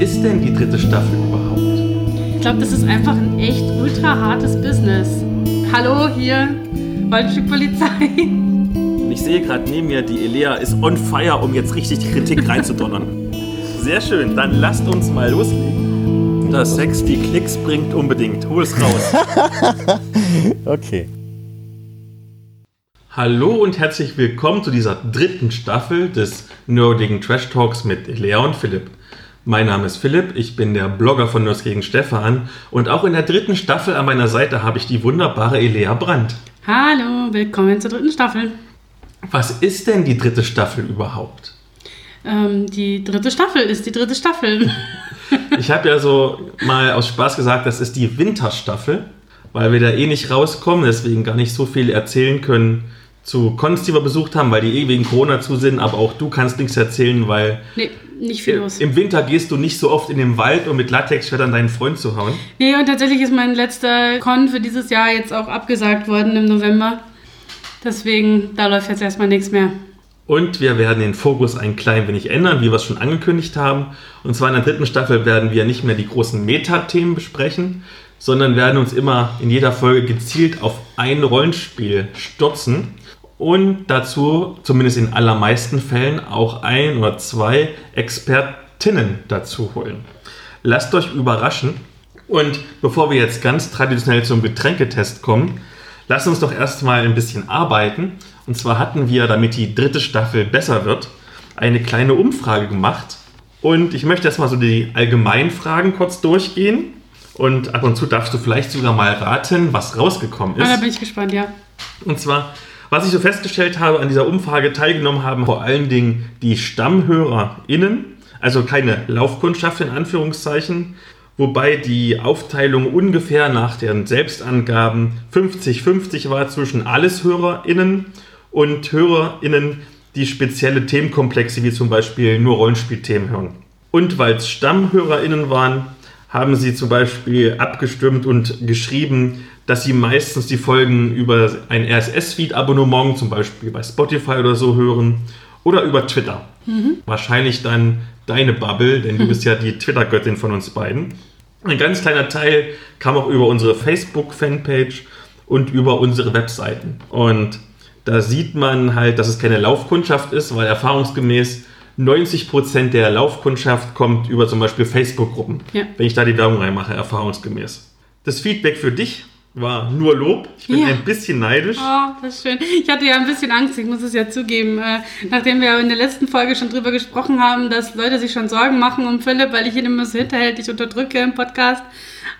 ist denn die dritte Staffel überhaupt? Ich glaube, das ist einfach ein echt ultra hartes Business. Hallo, hier, Waldstück Polizei. Und ich sehe gerade neben mir, die Elea ist on fire, um jetzt richtig die Kritik reinzudonnern. Sehr schön, dann lasst uns mal loslegen. Dass Sex die Klicks bringt, unbedingt. Hol es raus. Okay. Hallo und herzlich willkommen zu dieser dritten Staffel des nerdigen Trash Talks mit Elea und Philipp. Mein Name ist Philipp, ich bin der Blogger von Nerds gegen Stefan und auch in der dritten Staffel an meiner Seite habe ich die wunderbare Elea Brandt. Hallo, willkommen zur dritten Staffel. Was ist denn die dritte Staffel überhaupt? Ähm, die dritte Staffel ist die dritte Staffel. Ich habe ja so mal aus Spaß gesagt, das ist die Winterstaffel, weil wir da eh nicht rauskommen, deswegen gar nicht so viel erzählen können zu Cons, die wir besucht haben, weil die eh wegen Corona zu sind, aber auch du kannst nichts erzählen, weil nee, nicht viel los. im Winter gehst du nicht so oft in den Wald, um mit Latexschwertern deinen Freund zu hauen. Nee, und tatsächlich ist mein letzter Con für dieses Jahr jetzt auch abgesagt worden im November. Deswegen, da läuft jetzt erstmal nichts mehr. Und wir werden den Fokus ein klein wenig ändern, wie wir es schon angekündigt haben. Und zwar in der dritten Staffel werden wir nicht mehr die großen Metathemen besprechen, sondern werden uns immer in jeder Folge gezielt auf ein Rollenspiel stürzen und dazu, zumindest in allermeisten Fällen, auch ein oder zwei Expertinnen dazu holen. Lasst euch überraschen. Und bevor wir jetzt ganz traditionell zum Getränketest kommen, lasst uns doch erstmal ein bisschen arbeiten. Und zwar hatten wir, damit die dritte Staffel besser wird, eine kleine Umfrage gemacht. Und ich möchte erstmal so die Allgemeinfragen kurz durchgehen. Und ab und zu darfst du vielleicht sogar mal raten, was rausgekommen Ah, da ist. bin ich gespannt, ja. Und zwar, was ich so festgestellt habe, an dieser Umfrage teilgenommen haben vor allen Dingen die StammhörerInnen, also keine Laufkundschaft in Anführungszeichen, wobei die Aufteilung ungefähr nach deren Selbstangaben 50-50 war zwischen alles HörerInnen und HörerInnen, die spezielle Themenkomplexe wie zum Beispiel nur Rollenspielthemen hören. Und weil es StammhörerInnen waren, haben sie zum Beispiel abgestimmt und geschrieben, dass sie meistens die Folgen über ein RSS-Feed-Abonnement, zum Beispiel bei Spotify oder so, hören oder über Twitter. Wahrscheinlich dann deine Bubble, denn du bist ja die Twitter-Göttin von uns beiden. Ein ganz kleiner Teil kam auch über unsere Facebook-Fanpage und über unsere Webseiten. Und da sieht man halt, dass es keine Laufkundschaft ist, weil erfahrungsgemäß 90% der Laufkundschaft kommt über zum Beispiel Facebook-Gruppen. Ja. Wenn ich da die Werbung reinmache, erfahrungsgemäß. Das Feedback für dich war nur Lob. Ich bin Ja. ein bisschen neidisch. Oh, das ist schön. Ich hatte ja ein bisschen Angst, ich muss es ja zugeben. Äh, nachdem wir in der letzten Folge schon drüber gesprochen haben, dass Leute sich schon Sorgen machen um Philipp, weil ich ihn immer so hinterhältig unterdrücke im Podcast,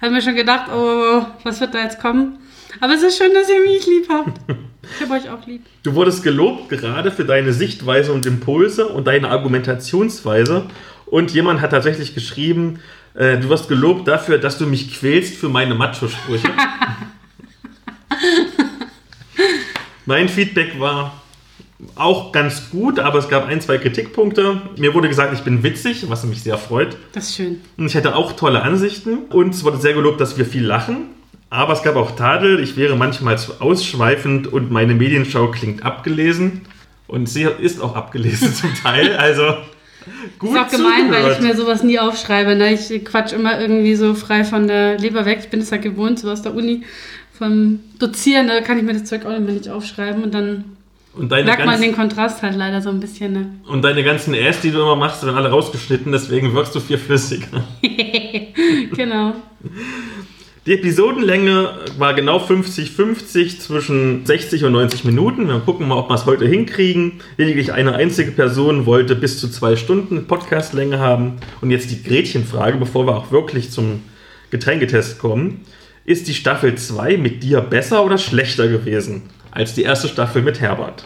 habe mir schon gedacht, oh, was wird da jetzt kommen? Aber es ist schön, dass ihr mich lieb habt. Ich habe euch auch lieb. Du wurdest gelobt gerade für deine Sichtweise und Impulse und deine Argumentationsweise. Und jemand hat tatsächlich geschrieben, äh, du wirst gelobt dafür, dass du mich quälst für meine Macho-Sprüche. mein Feedback war auch ganz gut, aber es gab ein, zwei Kritikpunkte. Mir wurde gesagt, ich bin witzig, was mich sehr freut. Das ist schön. Und ich hatte auch tolle Ansichten und es wurde sehr gelobt, dass wir viel lachen. Aber es gab auch Tadel, ich wäre manchmal zu ausschweifend und meine Medienschau klingt abgelesen. Und sie ist auch abgelesen zum Teil. Also gut ist auch gemein, weil ich zugehört. mir sowas nie aufschreibe. Ne? Ich quatsch immer irgendwie so frei von der Leber weg. Ich bin es halt gewohnt, so aus der Uni. Vom Dozieren, da kann ich mir das Zeug auch immer nicht aufschreiben. Und dann und, deine merkt man den Kontrast halt leider so ein bisschen. Ne? und deine ganzen Äs, die du immer machst, werden alle rausgeschnitten, deswegen wirkst du viel flüssiger. genau. Die Episodenlänge war genau 50-50 zwischen 60 und 90 Minuten. Wir gucken mal, ob wir es heute hinkriegen. Lediglich eine einzige Person wollte bis zu zwei Stunden Podcastlänge haben. Und jetzt die Gretchenfrage, bevor wir auch wirklich zum Getränketest kommen. Ist die Staffel 2 mit dir besser oder schlechter gewesen als die erste Staffel mit Herbert?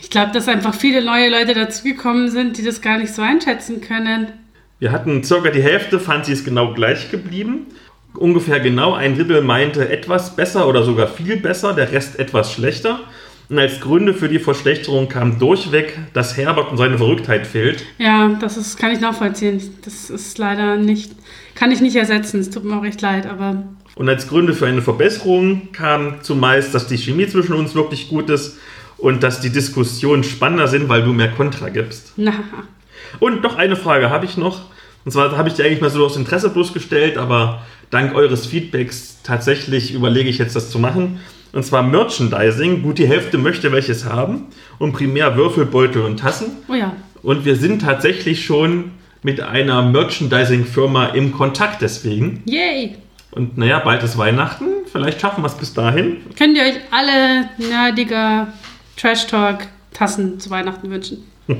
Ich glaube, dass einfach viele neue Leute dazugekommen sind, die das gar nicht so einschätzen können. Wir hatten circa die Hälfte, fand sie es genau gleich geblieben. Ungefähr genau ein Drittel meinte etwas besser oder sogar viel besser, der Rest etwas schlechter. Und als Gründe für die Verschlechterung kam durchweg, dass Herbert und seine Verrücktheit fehlt. Ja, das ist, kann ich nachvollziehen. Das ist leider nicht, kann ich nicht ersetzen. Es tut mir auch echt leid, aber Und als Gründe für eine Verbesserung kam zumeist, dass die Chemie zwischen uns wirklich gut ist und dass die Diskussionen spannender sind, weil du mehr Kontra gibst. na, Und noch eine Frage habe ich noch. Und zwar habe ich die eigentlich mal so aus Interesse bloß gestellt, aber dank eures Feedbacks tatsächlich überlege ich jetzt das zu machen. Und zwar Merchandising. Gut, die Hälfte möchte welches haben. Und primär Würfelbeutel und Tassen. Oh ja. Und wir sind tatsächlich schon mit einer Merchandising-Firma im Kontakt deswegen. Yay! Und naja, bald ist Weihnachten. Vielleicht schaffen wir es bis dahin. Könnt ihr euch alle nerdiger Trash Talk Tassen zu Weihnachten wünschen?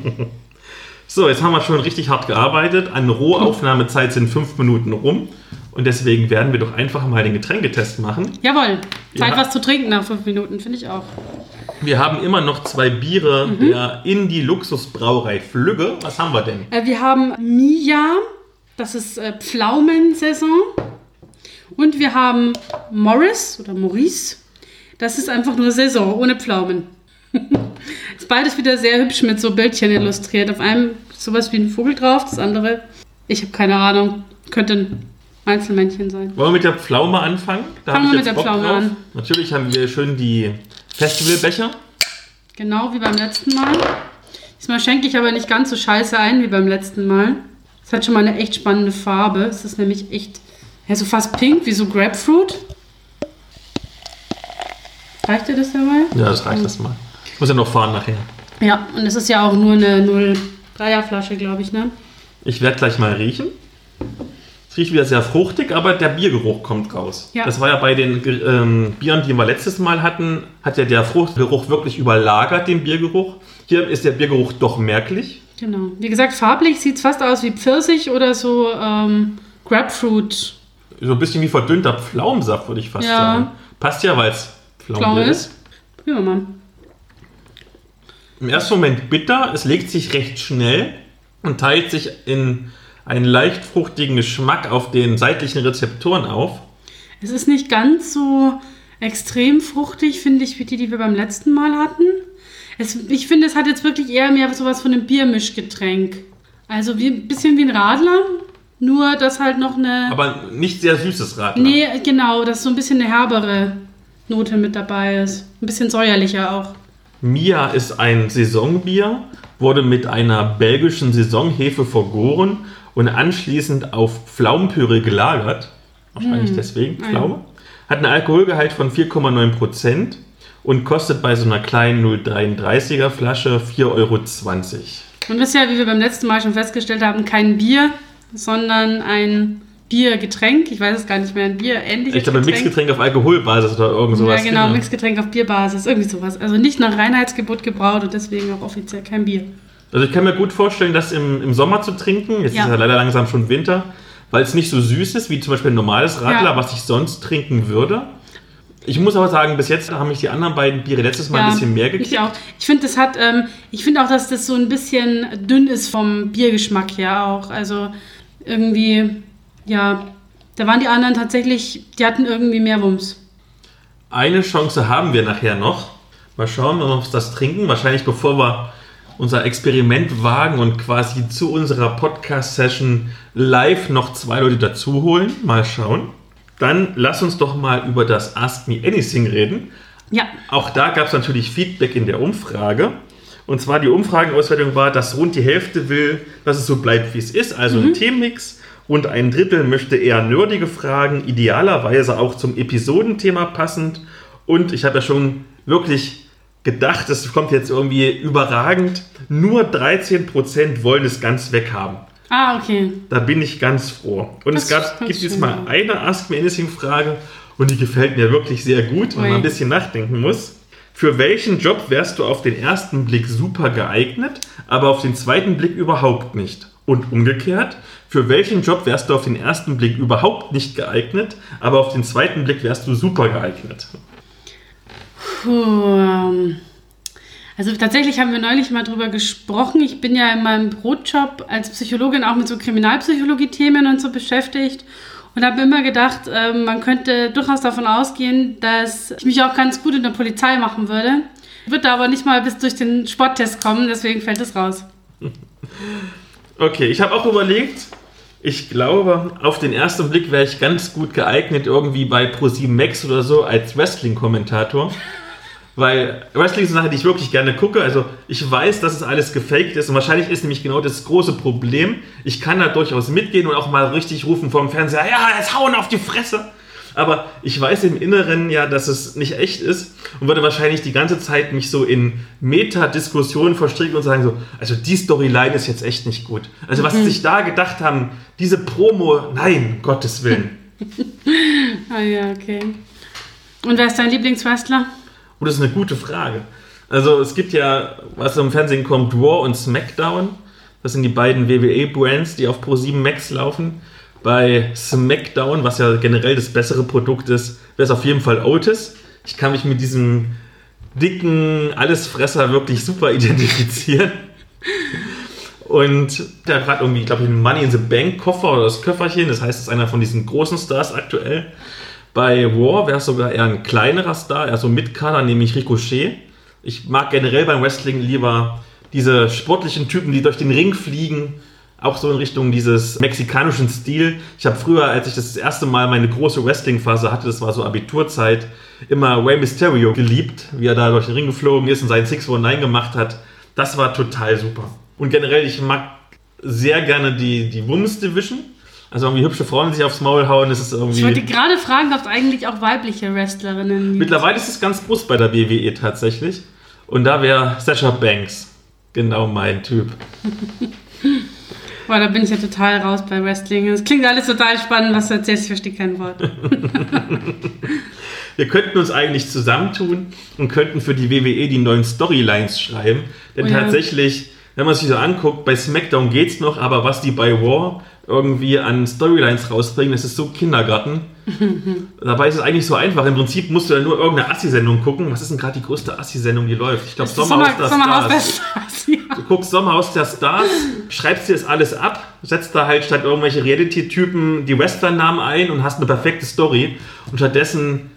So, jetzt haben wir schon richtig hart gearbeitet. Eine Rohaufnahmezeit sind fünf Minuten rum. Und deswegen werden wir doch einfach mal den Getränketest machen. Jawohl. Zeit, Ja. was zu trinken nach fünf Minuten, finde ich auch. Wir haben immer noch zwei Biere der Indie Luxusbrauerei Flügge. Was haben wir denn? Äh, wir haben Mia, das ist äh, Pflaumensaison. Und wir haben Morris oder Maurice. Das ist einfach nur Saison, ohne Pflaumen. ist beides wieder sehr hübsch mit so Bildchen illustriert. Auf einem sowas wie ein Vogel drauf, das andere, ich habe keine Ahnung, könnte ein Einzelmännchen sein. Wollen wir mit der Pflaume anfangen? Da Fangen wir mit der Bock Pflaume an. Natürlich haben wir schön die Festivalbecher. Genau wie beim letzten Mal. Diesmal schenke ich aber nicht ganz so scheiße ein wie beim letzten Mal. Es hat schon mal eine echt spannende Farbe. Es ist nämlich echt, ja, so fast pink, wie so Grapefruit. Reicht dir das dabei? Ja, das reicht erstmal. Ich muss ja noch fahren nachher. Ja, und es ist ja auch nur eine 0,3er Flasche, glaube ich, ne? Ich werde gleich mal riechen. Es riecht wieder sehr fruchtig, aber der Biergeruch kommt raus. Ja. Das war ja bei den ähm, Bieren, die wir letztes Mal hatten, hat ja der Fruchtgeruch wirklich überlagert den Biergeruch. Hier ist der Biergeruch doch merklich. Genau. Wie gesagt, farblich sieht es fast aus wie Pfirsich oder so ähm, Grapefruit So ein bisschen wie verdünnter Pflaumensaft, würde ich fast Ja. sagen. Passt ja, weil es Pflaume ist. Wir mal. Im ersten Moment bitter, es legt sich recht schnell und teilt sich in einen leicht fruchtigen Geschmack auf den seitlichen Rezeptoren auf. Es ist nicht ganz so extrem fruchtig, finde ich, wie die, die wir beim letzten Mal hatten. Es, ich finde, es hat jetzt wirklich eher mehr sowas von einem Biermischgetränk. Also wie, ein bisschen wie ein Radler, nur dass halt noch eine... Aber nicht sehr süßes Radler. nee, genau, dass so ein bisschen eine herbere Note mit dabei ist. Ein bisschen säuerlicher auch. Mia ist ein Saisonbier, wurde mit einer belgischen Saisonhefe vergoren und anschließend auf Pflaumenpüree gelagert. Wahrscheinlich Hm. deswegen Pflaume. Hat einen Alkoholgehalt von 4,9% und kostet bei so einer kleinen 0,33er Flasche 4,20 Euro. Und das ist ja, wie wir beim letzten Mal schon festgestellt haben, kein Bier, sondern ein Biergetränk. Ich weiß es gar nicht mehr, ein Bier ähnliches Ich glaube, ein Mixgetränk auf Alkoholbasis oder irgend sowas. ja, genau, Mixgetränk auf Bierbasis, irgendwie sowas. Also nicht nach Reinheitsgebot gebraut und deswegen auch offiziell kein Bier. Also ich kann mir gut vorstellen, das im, im Sommer zu trinken. Jetzt Ja. ist ja leider langsam schon Winter, weil es nicht so süß ist wie zum Beispiel ein normales Radler, Ja. was ich sonst trinken würde. Ich muss aber sagen, bis jetzt haben mich die anderen beiden Biere letztes Mal ein bisschen mehr gekickt. Ich auch. Ich finde, das hat, ähm, ich finde auch, dass das so ein bisschen dünn ist vom Biergeschmack her auch. Also irgendwie, ja, da waren die anderen tatsächlich, die hatten irgendwie mehr Wumms. Eine Chance haben wir nachher noch. Mal schauen, wenn wir uns das trinken. Wahrscheinlich bevor wir unser Experiment wagen und quasi zu unserer Podcast-Session live noch zwei Leute dazu holen. Mal schauen. Dann lass uns doch mal über das Ask Me Anything reden. Ja, Auch da gab es natürlich Feedback in der Umfrage. Und zwar die Umfragenauswertung war, dass rund die Hälfte will, dass es so bleibt, wie es ist, also ein Themenmix. Rund ein Drittel möchte eher nerdige Fragen, idealerweise auch zum Episodenthema passend. Und ich habe ja schon wirklich gedacht, das kommt jetzt irgendwie überragend. Nur 13% wollen es ganz weghaben. ah, okay. Da bin ich ganz froh. Und Das- es gab, gibt jetzt mal eine Ask Me Anything Frage und die gefällt mir wirklich sehr gut, wenn Ui. man ein bisschen nachdenken muss. Für welchen Job wärst du auf den ersten Blick super geeignet, aber auf den zweiten Blick überhaupt nicht? Und umgekehrt, für welchen Job wärst du auf den ersten Blick überhaupt nicht geeignet, aber auf den zweiten Blick wärst du super geeignet? Puh, ähm, also tatsächlich haben wir neulich mal drüber gesprochen. Ich bin ja in meinem Brotjob als Psychologin auch mit so Kriminalpsychologie-Themen und so beschäftigt und habe immer gedacht, ähm, man könnte durchaus davon ausgehen, dass ich mich auch ganz gut in der Polizei machen würde. Wird aber nicht mal bis durch den Sporttest kommen, deswegen fällt es raus. Okay, ich habe auch überlegt, ich glaube, auf den ersten Blick wäre ich ganz gut geeignet, irgendwie bei Pro7 Max oder so als Wrestling-Kommentator. Weil Wrestling ist eine Sache, die ich wirklich gerne gucke. Also ich weiß, dass es alles gefaked ist und wahrscheinlich ist nämlich genau das große Problem. Ich kann da durchaus mitgehen und auch mal richtig rufen vom Fernseher, ja, jetzt hauen auf die Fresse. Aber ich weiß im Inneren ja, dass es nicht echt ist und würde wahrscheinlich die ganze Zeit mich so in Meta-Diskussionen verstricken und sagen so, also die Storyline ist jetzt echt nicht gut. Also was sie sich da gedacht haben, diese Promo, nein, Gottes Willen. Ah ja, okay. Und wer ist dein Lieblingswrestler? Und das ist eine gute Frage. Also es gibt ja, was im Fernsehen kommt, Raw und SmackDown. Das sind die beiden WWE-Brands, die auf Pro7 Max laufen. Bei SmackDown, was ja generell das bessere Produkt ist, wäre es auf jeden Fall Otis. Ich kann mich mit diesem dicken Allesfresser wirklich super identifizieren. Und der hat irgendwie, glaube ich, einen Money in the Bank Koffer oder das Köfferchen. Das heißt, es ist einer von diesen großen Stars aktuell. Bei War wäre es sogar eher ein kleinerer Star, eher so Mitkader, nämlich Ricochet. Ich mag generell beim Wrestling lieber diese sportlichen Typen, die durch den Ring fliegen, auch so in Richtung dieses mexikanischen Stil. Ich habe früher, als ich das, erste Mal meine große Wrestling-Phase hatte, das war so Abiturzeit, immer Rey Mysterio geliebt, wie er da durch den Ring geflogen ist und seinen 619 gemacht hat. Das war total super. Und generell, ich mag sehr gerne die, die Women's Division. Also irgendwie hübsche Frauen sich aufs Maul hauen, das ist irgendwie... Ich wollte gerade fragen, ob es eigentlich auch weibliche Wrestlerinnen gibt. Mittlerweile ist es ganz groß bei der WWE tatsächlich. Und da wäre Sasha Banks genau mein Typ. Boah, da bin ich ja total raus bei Wrestling. Es klingt alles total spannend, was du erzählst. Ich verstehe kein Wort. Wir könnten uns eigentlich zusammentun und könnten für die WWE die neuen Storylines schreiben. Denn Oh ja. tatsächlich, wenn man sich so anguckt, bei SmackDown geht's noch, aber was die bei Raw irgendwie an Storylines rausbringen, das ist so Kindergarten. Dabei ist es eigentlich so einfach. Im Prinzip musst du ja nur irgendeine Assi-Sendung gucken. Was ist denn gerade die größte Assi-Sendung, die läuft? Ich glaube, Sommerhaus der der Stars. Stars. Ja. Du guckst Sommerhaus der Stars, schreibst dir das alles ab, setzt da halt statt irgendwelche Reality-Typen die Western-Namen ein und hast eine perfekte Story. Und stattdessen,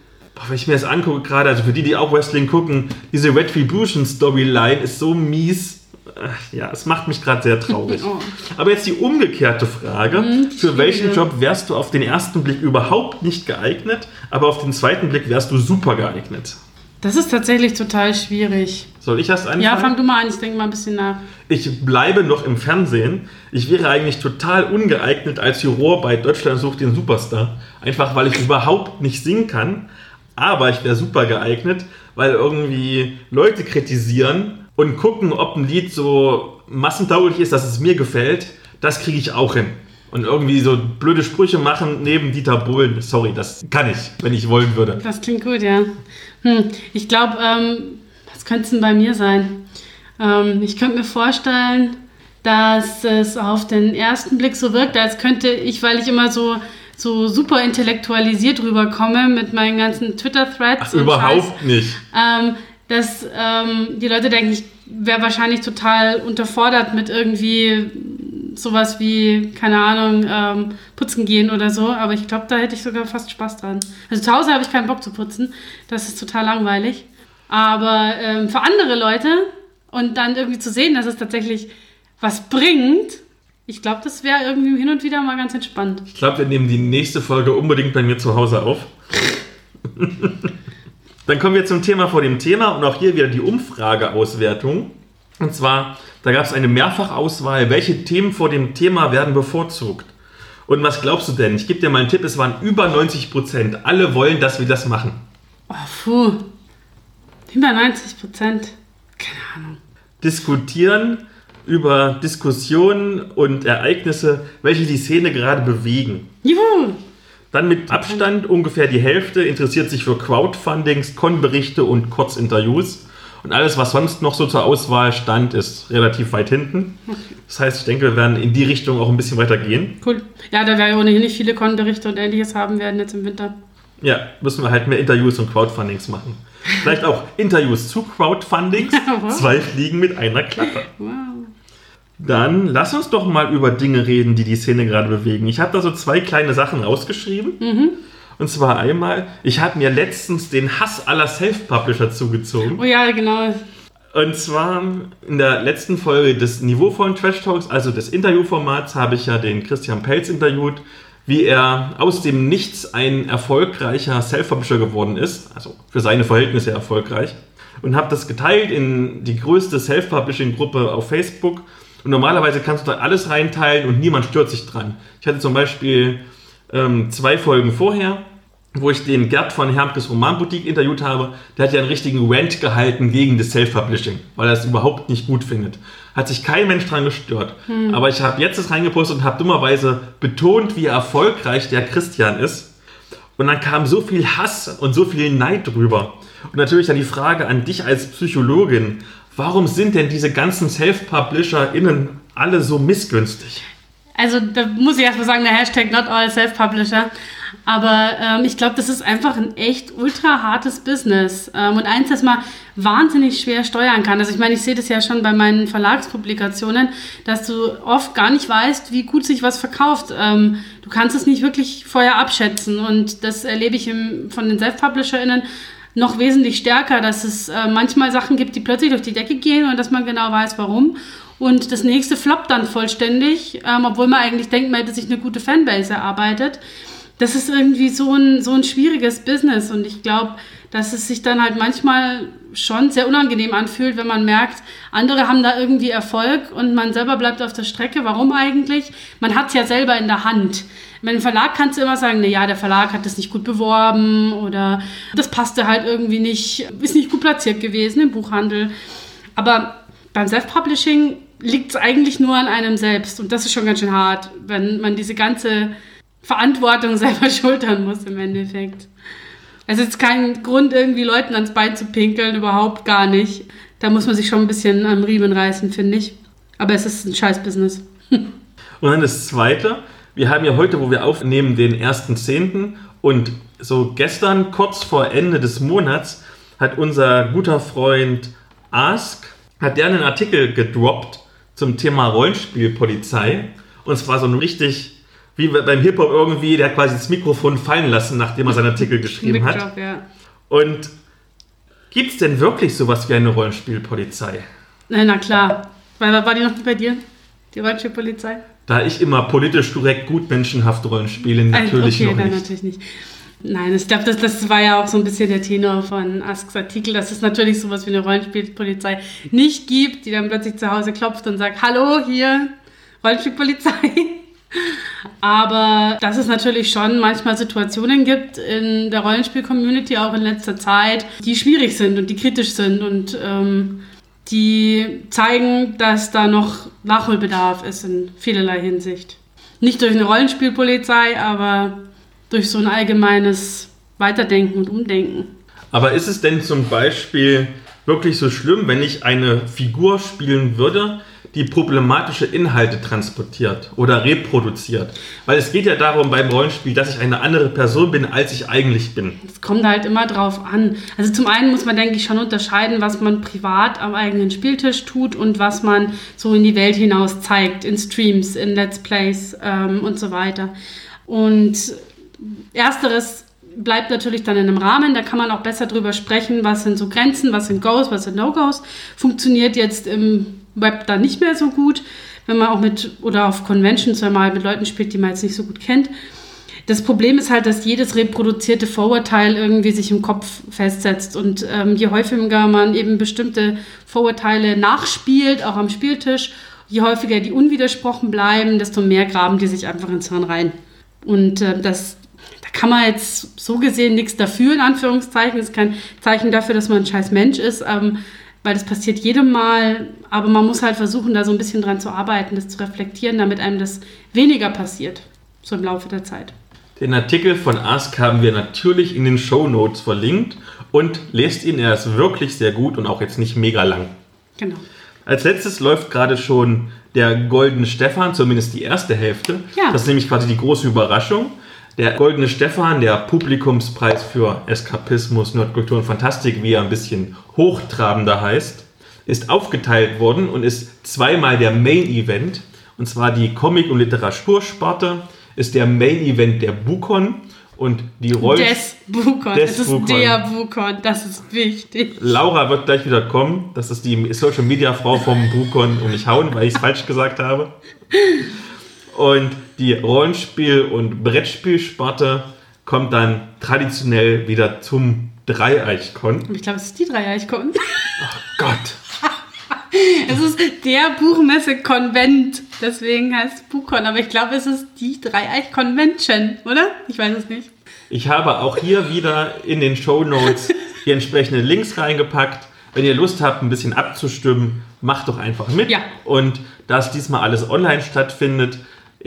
wenn ich mir das angucke, gerade, also für die, die auch Wrestling gucken, diese Retribution-Storyline ist so mies. Ach, Ja, es macht mich gerade sehr traurig. Oh. Aber jetzt die umgekehrte Frage. Für welchen. Job wärst du auf den ersten Blick überhaupt nicht geeignet, aber auf den zweiten Blick wärst du super geeignet? Das ist tatsächlich total schwierig. Soll ich erst anfangen? Ja, fang du mal an. Ich denke mal ein bisschen nach. Ich bleibe noch im Fernsehen. Ich wäre eigentlich total ungeeignet als Juror bei Deutschland sucht den Superstar. Einfach weil ich überhaupt nicht singen kann. Aber ich wäre super geeignet, weil irgendwie Leute kritisieren und gucken, ob ein Lied so massentauglich ist, dass es mir gefällt. Das kriege ich auch hin. Und irgendwie so blöde Sprüche machen neben Dieter Bohlen. Sorry, das kann ich, wenn ich wollen würde. Das klingt gut, ja. Hm, ich glaube, ähm, was könnte es denn bei mir sein? Ähm, ich könnte mir vorstellen, dass es auf den ersten Blick so wirkt, als könnte ich, weil ich immer so, so super intellektualisiert rüberkomme mit meinen ganzen Twitter-Threads. Ach, und Scheiß, überhaupt nicht. ähm, dass ähm, die Leute denken, ich wäre wahrscheinlich total unterfordert mit irgendwie sowas wie, keine Ahnung, ähm, putzen gehen oder so. Aber ich glaube, da hätte ich sogar fast Spaß dran. Also zu Hause habe ich keinen Bock zu putzen. Das ist total langweilig. Aber ähm, für andere Leute und dann irgendwie zu sehen, dass es tatsächlich was bringt, ich glaube, das wäre irgendwie hin und wieder mal ganz entspannt. Ich glaube, wir nehmen die nächste Folge unbedingt bei mir zu Hause auf. Dann kommen wir zum Thema vor dem Thema und auch hier wieder die Umfrageauswertung. Und zwar, da gab es eine Mehrfachauswahl. Welche Themen vor dem Thema werden bevorzugt? Und was glaubst du denn? Ich gebe dir mal einen Tipp, es waren über 90 Prozent. Alle wollen, dass wir das machen. Oh, puh. Über 90 Prozent. Keine Ahnung. Diskutieren über Diskussionen und Ereignisse, welche die Szene gerade bewegen. Juhu! Dann mit Abstand ungefähr die Hälfte interessiert sich für Crowdfundings, Con-Berichte und Kurzinterviews. Und alles, was sonst noch so zur Auswahl stand, ist relativ weit hinten. Das heißt, ich denke, wir werden in die Richtung auch ein bisschen weiter gehen. Cool. Ja, da wir ja ohnehin nicht viele Con-Berichte und ähnliches haben werden jetzt im Winter. Ja, müssen wir halt mehr Interviews und Crowdfundings machen. Vielleicht auch Interviews zu Crowdfundings. Wow. Zwei Fliegen mit einer Klappe. Wow. Dann lass uns doch mal über Dinge reden, die die Szene gerade bewegen. Ich habe da so zwei kleine Sachen rausgeschrieben. Und zwar einmal, ich habe mir letztens den Hass aller Self-Publisher zugezogen. Oh ja, genau. Und zwar in der letzten Folge des niveauvollen Trash Talks, also des Interviewformats, habe ich ja den Christian Pelz interviewt, wie er aus dem Nichts ein erfolgreicher Self-Publisher geworden ist. Also für seine Verhältnisse erfolgreich. und habe das geteilt in die größte Self-Publishing-Gruppe auf Facebook. Und normalerweise kannst du da alles reinteilen und niemand stört sich dran. Ich hatte zum Beispiel ähm, zwei Folgen vorher, wo ich den Gerd von Hermkes Romanboutique interviewt habe. Der hat ja einen richtigen Rant gehalten gegen das Self-Publishing, weil er es überhaupt nicht gut findet. Hat sich kein Mensch dran gestört. Hm. Aber ich habe jetzt das reingepostet und habe dummerweise betont, wie erfolgreich der Christian ist. Und dann kam so viel Hass und so viel Neid drüber. Und natürlich dann die Frage an dich als Psychologin. Warum sind denn diese ganzen Self-PublisherInnen alle so missgünstig? Also da muss ich erstmal sagen, der Hashtag not all self-publisher. Aber ähm, ich glaube, das ist einfach ein echt ultra hartes Business. Ähm, und eins, das man wahnsinnig schwer steuern kann. Also ich meine, ich sehe das ja schon bei meinen Verlagspublikationen, dass du oft gar nicht weißt, wie gut sich was verkauft. Ähm, du kannst es nicht wirklich vorher abschätzen. Und das erlebe ich im, von den Self-PublisherInnen noch wesentlich stärker, dass es äh, manchmal Sachen gibt, die plötzlich durch die Decke gehen und dass man genau weiß, warum. Und das nächste floppt dann vollständig, ähm, obwohl man eigentlich denkt, man hätte sich eine gute Fanbase erarbeitet. Das ist irgendwie so ein, so ein schwieriges Business und ich glaube, dass es sich dann halt manchmal schon sehr unangenehm anfühlt, wenn man merkt, andere haben da irgendwie Erfolg und man selber bleibt auf der Strecke. Warum eigentlich? Man hat es ja selber in der Hand. Dem Verlag kannst du immer sagen, na ja, der Verlag hat das nicht gut beworben oder das passte halt irgendwie nicht, ist nicht gut platziert gewesen im Buchhandel. Aber beim Self-Publishing liegt es eigentlich nur an einem selbst. Und das ist schon ganz schön hart, wenn man diese ganze Verantwortung selber schultern muss im Endeffekt. Es ist kein Grund, irgendwie Leuten ans Bein zu pinkeln, überhaupt gar nicht. Da muss man sich schon ein bisschen am Riemen reißen, finde ich. Aber es ist ein Scheiß-Business. Und dann das Zweite. Wir haben ja heute, wo wir aufnehmen, den 1.10. Und so gestern, kurz vor Ende des Monats, hat unser guter Freund Ask, hat der einen Artikel gedroppt zum Thema Rollenspielpolizei. Und zwar so ein richtig, wie beim Hip-Hop irgendwie, der hat quasi das Mikrofon fallen lassen, nachdem er seinen Artikel geschrieben hat. Job, ja. Und gibt es denn wirklich sowas wie eine Rollenspielpolizei? Na, na klar. Weil, war die noch nicht bei dir? Die Rollenspielpolizei? Da ich immer politisch korrekt gut menschenhaft Rollen spiele, natürlich okay, noch nein, nicht. natürlich nicht. Nein, ich glaube, das, das war ja auch so ein bisschen der Tenor von Asks Artikel, dass es natürlich sowas wie eine Rollenspielpolizei nicht gibt, die dann plötzlich zu Hause klopft und sagt, hallo, hier, Rollenspielpolizei. Aber dass es natürlich schon manchmal Situationen gibt in der Rollenspiel-Community, auch in letzter Zeit, die schwierig sind und die kritisch sind und ähm, die zeigen, dass da noch Nachholbedarf ist in vielerlei Hinsicht. Nicht durch eine Rollenspielpolizei, aber durch so ein allgemeines Weiterdenken und Umdenken. Aber ist es denn zum Beispiel wirklich so schlimm, wenn ich eine Figur spielen würde, die problematische Inhalte transportiert oder reproduziert? Weil es geht ja darum beim Rollenspiel, dass ich eine andere Person bin, als ich eigentlich bin. Es kommt halt immer drauf an. Also zum einen muss man, denke ich, schon unterscheiden, was man privat am eigenen Spieltisch tut und was man so in die Welt hinaus zeigt, in Streams, in Let's Plays ähm, und so weiter. Und ersteres bleibt natürlich dann in einem Rahmen, da kann man auch besser drüber sprechen, was sind so Grenzen, was sind Goes, was sind No-Goes. Funktioniert jetzt im Web dann nicht mehr so gut, wenn man auch mit oder auf Conventions, halt mit Leuten spielt, die man jetzt nicht so gut kennt. Das Problem ist halt, dass jedes reproduzierte Vorurteil irgendwie sich im Kopf festsetzt. Und ähm, je häufiger man eben bestimmte Vorurteile nachspielt, auch am Spieltisch, je häufiger die unwidersprochen bleiben, desto mehr graben die sich einfach ins Hirn rein. Und äh, das, da kann man jetzt so gesehen nichts dafür, in Anführungszeichen. Das ist kein Zeichen dafür, dass man ein scheiß Mensch ist, ähm, weil das passiert jedem Mal. Aber man muss halt versuchen, da so ein bisschen dran zu arbeiten, das zu reflektieren, damit einem das weniger passiert, so im Laufe der Zeit. Den Artikel von Ask haben wir natürlich in den Show Notes verlinkt und lest ihn, er ist wirklich sehr gut und auch jetzt nicht mega lang. Genau. Als letztes läuft gerade schon der Goldene Stefan, zumindest die erste Hälfte. Ja. Das ist nämlich quasi die große Überraschung. Der Goldene Stefan, der Publikumspreis für Eskapismus, Nerdkultur und Fantastik, wie er ein bisschen hochtrabender heißt, ist aufgeteilt worden und ist zweimal der Main Event. Und zwar die Comic- und Literatursparte ist der Main Event der Bukon und die Roll. Des Bukon. Des Es ist Bukon. der Bukon, das ist wichtig. Laura wird gleich wieder kommen. Das ist die Social Media Frau vom Bukon und mich hauen, weil ich es falsch gesagt habe. Und die Rollenspiel- und Brettspielsparte kommt dann traditionell wieder zum Dreieichkon. Ich glaube, es ist die Dreieichkon. Gott. Es ist der Buchmesse-Konvent. Deswegen heißt es Buchkon. Aber ich glaube, es ist die Dreieich-Convention, oder? Ich weiß es nicht. Ich habe auch hier wieder in den Show Notes die entsprechenden Links reingepackt. Wenn ihr Lust habt, ein bisschen abzustimmen, macht doch einfach mit. Ja. Und da es diesmal alles online stattfindet,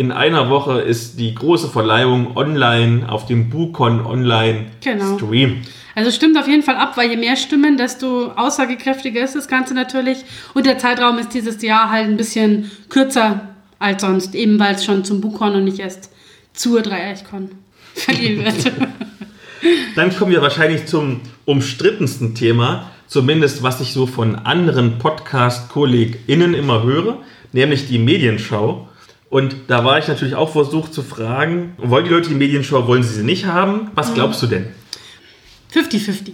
in einer Woche ist die große Verleihung online auf dem Buchcon Online Genau. Stream. Also stimmt auf jeden Fall ab, weil je mehr Stimmen, desto aussagekräftiger ist das Ganze natürlich. Und der Zeitraum ist dieses Jahr halt ein bisschen kürzer als sonst, eben weil es schon zum Buchcon und nicht erst zur Dreieichkon verliehen wird. Dann kommen wir wahrscheinlich zum umstrittensten Thema, zumindest was ich so von anderen Podcast-KollegInnen immer höre, nämlich die Medienschau. Und da war ich natürlich auch versucht zu fragen, wollen die Leute die Medienschau, wollen sie sie nicht haben? Was glaubst du denn? 50-50.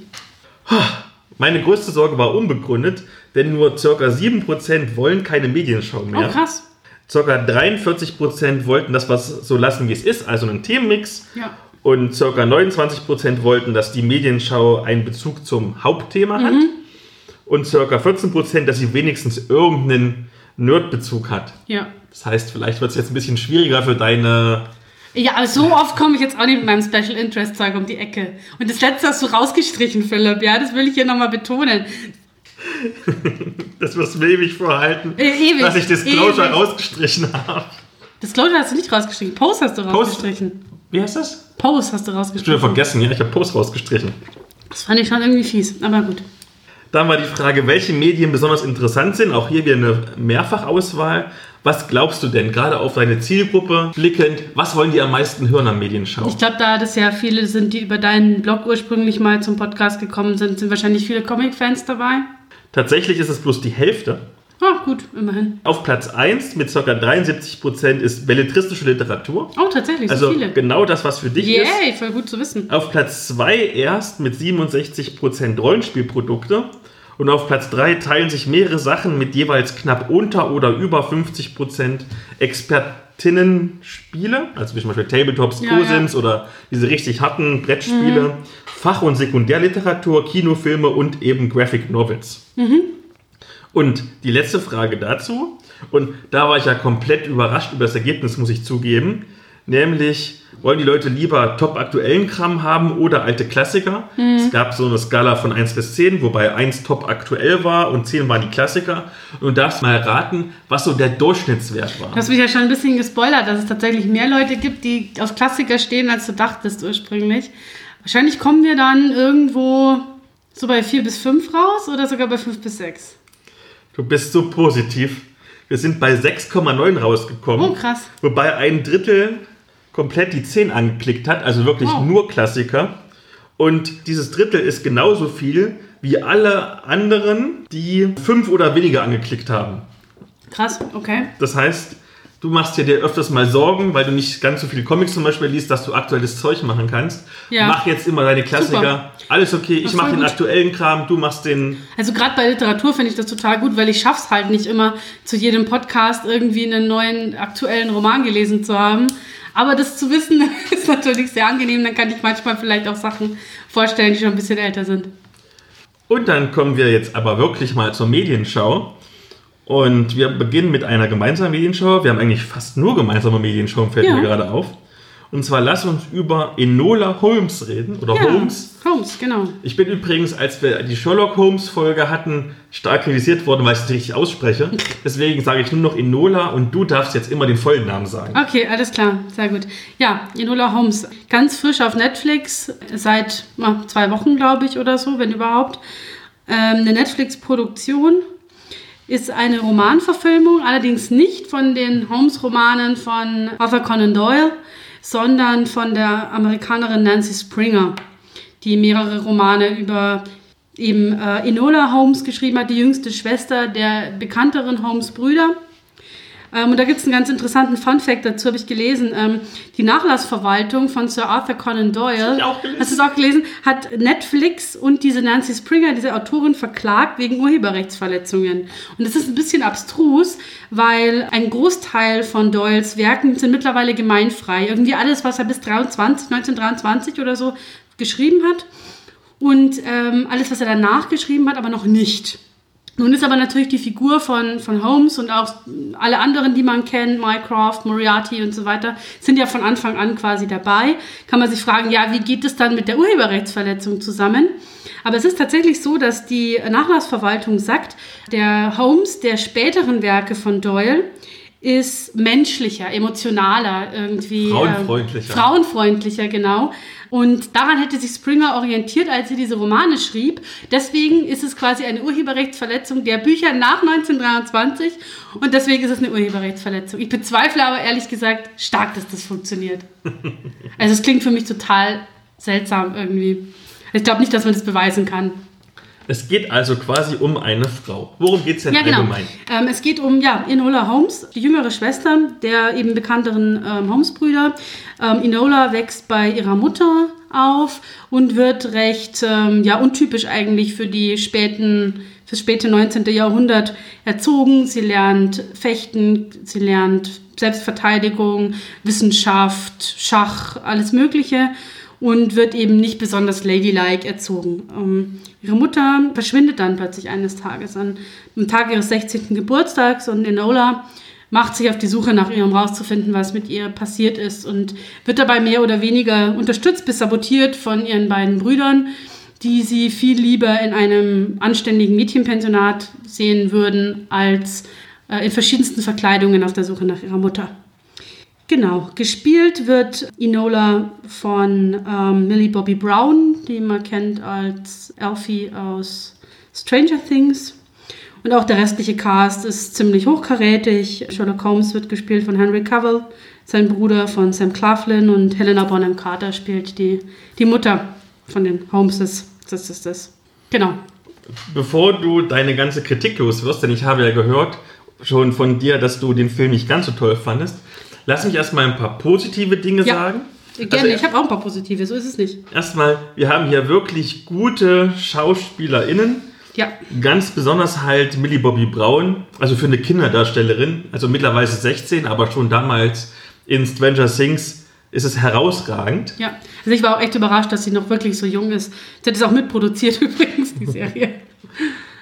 Meine größte Sorge war unbegründet, denn nur ca. 7% wollen keine Medienschau Oh, mehr. krass. Ca. 43% wollten das was so lassen, wie es ist, also einen Themenmix. Ja. Und ca. 29% wollten, dass die Medienschau einen Bezug zum Hauptthema hat. Und ca. 14%, dass sie wenigstens irgendeinen Nerdbezug hat. Ja. Das heißt, vielleicht wird es jetzt ein bisschen schwieriger für deine. Ja, aber so oft komme ich jetzt auch nicht mit meinem Special Interest Zeug um die Ecke. Und das letzte hast du rausgestrichen, Philipp. Ja, das will ich hier nochmal betonen. Das wirst du ewig vorhalten, Äh, ewig, dass ich Disclosure ewig. rausgestrichen habe. Disclosure hast du nicht rausgestrichen. Post hast du Post- rausgestrichen. Wie heißt das? Post hast du Ich habe rausgestrichen. vergessen, ja, ich habe Post rausgestrichen. Das fand ich schon irgendwie fies, aber gut. Dann war die Frage, welche Medien besonders interessant sind. Auch hier wieder eine Mehrfachauswahl. Was glaubst du denn, gerade auf deine Zielgruppe blickend, was wollen die am meisten hören am Medienschau? Ich glaube, da das ja viele sind, die über deinen Blog ursprünglich mal zum Podcast gekommen sind, sind wahrscheinlich viele Comic-Fans dabei. Tatsächlich ist es bloß die Hälfte. Ah, gut, immerhin. Auf Platz 1 mit ca. 73% ist belletristische Literatur. Oh, tatsächlich, so Also viele. genau das, was für dich ist. Yay, voll gut zu wissen. Auf Platz 2 erst mit 67% Rollenspielprodukte. Und auf Platz 3 teilen sich mehrere Sachen mit jeweils knapp unter oder über 50% Expertinnen-Spiele, also wie zum Beispiel Tabletops, Ja, Cosims oder diese richtig harten Brettspiele, Fach- und Sekundärliteratur, Kinofilme und eben Graphic Novels. Und die letzte Frage dazu, und da war ich ja komplett überrascht über das Ergebnis, muss ich zugeben, nämlich wollen die Leute lieber top aktuellen Kram haben oder alte Klassiker? Es gab so eine Skala von 1 bis 10, wobei 1 top aktuell war und 10 waren die Klassiker. Und du darfst mal raten, was so der Durchschnittswert war. Du hast mich ja schon ein bisschen gespoilert, dass es tatsächlich mehr Leute gibt, die auf Klassiker stehen, als du dachtest ursprünglich. Wahrscheinlich kommen wir dann irgendwo so bei 4 bis 5 raus oder sogar bei 5 bis 6. Du bist so positiv. Wir sind bei 6,9 rausgekommen. Oh, krass. Wobei ein Drittel komplett die 10 angeklickt hat, also wirklich Oh. nur Klassiker. Und dieses Drittel ist genauso viel wie alle anderen, die 5 oder weniger angeklickt haben. Krass, okay. Das heißt, du machst dir dir öfters mal Sorgen, weil du nicht ganz so viele Comics zum Beispiel liest, dass du aktuelles Zeug machen kannst. Ja. Mach jetzt immer deine Klassiker. Super. Alles okay, ich Ach, mache den gut. aktuellen Kram, du machst den Also gerade bei Literatur finde ich das total gut, weil ich schaff's halt nicht immer zu jedem Podcast irgendwie einen neuen aktuellen Roman gelesen zu haben. Aber das zu wissen ist natürlich sehr angenehm. Dann kann ich manchmal vielleicht auch Sachen vorstellen, die schon ein bisschen älter sind. Und dann kommen wir jetzt aber wirklich mal zur Medienschau. Und wir beginnen mit einer gemeinsamen Medienschau. Wir haben eigentlich fast nur gemeinsame Medienschauen, fällt Ja. mir gerade auf. Und zwar lass uns über Enola Holmes reden. Oder Holmes. Holmes, genau. Ich bin übrigens, als wir die Sherlock Holmes Folge hatten, stark kritisiert worden, weil ich es nicht richtig ausspreche. Deswegen sage ich nur noch Enola und du darfst jetzt immer den vollen Namen sagen. Okay, alles klar, sehr gut. Ja, Enola Holmes, ganz frisch auf Netflix, seit zwei Wochen, glaube ich, oder so, wenn überhaupt. Ähm, eine Netflix-Produktion ist eine Romanverfilmung, allerdings nicht von den Holmes-Romanen von Arthur Conan Doyle, sondern von der Amerikanerin Nancy Springer, die mehrere Romane über eben äh, Enola Holmes geschrieben hat, die jüngste Schwester der bekannteren Holmes-Brüder. Ähm, und da gibt es einen ganz interessanten Fun-Fact, dazu habe ich gelesen. Ähm, die Nachlassverwaltung von Sir Arthur Conan Doyle, hast du es auch gelesen, hat Netflix und diese Nancy Springer, diese Autorin, verklagt wegen Urheberrechtsverletzungen. Und das ist ein bisschen abstrus, weil ein Großteil von Doyles Werken sind mittlerweile gemeinfrei. Irgendwie alles, was er bis 23, 1923 oder so geschrieben hat. und ähm, alles, was er danach geschrieben hat, aber noch nicht. Nun ist aber natürlich die Figur von, von Holmes und auch alle anderen, die man kennt, Mycroft, Moriarty und so weiter, sind ja von Anfang an quasi dabei. Kann man sich fragen, ja, wie geht es dann mit der Urheberrechtsverletzung zusammen? Aber es ist tatsächlich so, dass die Nachlassverwaltung sagt, der Holmes der späteren Werke von Doyle ist menschlicher, emotionaler, irgendwie. Frauenfreundlicher. Äh, frauenfreundlicher, genau. Und daran hätte sich Springer orientiert, als sie diese Romane schrieb. Deswegen ist es quasi eine Urheberrechtsverletzung der Bücher nach 1923 und deswegen ist es eine Urheberrechtsverletzung. Ich bezweifle aber ehrlich gesagt stark, dass das funktioniert. Also es klingt für mich total seltsam irgendwie. Ich glaube nicht, dass man das beweisen kann. Es geht also quasi um eine Frau. Worum geht es denn Ja, genau. allgemein? Ähm, es geht um ja, Enola Holmes, die jüngere Schwester der eben bekannteren ähm, Holmes-Brüder. Ähm, Enola wächst bei ihrer Mutter auf und wird recht ähm, ja, untypisch eigentlich für die späten fürs späte 19. Jahrhundert erzogen. Sie lernt Fechten, sie lernt Selbstverteidigung, Wissenschaft, Schach, alles Mögliche und wird eben nicht besonders ladylike erzogen. Ähm, ihre Mutter verschwindet dann plötzlich eines Tages an, am Tag ihres 16. Geburtstags und Enola macht sich auf die Suche nach ihr, um rauszufinden, was mit ihr passiert ist und wird dabei mehr oder weniger unterstützt bis sabotiert von ihren beiden Brüdern, die sie viel lieber in einem anständigen Mädchenpensionat sehen würden, als äh, in verschiedensten Verkleidungen auf der Suche nach ihrer Mutter. Genau, gespielt wird Enola von ähm, Millie Bobby Brown, die man kennt als Elfie aus Stranger Things. Und auch der restliche Cast ist ziemlich hochkarätig. Sherlock Holmes wird gespielt von Henry Cavill, sein Bruder von Sam Claflin und Helena Bonham Carter spielt die, die Mutter von den Holmeses. Das ist das. Genau. Bevor du deine ganze Kritik los wirst, denn ich habe ja gehört schon von dir, dass du den Film nicht ganz so toll fandest, lass mich erstmal ein paar positive Dinge Ja. sagen. Gerne, Also, ich habe auch ein paar positive, so ist es nicht. Erstmal, wir haben hier wirklich gute SchauspielerInnen. Ja, Ganz besonders halt Millie Bobby Brown, also für eine Kinderdarstellerin, also mittlerweile 16, aber schon damals in Stranger Things ist es herausragend. ja. Also ich war auch echt überrascht, dass sie noch wirklich so jung ist. Sie hat es auch mitproduziert übrigens, die Serie.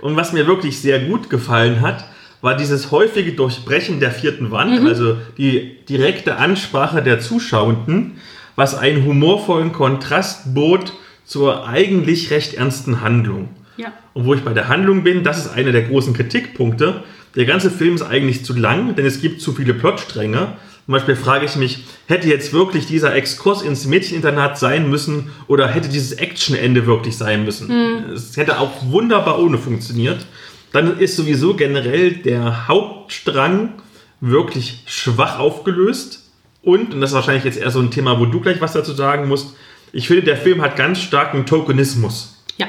Und was mir wirklich sehr gut gefallen hat, war dieses häufige Durchbrechen der vierten Wand, Mhm. also die direkte Ansprache der Zuschauenden, was einen humorvollen Kontrast bot zur eigentlich recht ernsten Handlung. Ja. Und wo ich bei der Handlung bin, das ist einer der großen Kritikpunkte. Der ganze Film ist eigentlich zu lang, denn es gibt zu viele Plotstränge. Zum Beispiel frage ich mich, hätte jetzt wirklich dieser Exkurs ins Mädcheninternat sein müssen oder hätte dieses Actionende wirklich sein müssen? Es hätte auch wunderbar ohne funktioniert. Dann ist sowieso generell der Hauptstrang wirklich schwach aufgelöst. Und, und das ist wahrscheinlich jetzt eher so ein Thema, wo du gleich was dazu sagen musst, ich finde, der Film hat ganz starken Tokenismus. Ja,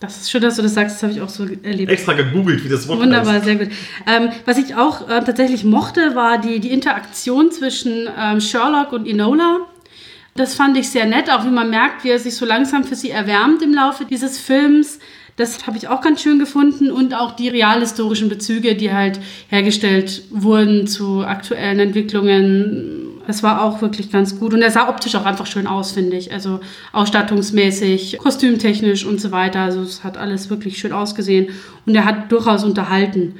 das ist schön, dass du das sagst, das habe ich auch so erlebt. Extra gegoogelt, wie das Wort Wunderbar, heißt. sehr gut. Ähm, was ich auch äh, tatsächlich mochte, war die, die Interaktion zwischen ähm, Sherlock und Enola. Das fand ich sehr nett, auch wie man merkt, wie er sich so langsam für sie erwärmt im Laufe dieses Films. Das habe ich auch ganz schön gefunden und auch die realhistorischen Bezüge, die halt hergestellt wurden zu aktuellen Entwicklungen. Das war auch wirklich ganz gut und er sah optisch auch einfach schön aus, finde ich. Also ausstattungsmäßig, kostümtechnisch und so weiter. Also es hat alles wirklich schön ausgesehen und er hat durchaus unterhalten.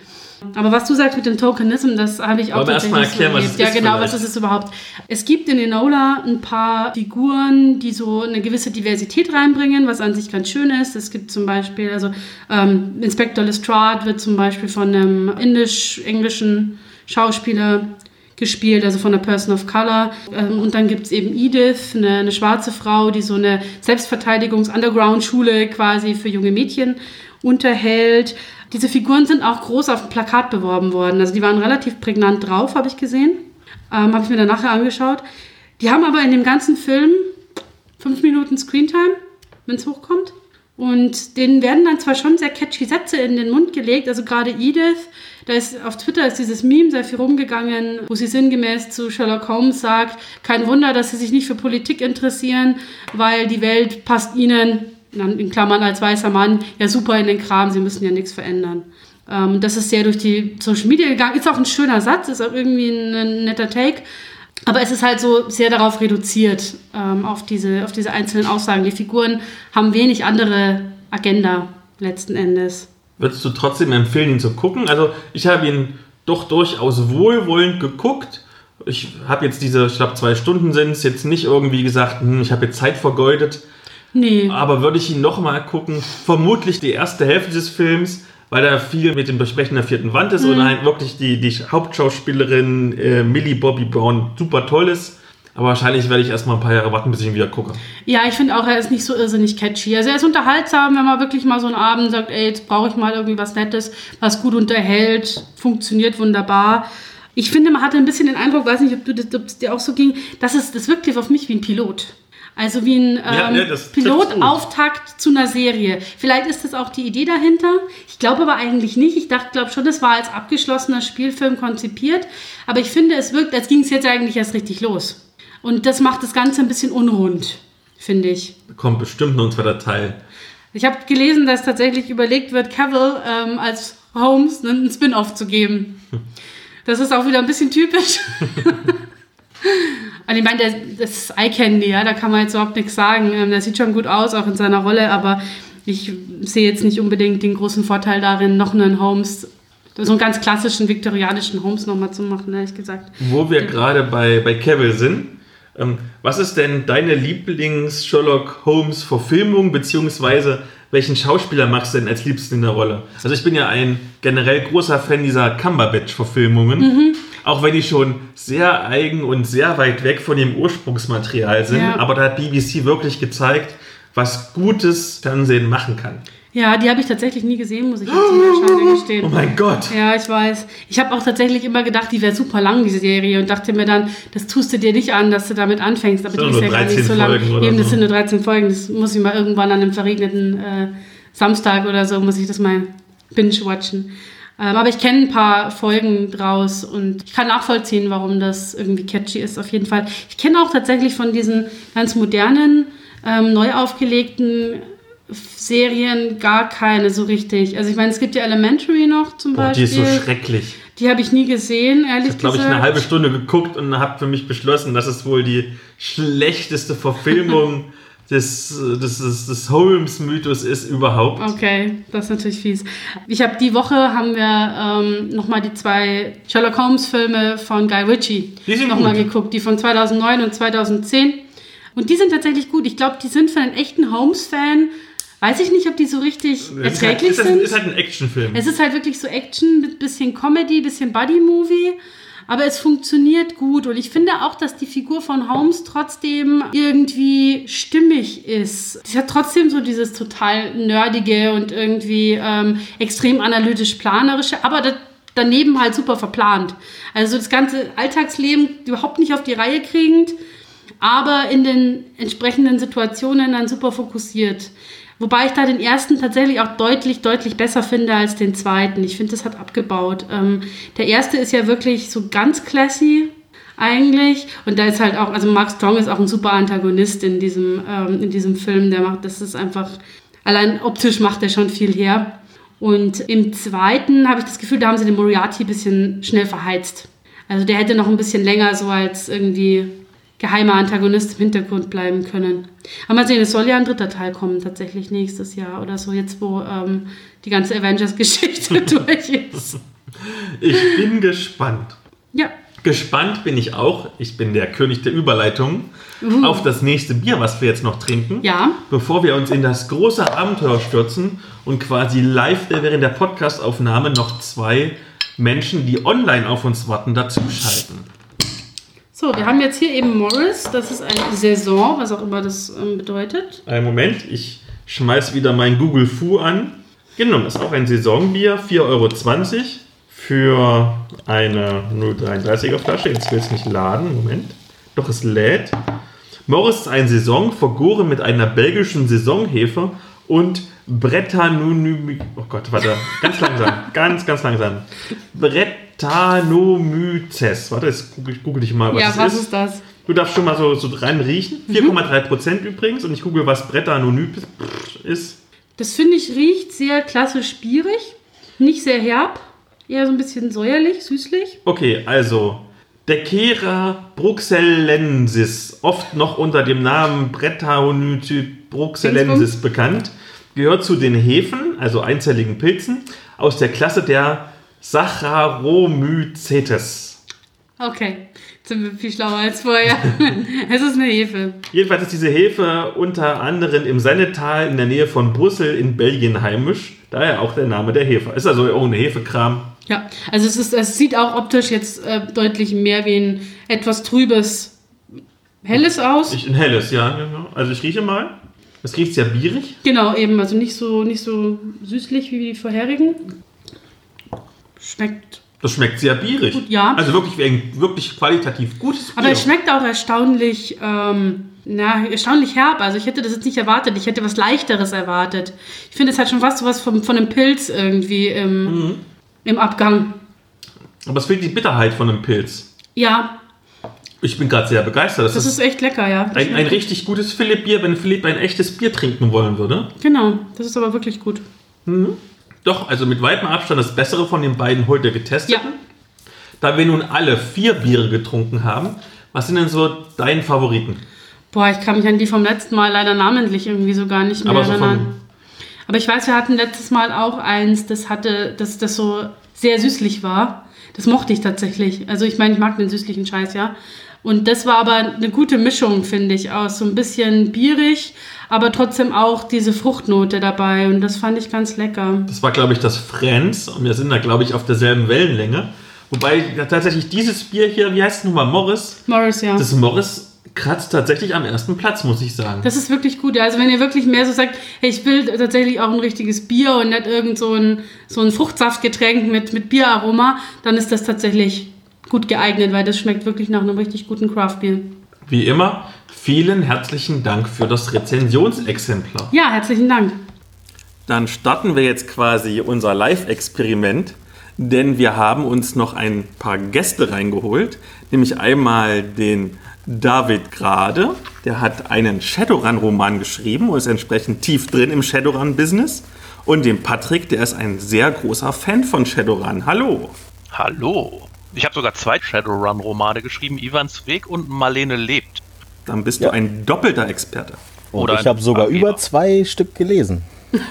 Aber was du sagst mit dem Tokenism, das habe ich auch Wollen wir erst tatsächlich erklären, was erlebt. es Ja, ist genau, vielleicht? was ist es überhaupt? Es gibt in Enola ein paar Figuren, die so eine gewisse Diversität reinbringen, was an sich ganz schön ist. Es gibt zum Beispiel, also ähm, Inspector Lestrade wird zum Beispiel von einem indisch-englischen Schauspieler gespielt, also von einer Person of Color. Ähm, und dann gibt es eben Edith, eine, eine schwarze Frau, die so eine Selbstverteidigungs-Underground-Schule quasi für junge Mädchen unterhält. Diese Figuren sind auch groß auf dem Plakat beworben worden. Also die waren relativ prägnant drauf, habe ich gesehen. Ähm, habe ich mir dann nachher angeschaut. Die haben aber in dem ganzen Film fünf Minuten Screentime, wenn es hochkommt. Und denen werden dann zwar schon sehr catchy Sätze in den Mund gelegt, also gerade Edith, da ist auf Twitter ist dieses Meme sehr viel rumgegangen, wo sie sinngemäß zu Sherlock Holmes sagt, kein Wunder, dass sie sich nicht für Politik interessieren, weil die Welt passt ihnen, in Klammern als weißer Mann, ja super in den Kram, sie müssen ja nichts verändern. Ähm, das ist sehr durch die Social Media gegangen, ist auch ein schöner Satz, ist auch irgendwie ein, ein netter Take. Aber es ist halt so sehr darauf reduziert, ähm, auf, diese, auf diese einzelnen Aussagen. Die Figuren haben wenig andere Agenda letzten Endes. Würdest du trotzdem empfehlen, ihn zu gucken? Also ich habe ihn doch durchaus wohlwollend geguckt. Ich habe jetzt diese, ich glaube, zwei Stunden sind es, jetzt nicht irgendwie gesagt, hm, ich habe jetzt Zeit vergeudet. Nee. Aber würde ich ihn nochmal gucken, vermutlich die erste Hälfte des Films, weil da viel mit dem Besprechen der vierten Wand ist und halt wirklich die, die Hauptschauspielerin äh, Millie Bobby Brown super toll ist. Aber wahrscheinlich werde ich erstmal ein paar Jahre warten, bis ich ihn wieder gucke. Ja, ich finde auch, er ist nicht so irrsinnig catchy. Also er ist unterhaltsam, wenn man wirklich mal so einen Abend sagt, ey, jetzt brauche ich mal irgendwie was Nettes, was gut unterhält, funktioniert wunderbar. Ich finde, man hatte ein bisschen den Eindruck, weiß nicht, ob, du, das- ob es dir auch so ging, dass es, das wirkte auf mich wie ein Pilot. Also wie ein ähm, ja, gut. Pilotauftakt zu einer Serie. Vielleicht ist das auch die Idee dahinter. Ich glaube aber eigentlich nicht. Ich dachte, glaube schon, das war als abgeschlossener Spielfilm konzipiert. Aber ich finde, es wirkt, als ging es jetzt eigentlich erst richtig los. Und das macht das Ganze ein bisschen unrund, finde ich. Kommt bestimmt noch ein zweiter Teil. Ich habe gelesen, dass tatsächlich überlegt wird, Cavill ähm, als Holmes einen Spin-off zu geben. Das ist auch wieder ein bisschen typisch. Und ich meine, der, das ist Eye Candy, ja, da kann man jetzt überhaupt nichts sagen. Ähm, der sieht schon gut aus, auch in seiner Rolle, aber ich sehe jetzt nicht unbedingt den großen Vorteil darin, noch einen Holmes, so einen ganz klassischen viktorianischen Holmes nochmal zu machen, ehrlich gesagt. Wo wir gerade bei, bei Cavill sind, was ist denn deine Lieblings-Sherlock Holmes-Verfilmung, beziehungsweise welchen Schauspieler magst du denn als liebsten in der Rolle? Also ich bin ja ein generell großer Fan dieser Cumberbatch-Verfilmungen, Mhm. auch wenn die schon sehr eigen und sehr weit weg von dem Ursprungsmaterial sind, Ja. aber da hat BBC wirklich gezeigt, was gutes Fernsehen machen kann. Ja, die habe ich tatsächlich nie gesehen, muss ich jetzt zum Erscheinen gestehen. Oh mein Gott! Ja, ich weiß. Ich habe auch tatsächlich immer gedacht, die wäre super lang, diese Serie, und dachte mir dann, das tust du dir nicht an, dass du damit anfängst. Aber Sind die ist ja gar nicht 13 so lang. Eben, das so. sind nur 13 Folgen. Das muss ich mal irgendwann an einem verregneten äh, Samstag oder so, muss ich das mal binge-watchen. Ähm, aber ich kenne ein paar Folgen draus und ich kann nachvollziehen, warum das irgendwie catchy ist, auf jeden Fall. Ich kenne auch tatsächlich von diesen ganz modernen, ähm, neu aufgelegten Serien gar keine so richtig. Also ich meine, es gibt ja Elementary noch zum Boah, die Beispiel. ist so schrecklich. Die habe ich nie gesehen, ehrlich Ich habe, glaube ich, gesagt. eine halbe Stunde geguckt und habe für mich beschlossen, das ist wohl die schlechteste Verfilmung des, des, des, des Holmes-Mythos ist überhaupt. Okay, das ist natürlich fies. Ich habe die Woche haben wir ähm, nochmal die zwei Sherlock Holmes Filme von Guy Ritchie Die sind nochmal geguckt, die von 2009 und 2010. Und die sind tatsächlich gut. Ich glaube, die sind für einen echten Holmes-Fan, weiß ich nicht, ob die so richtig Es halt, erträglich ist, halt, sind. ist halt ein Actionfilm. Es ist halt wirklich so Action mit bisschen Comedy, bisschen Buddy-Movie. Aber es funktioniert gut und ich finde auch, dass die Figur von Holmes trotzdem irgendwie stimmig ist. Sie hat trotzdem so dieses total nerdige und irgendwie ähm, extrem analytisch-planerische, aber das, daneben halt super verplant. Also das ganze Alltagsleben überhaupt nicht auf die Reihe kriegend, aber in den entsprechenden Situationen dann super fokussiert. Wobei ich da den ersten tatsächlich auch deutlich, deutlich besser finde als den zweiten. Ich finde, das hat abgebaut. Ähm, der erste ist ja wirklich so ganz classy eigentlich. Und da ist halt auch, also Mark Strong ist auch ein super Antagonist in diesem, ähm, in diesem Film. Der macht, das ist einfach, allein optisch macht er schon viel her. Und im zweiten habe ich das Gefühl, da haben sie den Moriarty ein bisschen schnell verheizt. Also der hätte noch ein bisschen länger so als irgendwie geheimer Antagonist im Hintergrund bleiben können. Aber mal sehen, es soll ja ein dritter Teil kommen, tatsächlich nächstes Jahr oder so, jetzt wo ähm, die ganze Avengers-Geschichte durch ist. Ich bin gespannt. Ja, Gespannt bin ich auch, ich bin der König der Überleitung, auf das nächste Bier, was wir jetzt noch trinken. ja. Bevor wir uns in das große Abenteuer stürzen und quasi live während der Podcastaufnahme noch zwei Menschen, die online auf uns warten, dazuschalten. So, wir haben jetzt hier eben Morris, das ist eine Saison, was auch immer das ähm, bedeutet. Einen Moment, ich schmeiß wieder mein Google Fu an. Genau, das ist auch ein Saisonbier, 4,20 Euro für eine 0,33er Flasche. Jetzt will es nicht laden, Moment. Doch, es lädt. Morris ist ein Saison, vergoren mit einer belgischen Saisonhefe und Brettanomyces. Oh Gott, warte, ganz langsam, ganz, ganz langsam. Brettanomyces. Warte, jetzt google, google ich mal, was ja, es was ist. ist das? Du darfst schon mal so, so rein riechen. 4,3% übrigens. Und ich google, was Brettanomyces ist. Das finde ich riecht sehr klassisch bierig, nicht sehr herb, eher so ein bisschen säuerlich, süßlich. Okay, also Deckera bruxellensis, oft noch unter dem Namen Brettanomyces bruxellensis bekannt, gehört zu den Hefen, also einzelligen Pilzen, aus der Klasse der Saccharomycetes. Okay, jetzt sind wir viel schlauer als vorher. es ist eine Hefe. Jedenfalls ist diese Hefe unter anderem im Sennetal in der Nähe von Brüssel in Belgien heimisch. Daher auch der Name der Hefe. Ist also irgendeine Hefekram. Ja, also es, ist, es sieht auch optisch jetzt äh, deutlich mehr wie ein etwas trübes Helles aus. Ich, ein helles, ja. genau. Also ich rieche mal. Es riecht sehr bierig. Genau, eben, also nicht so, nicht so süßlich wie die vorherigen. Schmeckt. Das schmeckt sehr bierig. Gut, ja. Also wirklich, wie ein wirklich qualitativ gutes Aber Bier. es schmeckt auch erstaunlich, ähm, na, erstaunlich herb. Also ich hätte das jetzt nicht erwartet. Ich hätte was Leichteres erwartet. Ich finde, es hat schon fast so was von, von einem Pilz irgendwie im, Mhm. im Abgang. Aber es fehlt die Bitterheit von einem Pilz. Ja, Ich bin gerade sehr begeistert. Das, das ist, ist echt lecker, ja. ein, ein richtig gutes Philipp-Bier, wenn Philipp ein echtes Bier trinken wollen würde. Genau, das ist aber wirklich gut. Doch, also mit weitem Abstand das Bessere von den beiden heute getestet. Ja. Da wir nun alle vier Biere getrunken haben, was sind denn so deine Favoriten? Boah, ich kann mich an die vom letzten Mal leider namentlich irgendwie so gar nicht mehr Aber so erinnern. Aber ich weiß, wir hatten letztes Mal auch eins, das hatte, das, das so sehr süßlich war. Das mochte ich tatsächlich. Also ich meine, ich mag den süßlichen Scheiß, ja. Und das war aber eine gute Mischung, finde ich, aus so ein bisschen bierig, aber trotzdem auch diese Fruchtnote dabei. Und das fand ich ganz lecker. das war, glaube ich, das Friends und wir sind da, glaube ich, auf derselben Wellenlänge. Wobei tatsächlich dieses Bier hier, wie heißt es nochmal, Morris? Morris, ja. Das Morris kratzt tatsächlich am ersten Platz, muss ich sagen. Das ist wirklich gut. Also wenn ihr wirklich mehr so sagt, hey, ich will tatsächlich auch ein richtiges Bier und nicht irgend so ein, so ein Fruchtsaftgetränk mit, mit Bieraroma, dann ist das tatsächlich gut geeignet, weil das schmeckt wirklich nach einem richtig guten Craftbier. Wie immer, vielen herzlichen Dank für das Rezensionsexemplar. Ja, herzlichen Dank. Dann starten wir jetzt quasi unser Live-Experiment, denn wir haben uns noch ein paar Gäste reingeholt, nämlich einmal den David Grade, der hat einen Shadowrun-Roman geschrieben und ist entsprechend tief drin im Shadowrun-Business. Und den Patrick, der ist ein sehr großer Fan von Shadowrun. Hallo. Hallo. Ich habe sogar zwei Shadowrun-Romane geschrieben, Ivans Weg und Marlene lebt. Dann bist Ja. du ein doppelter Experte. Und Oder ich habe sogar Abgeber. über zwei Stück gelesen.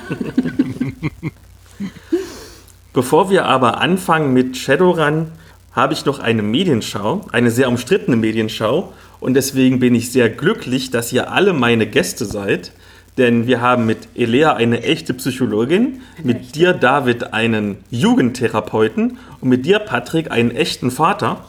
Bevor wir aber anfangen mit Shadowrun, habe ich noch eine Medienschau, eine sehr umstrittene Medienschau. Und deswegen bin ich sehr glücklich, dass ihr alle meine Gäste seid. Denn wir haben mit Elea eine echte Psychologin, mit dir, David, einen Jugendtherapeuten und mit dir, Patrick, einen echten Vater.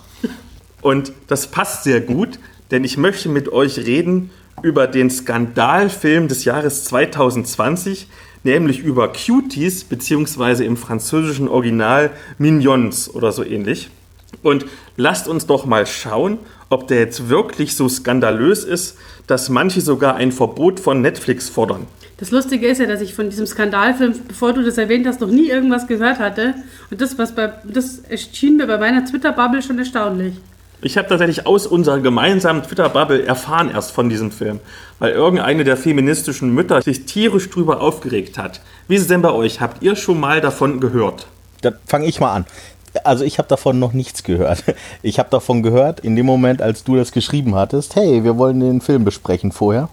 Und das passt sehr gut, denn ich möchte mit euch reden über den Skandalfilm des Jahres 2020, nämlich über Cuties, beziehungsweise im französischen Original Mignons oder so ähnlich. Und lasst uns doch mal schauen, ob der jetzt wirklich so skandalös ist, dass manche sogar ein Verbot von Netflix fordern. Das Lustige ist ja, dass ich von diesem Skandalfilm, bevor du das erwähnt hast, noch nie irgendwas gehört hatte. Und das, was bei, das erschien mir bei meiner Twitter-Bubble schon erstaunlich. Ich habe tatsächlich aus unserer gemeinsamen Twitter-Bubble erfahren erst von diesem Film, weil irgendeine der feministischen Mütter sich tierisch drüber aufgeregt hat. Wie ist es denn bei euch? Habt ihr schon mal davon gehört? Da fange ich mal an. Also ich habe davon noch nichts gehört. Ich habe davon gehört in dem Moment, als du das geschrieben hattest. Hey, wir wollen den Film besprechen vorher.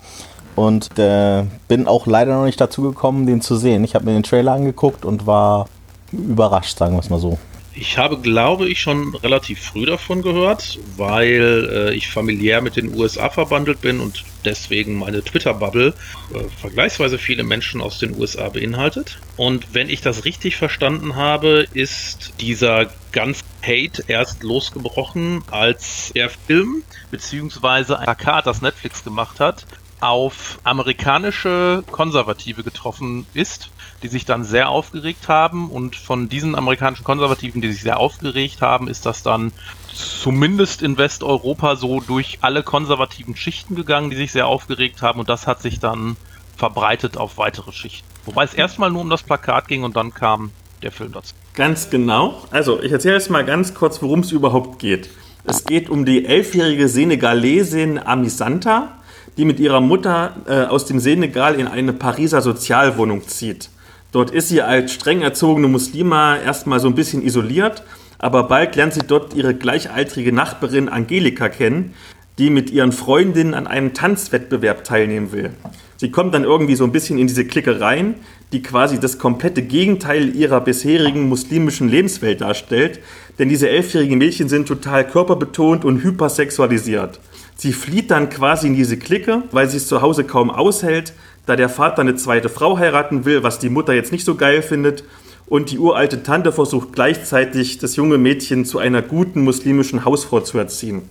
Und äh, bin auch leider noch nicht dazu gekommen, den zu sehen. Ich habe mir den Trailer angeguckt und war überrascht, sagen wir es mal so. Ich habe, glaube ich, schon relativ früh davon gehört, weil äh, ich familiär mit den USA verbandelt bin und deswegen meine Twitter-Bubble äh, vergleichsweise viele Menschen aus den USA beinhaltet. Und wenn ich das richtig verstanden habe, ist dieser ganze Hate erst losgebrochen, als der Film beziehungsweise ein Plakat, das Netflix gemacht hat, auf amerikanische Konservative getroffen ist, die sich dann sehr aufgeregt haben. Und von diesen amerikanischen Konservativen, die sich sehr aufgeregt haben, ist das dann zumindest in Westeuropa so durch alle konservativen Schichten gegangen, die sich sehr aufgeregt haben. Und das hat sich dann verbreitet auf weitere Schichten. Wobei es erstmal nur um das Plakat ging und dann kam der Film dazu. Ganz genau. Also, ich erzähle jetzt mal ganz kurz, worum es überhaupt geht. Es geht um die elfjährige Senegalesin Amisanta, die mit ihrer Mutter äh, aus dem Senegal in eine Pariser Sozialwohnung zieht. Dort ist sie als streng erzogene Muslima erstmal so ein bisschen isoliert, aber bald lernt sie dort ihre gleichaltrige Nachbarin Angelika kennen, die mit ihren Freundinnen an einem Tanzwettbewerb teilnehmen will. Sie kommt dann irgendwie so ein bisschen in diese Clique rein, die quasi das komplette Gegenteil ihrer bisherigen muslimischen Lebenswelt darstellt, denn diese elfjährigen Mädchen sind total körperbetont und hypersexualisiert. Sie flieht dann quasi in diese Clique, weil sie es zu Hause kaum aushält, da der Vater eine zweite Frau heiraten will, was die Mutter jetzt nicht so geil findet, und die uralte Tante versucht gleichzeitig, das junge Mädchen zu einer guten muslimischen Hausfrau zu erziehen.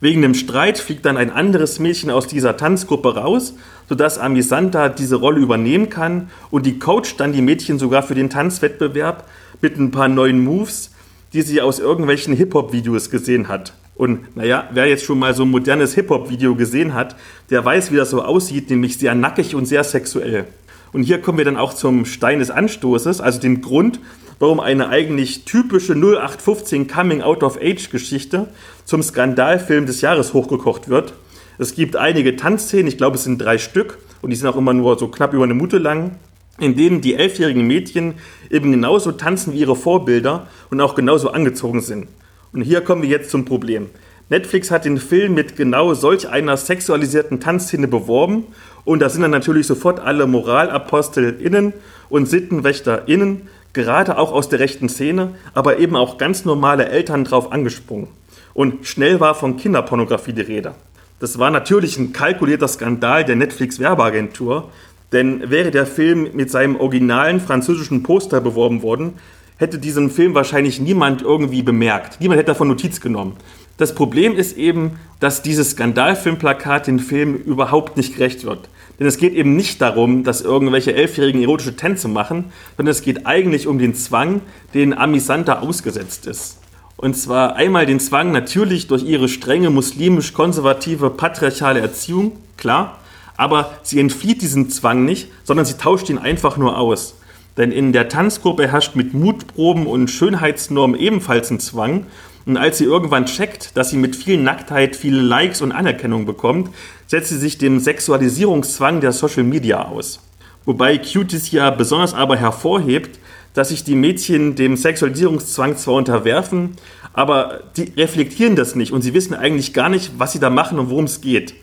Wegen dem Streit fliegt dann ein anderes Mädchen aus dieser Tanzgruppe raus, sodass Amisanta diese Rolle übernehmen kann und die coacht dann die Mädchen sogar für den Tanzwettbewerb mit ein paar neuen Moves, die sie aus irgendwelchen Hip-Hop-Videos gesehen hat. Und naja, wer jetzt schon mal so ein modernes Hip-Hop-Video gesehen hat, der weiß, wie das so aussieht, nämlich sehr nackig und sehr sexuell. Und hier kommen wir dann auch zum Stein des Anstoßes, also dem Grund, warum eine eigentlich typische 0815 Coming-out-of-Age-Geschichte zum Skandalfilm des Jahres hochgekocht wird. Es gibt einige Tanzszenen, ich glaube es sind drei Stück und die sind auch immer nur so knapp über eine Minute lang, in denen die elfjährigen Mädchen eben genauso tanzen wie ihre Vorbilder und auch genauso angezogen sind. Und hier kommen wir jetzt zum Problem. Netflix hat den Film mit genau solch einer sexualisierten Tanzszene beworben und da sind dann natürlich sofort alle MoralapostelInnen und SittenwächterInnen, gerade auch aus der rechten Szene, aber eben auch ganz normale Eltern drauf angesprungen. Und schnell war von Kinderpornografie die Rede. Das war natürlich ein kalkulierter Skandal der Netflix-Werbeagentur, denn wäre der Film mit seinem originalen französischen Poster beworben worden, hätte diesen Film wahrscheinlich niemand irgendwie bemerkt. Niemand hätte davon Notiz genommen. Das Problem ist eben, dass dieses Skandalfilmplakat den Film überhaupt nicht gerecht wird. Denn es geht eben nicht darum, dass irgendwelche Elfjährigen erotische Tänze machen, sondern es geht eigentlich um den Zwang, den Amisanta ausgesetzt ist. Und zwar einmal den Zwang natürlich durch ihre strenge muslimisch-konservative patriarchale Erziehung, klar, aber sie entflieht diesem Zwang nicht, sondern sie tauscht ihn einfach nur aus. Denn in der Tanzgruppe herrscht mit Mutproben und Schönheitsnormen ebenfalls ein Zwang. Und als sie irgendwann checkt, dass sie mit viel Nacktheit viele Likes und Anerkennung bekommt, setzt sie sich dem Sexualisierungszwang der Social Media aus. Wobei Cuties ja besonders aber hervorhebt, dass sich die Mädchen dem Sexualisierungszwang zwar unterwerfen, aber die reflektieren das nicht und sie wissen eigentlich gar nicht, was sie da machen und worum es geht.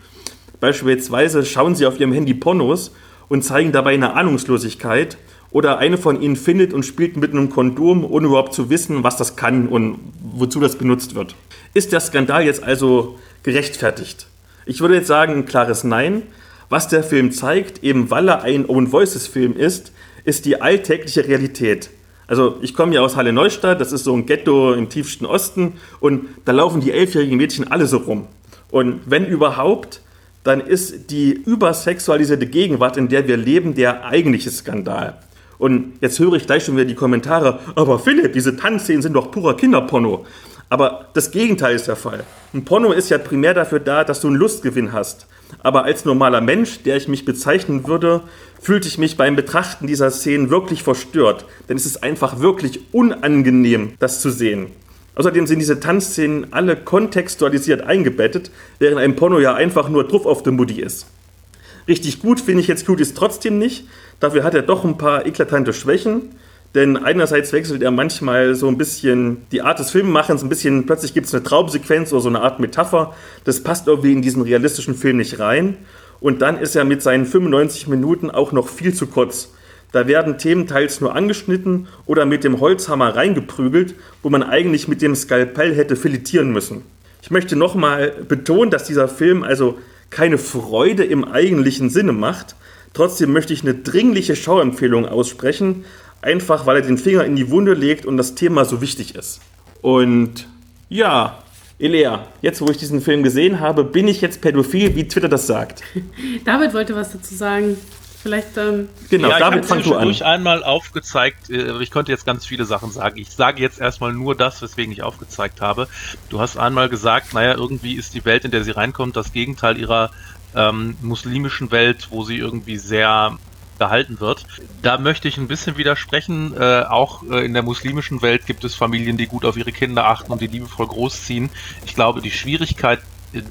Beispielsweise schauen sie auf ihrem Handy Pornos und zeigen dabei eine Ahnungslosigkeit. Oder eine von ihnen findet und spielt mit einem Kondom, ohne überhaupt zu wissen, was das kann und wozu das benutzt wird. Ist der Skandal jetzt also gerechtfertigt? Ich würde jetzt sagen, ein klares Nein. Was der Film zeigt, eben weil er ein Own Voices Film ist, ist die alltägliche Realität. Also ich komme ja aus Halle Neustadt, das ist so ein Ghetto im tiefsten Osten und da laufen die elfjährigen Mädchen alle so rum. Und wenn überhaupt, dann ist die übersexualisierte Gegenwart, in der wir leben, der eigentliche Skandal. Und jetzt höre ich gleich schon wieder die Kommentare, aber Philipp, diese Tanzszenen sind doch purer Kinderporno. Aber das Gegenteil ist der Fall. Ein Porno ist ja primär dafür da, dass du einen Lustgewinn hast. Aber als normaler Mensch, der ich mich bezeichnen würde, fühlte ich mich beim Betrachten dieser Szenen wirklich verstört. Denn es ist einfach wirklich unangenehm, das zu sehen. Außerdem sind diese Tanzszenen alle kontextualisiert eingebettet, während ein Porno ja einfach nur drauf auf der Mutti ist. Richtig gut finde ich jetzt Cuties trotzdem nicht. Dafür hat er doch ein paar eklatante Schwächen. Denn einerseits wechselt er manchmal so ein bisschen die Art des Filmemachens, ein bisschen, plötzlich gibt es eine Traumsequenz oder so eine Art Metapher. Das passt irgendwie in diesen realistischen Film nicht rein. Und dann ist er mit seinen 95 Minuten auch noch viel zu kurz. Da werden Themen teils nur angeschnitten oder mit dem Holzhammer reingeprügelt, wo man eigentlich mit dem Skalpell hätte filetieren müssen. Ich möchte nochmal betonen, dass dieser Film also keine Freude im eigentlichen Sinne macht. Trotzdem möchte ich eine dringliche Schauempfehlung aussprechen, einfach weil er den Finger in die Wunde legt und das Thema so wichtig ist. Und ja, Elea, jetzt wo ich diesen Film gesehen habe, bin ich jetzt pädophil, wie Twitter das sagt. David wollte was dazu sagen. Vielleicht. Ähm genau, ja, David, fang du an. Ich einmal aufgezeigt, äh, ich konnte jetzt ganz viele Sachen sagen. Ich sage jetzt erstmal nur das, weswegen ich aufgezeigt habe. Du hast einmal gesagt, naja, irgendwie ist die Welt, in der sie reinkommt, das Gegenteil ihrer ähm, muslimischen Welt, wo sie irgendwie sehr gehalten wird. Da möchte ich ein bisschen widersprechen. Äh, auch äh, in der muslimischen Welt gibt es Familien, die gut auf ihre Kinder achten und die liebevoll großziehen. Ich glaube, die Schwierigkeit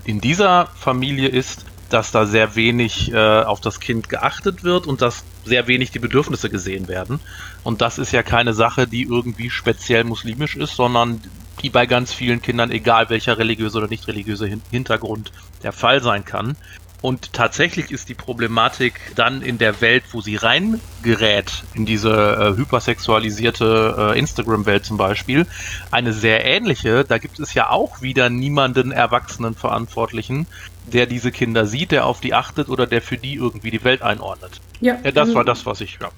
in dieser Familie ist, dass da sehr wenig äh, auf das Kind geachtet wird und dass sehr wenig die Bedürfnisse gesehen werden. Und das ist ja keine Sache, die irgendwie speziell muslimisch ist, sondern die bei ganz vielen Kindern, egal welcher religiöse oder nicht religiöse Hintergrund der Fall sein kann. Und tatsächlich ist die Problematik dann in der Welt, wo sie reingerät, in diese äh, hypersexualisierte äh, Instagram-Welt zum Beispiel, eine sehr ähnliche. Da gibt es ja auch wieder niemanden erwachsenen Verantwortlichen, der diese Kinder sieht, der auf die achtet oder der für die irgendwie die Welt einordnet. Ja, ja das war das, was ich. Ja.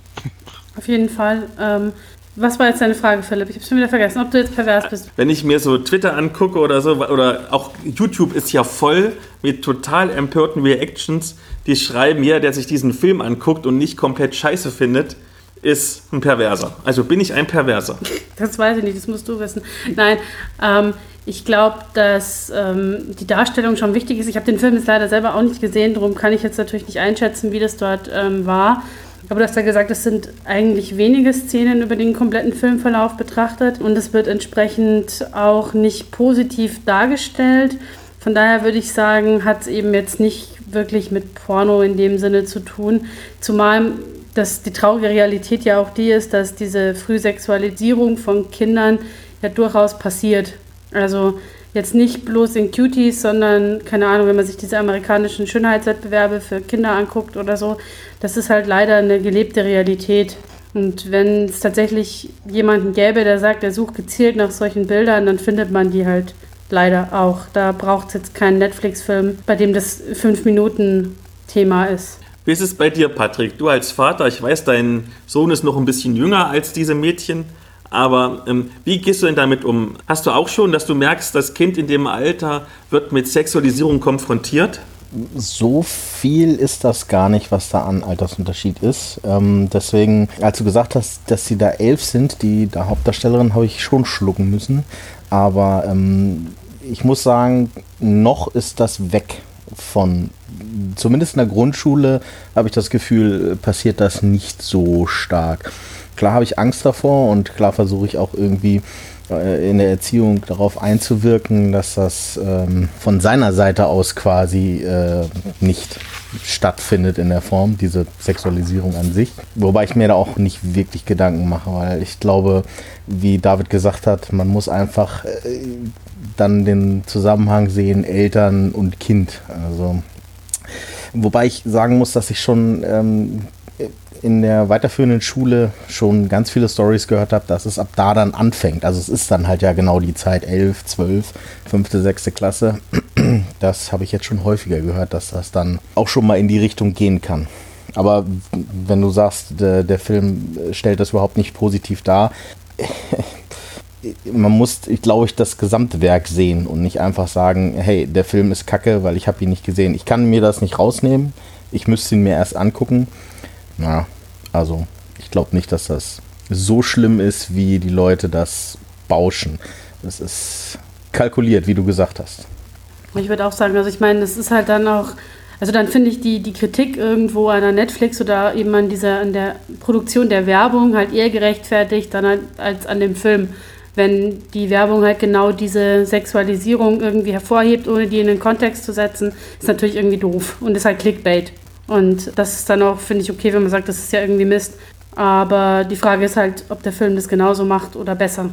Auf jeden Fall. Ähm, was war jetzt deine Frage, Philipp? Ich habe schon wieder vergessen, ob du jetzt pervers bist. Wenn ich mir so Twitter angucke oder so, oder auch YouTube ist ja voll mit total empörten Reactions, die schreiben, jeder, der sich diesen Film anguckt und nicht komplett scheiße findet, ist ein Perverser. Also bin ich ein Perverser. Das weiß ich nicht, das musst du wissen. Nein, ähm, ich glaube, dass ähm, die Darstellung schon wichtig ist. Ich habe den Film jetzt leider selber auch nicht gesehen, darum kann ich jetzt natürlich nicht einschätzen, wie das dort ähm, war. Aber du hast ja gesagt, es sind eigentlich wenige Szenen über den kompletten Filmverlauf betrachtet und es wird entsprechend auch nicht positiv dargestellt. Von daher würde ich sagen, hat es eben jetzt nicht wirklich mit Porno in dem Sinne zu tun. Zumal dass die traurige Realität ja auch die ist, dass diese Frühsexualisierung von Kindern ja durchaus passiert. Also jetzt nicht bloß in Cuties, sondern, keine Ahnung, wenn man sich diese amerikanischen Schönheitswettbewerbe für Kinder anguckt oder so, das ist halt leider eine gelebte Realität. Und wenn es tatsächlich jemanden gäbe, der sagt, er sucht gezielt nach solchen Bildern, dann findet man die halt leider auch. Da braucht es jetzt keinen Netflix-Film, bei dem das fünf Minuten Thema ist. Wie ist es bei dir, Patrick? Du als Vater, ich weiß, dein Sohn ist noch ein bisschen jünger als diese Mädchen. Aber ähm, wie gehst du denn damit um? Hast du auch schon, dass du merkst, das Kind in dem Alter wird mit Sexualisierung konfrontiert? So viel ist das gar nicht, was da an Altersunterschied ist. Ähm, deswegen, als du gesagt hast, dass sie da elf sind, die der Hauptdarstellerin, habe ich schon schlucken müssen. Aber ähm, ich muss sagen, noch ist das weg von, zumindest in der Grundschule habe ich das Gefühl, passiert das nicht so stark klar habe ich Angst davor und klar versuche ich auch irgendwie äh, in der Erziehung darauf einzuwirken, dass das ähm, von seiner Seite aus quasi äh, nicht stattfindet in der Form, diese Sexualisierung an sich. Wobei ich mir da auch nicht wirklich Gedanken mache, weil ich glaube, wie David gesagt hat, man muss einfach äh, dann den Zusammenhang sehen, Eltern und Kind. Also Wobei ich sagen muss, dass ich schon ähm, in der weiterführenden Schule schon ganz viele Stories gehört habe, dass es ab da dann anfängt. Also es ist dann halt ja genau die Zeit 11, 12, 5., 6. Klasse. Das habe ich jetzt schon häufiger gehört, dass das dann auch schon mal in die Richtung gehen kann. Aber wenn du sagst, der, der Film stellt das überhaupt nicht positiv dar, man muss, ich glaube ich, das Gesamtwerk sehen und nicht einfach sagen, hey, der Film ist kacke, weil ich habe ihn nicht gesehen. Ich kann mir das nicht rausnehmen. Ich müsste ihn mir erst angucken na, also ich glaube nicht, dass das so schlimm ist, wie die Leute das bauschen. Das ist kalkuliert, wie du gesagt hast. Ich würde auch sagen, also ich meine, das ist halt dann auch, also dann finde ich die, die Kritik irgendwo an der Netflix oder eben an dieser, an der Produktion der Werbung halt eher gerechtfertigt dann halt als an dem Film. Wenn die Werbung halt genau diese Sexualisierung irgendwie hervorhebt, ohne die in den Kontext zu setzen, ist natürlich irgendwie doof und ist halt Clickbait. Und das ist dann auch, finde ich, okay, wenn man sagt, das ist ja irgendwie Mist. Aber die Frage ist halt, ob der Film das genauso macht oder besser.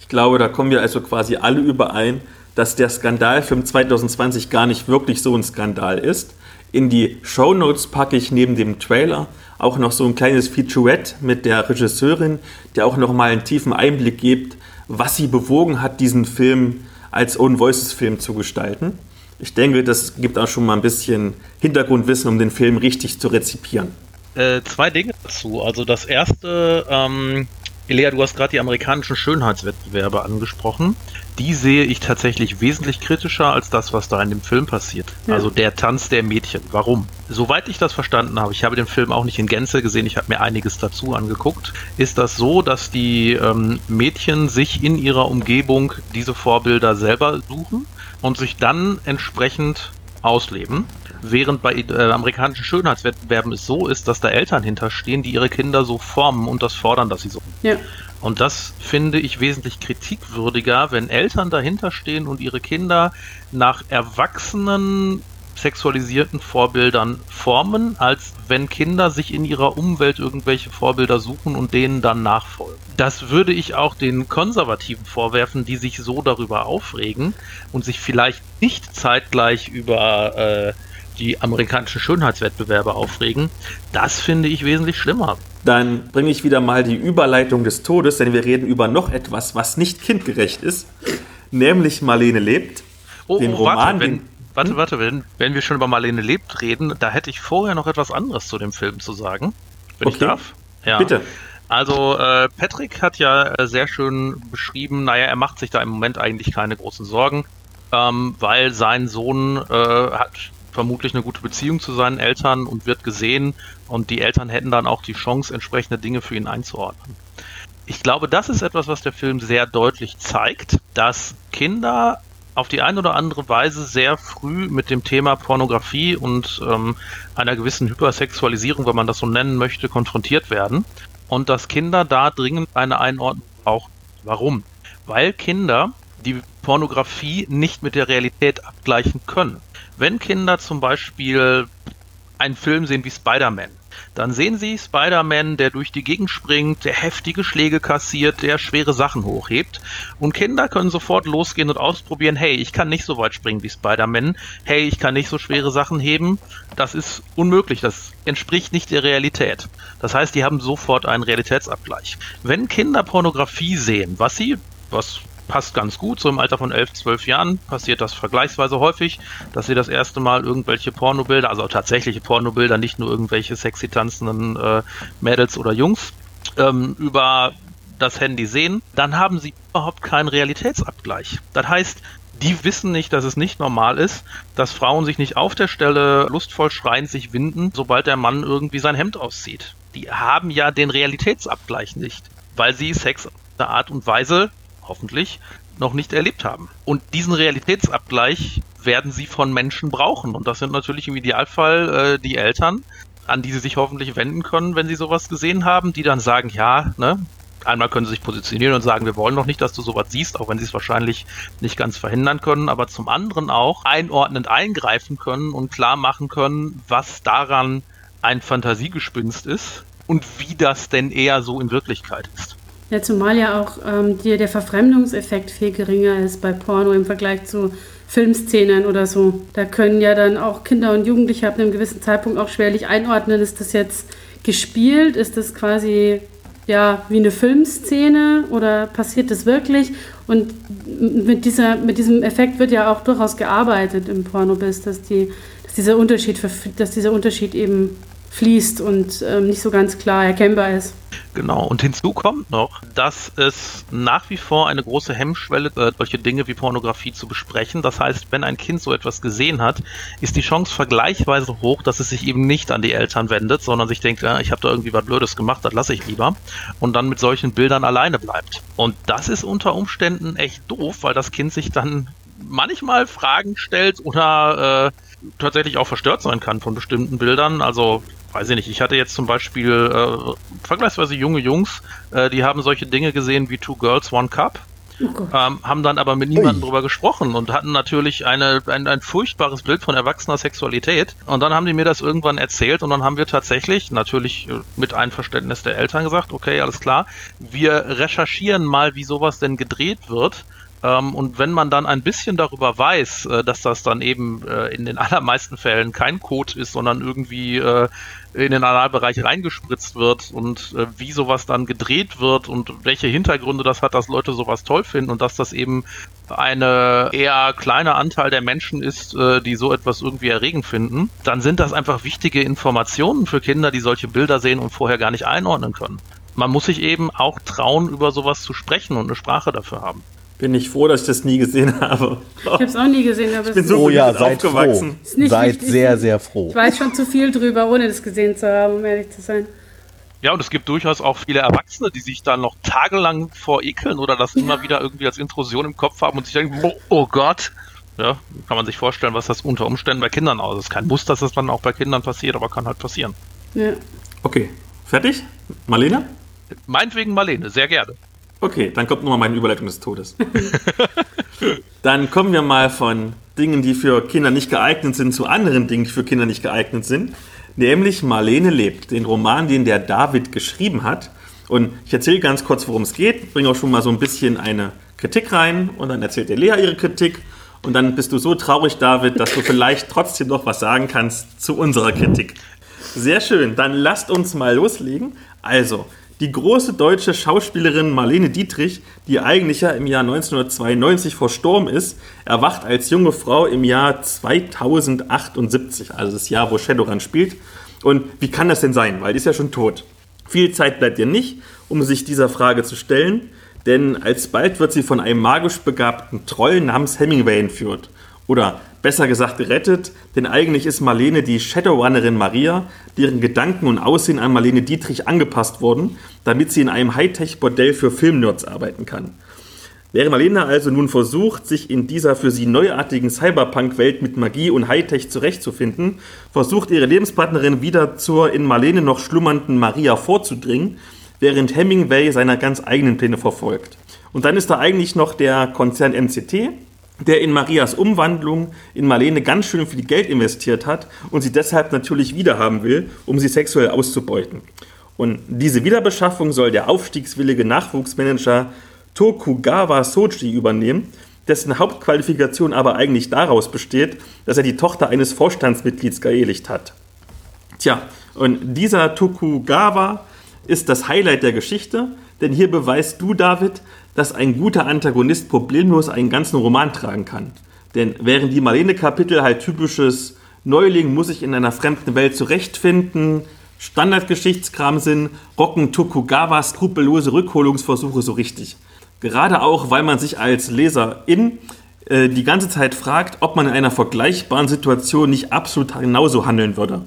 Ich glaube, da kommen wir also quasi alle überein, dass der Skandalfilm 2020 gar nicht wirklich so ein Skandal ist. In die Show Notes packe ich neben dem Trailer auch noch so ein kleines Featurette mit der Regisseurin, der auch noch mal einen tiefen Einblick gibt, was sie bewogen hat, diesen Film als Own Voices Film zu gestalten. Ich denke, das gibt auch schon mal ein bisschen Hintergrundwissen, um den Film richtig zu rezipieren. Äh, zwei Dinge dazu. Also das erste, ähm, Elea, du hast gerade die amerikanischen Schönheitswettbewerbe angesprochen. Die sehe ich tatsächlich wesentlich kritischer als das, was da in dem Film passiert. Ja. Also der Tanz der Mädchen. Warum? Soweit ich das verstanden habe, ich habe den Film auch nicht in Gänze gesehen, ich habe mir einiges dazu angeguckt, ist das so, dass die ähm, Mädchen sich in ihrer Umgebung diese Vorbilder selber suchen und sich dann entsprechend ausleben. Während bei äh, amerikanischen Schönheitswettbewerben es so ist, dass da Eltern hinterstehen, die ihre Kinder so formen und das fordern, dass sie so. Ja. Und das finde ich wesentlich kritikwürdiger, wenn Eltern dahinter stehen und ihre Kinder nach erwachsenen sexualisierten Vorbildern formen, als wenn Kinder sich in ihrer Umwelt irgendwelche Vorbilder suchen und denen dann nachfolgen. Das würde ich auch den Konservativen vorwerfen, die sich so darüber aufregen und sich vielleicht nicht zeitgleich über äh, die amerikanischen Schönheitswettbewerbe aufregen. Das finde ich wesentlich schlimmer. Dann bringe ich wieder mal die Überleitung des Todes, denn wir reden über noch etwas, was nicht kindgerecht ist, nämlich Marlene lebt. Oh, den oh, Roman, warte, wenn, warte, warte, wenn, wenn wir schon über Marlene lebt reden, da hätte ich vorher noch etwas anderes zu dem Film zu sagen, wenn okay. ich darf. Ja. Bitte. Also äh, Patrick hat ja äh, sehr schön beschrieben, naja, er macht sich da im Moment eigentlich keine großen Sorgen, ähm, weil sein Sohn äh, hat vermutlich eine gute Beziehung zu seinen Eltern und wird gesehen und die Eltern hätten dann auch die Chance, entsprechende Dinge für ihn einzuordnen. Ich glaube, das ist etwas, was der Film sehr deutlich zeigt, dass Kinder auf die eine oder andere Weise sehr früh mit dem Thema Pornografie und ähm, einer gewissen Hypersexualisierung, wenn man das so nennen möchte, konfrontiert werden. Und dass Kinder da dringend eine Einordnung brauchen. Warum? Weil Kinder die Pornografie nicht mit der Realität abgleichen können. Wenn Kinder zum Beispiel einen Film sehen wie Spider-Man, dann sehen sie Spider-Man, der durch die Gegend springt, der heftige Schläge kassiert, der schwere Sachen hochhebt. Und Kinder können sofort losgehen und ausprobieren, hey, ich kann nicht so weit springen wie Spider-Man, hey, ich kann nicht so schwere Sachen heben. Das ist unmöglich, das entspricht nicht der Realität. Das heißt, die haben sofort einen Realitätsabgleich. Wenn Kinder Pornografie sehen, was sie, was passt ganz gut. So im Alter von 11, 12 Jahren passiert das vergleichsweise häufig, dass sie das erste Mal irgendwelche Pornobilder, also tatsächliche Pornobilder, nicht nur irgendwelche sexy tanzenden äh, Mädels oder Jungs, ähm, über das Handy sehen, dann haben sie überhaupt keinen Realitätsabgleich. Das heißt, die wissen nicht, dass es nicht normal ist, dass Frauen sich nicht auf der Stelle lustvoll schreiend sich winden, sobald der Mann irgendwie sein Hemd auszieht. Die haben ja den Realitätsabgleich nicht, weil sie Sex auf eine Art und Weise hoffentlich, noch nicht erlebt haben. Und diesen Realitätsabgleich werden sie von Menschen brauchen. Und das sind natürlich im Idealfall äh, die Eltern, an die sie sich hoffentlich wenden können, wenn sie sowas gesehen haben, die dann sagen, ja, ne, einmal können sie sich positionieren und sagen, wir wollen noch nicht, dass du sowas siehst, auch wenn sie es wahrscheinlich nicht ganz verhindern können, aber zum anderen auch einordnend eingreifen können und klar machen können, was daran ein Fantasiegespinst ist und wie das denn eher so in Wirklichkeit ist. Ja, zumal ja auch ähm, die, der Verfremdungseffekt viel geringer ist bei Porno im Vergleich zu Filmszenen oder so. Da können ja dann auch Kinder und Jugendliche ab einem gewissen Zeitpunkt auch schwerlich einordnen, ist das jetzt gespielt, ist das quasi ja wie eine Filmszene oder passiert das wirklich? Und mit, dieser, mit diesem Effekt wird ja auch durchaus gearbeitet im Pornobiss, dass, die, dass, dieser, Unterschied, dass dieser Unterschied eben fließt und ähm, nicht so ganz klar erkennbar ist. Genau, und hinzu kommt noch, dass es nach wie vor eine große Hemmschwelle, äh, solche Dinge wie Pornografie zu besprechen. Das heißt, wenn ein Kind so etwas gesehen hat, ist die Chance vergleichsweise hoch, dass es sich eben nicht an die Eltern wendet, sondern sich denkt, ja, ich habe da irgendwie was Blödes gemacht, das lasse ich lieber. Und dann mit solchen Bildern alleine bleibt. Und das ist unter Umständen echt doof, weil das Kind sich dann manchmal Fragen stellt oder äh, tatsächlich auch verstört sein kann von bestimmten Bildern. Also weiß ich nicht, ich hatte jetzt zum Beispiel äh, vergleichsweise junge Jungs, äh, die haben solche Dinge gesehen wie Two Girls, One Cup. Oh ähm, haben dann aber mit niemandem drüber gesprochen und hatten natürlich eine, ein, ein furchtbares Bild von erwachsener Sexualität. Und dann haben die mir das irgendwann erzählt und dann haben wir tatsächlich, natürlich äh, mit Einverständnis der Eltern gesagt, okay, alles klar, wir recherchieren mal, wie sowas denn gedreht wird und wenn man dann ein bisschen darüber weiß, äh, dass das dann eben äh, in den allermeisten Fällen kein Code ist, sondern irgendwie äh, in den Analbereich reingespritzt wird und wie sowas dann gedreht wird und welche Hintergründe das hat, dass Leute sowas toll finden und dass das eben eine eher kleiner Anteil der Menschen ist, die so etwas irgendwie erregend finden, dann sind das einfach wichtige Informationen für Kinder, die solche Bilder sehen und vorher gar nicht einordnen können. Man muss sich eben auch trauen, über sowas zu sprechen und eine Sprache dafür haben bin ich froh, dass ich das nie gesehen habe. Ich habe es auch nie gesehen, aber ich bin so oh ja, seid aufgewachsen. Froh. Seid sehr, sehr froh. Ich weiß schon zu viel drüber, ohne das gesehen zu haben, um ehrlich zu sein. Ja, und es gibt durchaus auch viele Erwachsene, die sich dann noch tagelang vor ekeln oder das immer wieder irgendwie als Intrusion im Kopf haben und sich denken, oh, oh Gott. Ja, kann man sich vorstellen, was das unter Umständen bei Kindern aus ist. Kein Muss, dass das dann auch bei Kindern passiert, aber kann halt passieren. Ja. Okay, fertig? Marlene? Meinetwegen Marlene, sehr gerne. Okay, dann kommt nochmal meine Überleitung des Todes. dann kommen wir mal von Dingen, die für Kinder nicht geeignet sind, zu anderen Dingen, die für Kinder nicht geeignet sind. Nämlich Marlene lebt, den Roman, den der David geschrieben hat. Und ich erzähle ganz kurz, worum es geht, bringe auch schon mal so ein bisschen eine Kritik rein und dann erzählt der Lea ihre Kritik. Und dann bist du so traurig, David, dass du vielleicht trotzdem noch was sagen kannst zu unserer Kritik. Sehr schön, dann lasst uns mal loslegen. Also, die große deutsche Schauspielerin Marlene Dietrich, die eigentlich ja im Jahr 1992 verstorben ist, erwacht als junge Frau im Jahr 2078, also das Jahr, wo Shadowrun spielt. Und wie kann das denn sein? Weil die ist ja schon tot. Viel Zeit bleibt ihr nicht, um sich dieser Frage zu stellen, denn alsbald wird sie von einem magisch begabten Troll namens Hemingway entführt. Oder besser gesagt gerettet, denn eigentlich ist Marlene die Shadowrunnerin Maria, deren Gedanken und Aussehen an Marlene Dietrich angepasst wurden, damit sie in einem Hightech-Bordell für Filmnerds arbeiten kann. Während Marlene also nun versucht, sich in dieser für sie neuartigen Cyberpunk-Welt mit Magie und Hightech zurechtzufinden, versucht ihre Lebenspartnerin wieder zur in Marlene noch schlummernden Maria vorzudringen, während Hemingway seine ganz eigenen Pläne verfolgt. Und dann ist da eigentlich noch der Konzern MCT, der in Marias Umwandlung in Marlene ganz schön viel Geld investiert hat und sie deshalb natürlich wiederhaben will, um sie sexuell auszubeuten. Und diese Wiederbeschaffung soll der aufstiegswillige Nachwuchsmanager Tokugawa Soji übernehmen, dessen Hauptqualifikation aber eigentlich daraus besteht, dass er die Tochter eines Vorstandsmitglieds geehelicht hat. Tja, und dieser Tokugawa ist das Highlight der Geschichte, denn hier beweist du, David, dass ein guter Antagonist problemlos einen ganzen Roman tragen kann. Denn während die Marlene-Kapitel halt typisches Neuling muss sich in einer fremden Welt zurechtfinden, Standardgeschichtskram sind, rocken Tokugawas skrupellose Rückholungsversuche so richtig. Gerade auch, weil man sich als Leserin äh, die ganze Zeit fragt, ob man in einer vergleichbaren Situation nicht absolut genauso handeln würde.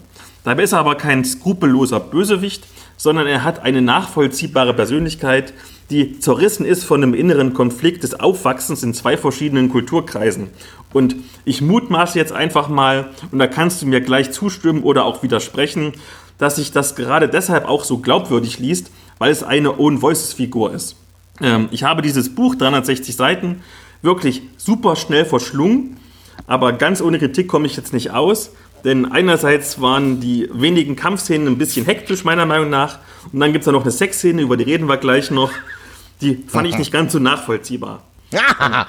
Dabei ist er aber kein skrupelloser Bösewicht, sondern er hat eine nachvollziehbare Persönlichkeit, die zerrissen ist von einem inneren Konflikt des Aufwachsens in zwei verschiedenen Kulturkreisen. Und ich mutmaße jetzt einfach mal, und da kannst du mir gleich zustimmen oder auch widersprechen, dass sich das gerade deshalb auch so glaubwürdig liest, weil es eine Own-Voices-Figur ist. Ähm, ich habe dieses Buch, 360 Seiten, wirklich super schnell verschlungen, aber ganz ohne Kritik komme ich jetzt nicht aus, denn einerseits waren die wenigen Kampfszenen ein bisschen hektisch, meiner Meinung nach, und dann gibt es da noch eine Sexszene, über die reden wir gleich noch. Die fand ich nicht ganz so nachvollziehbar.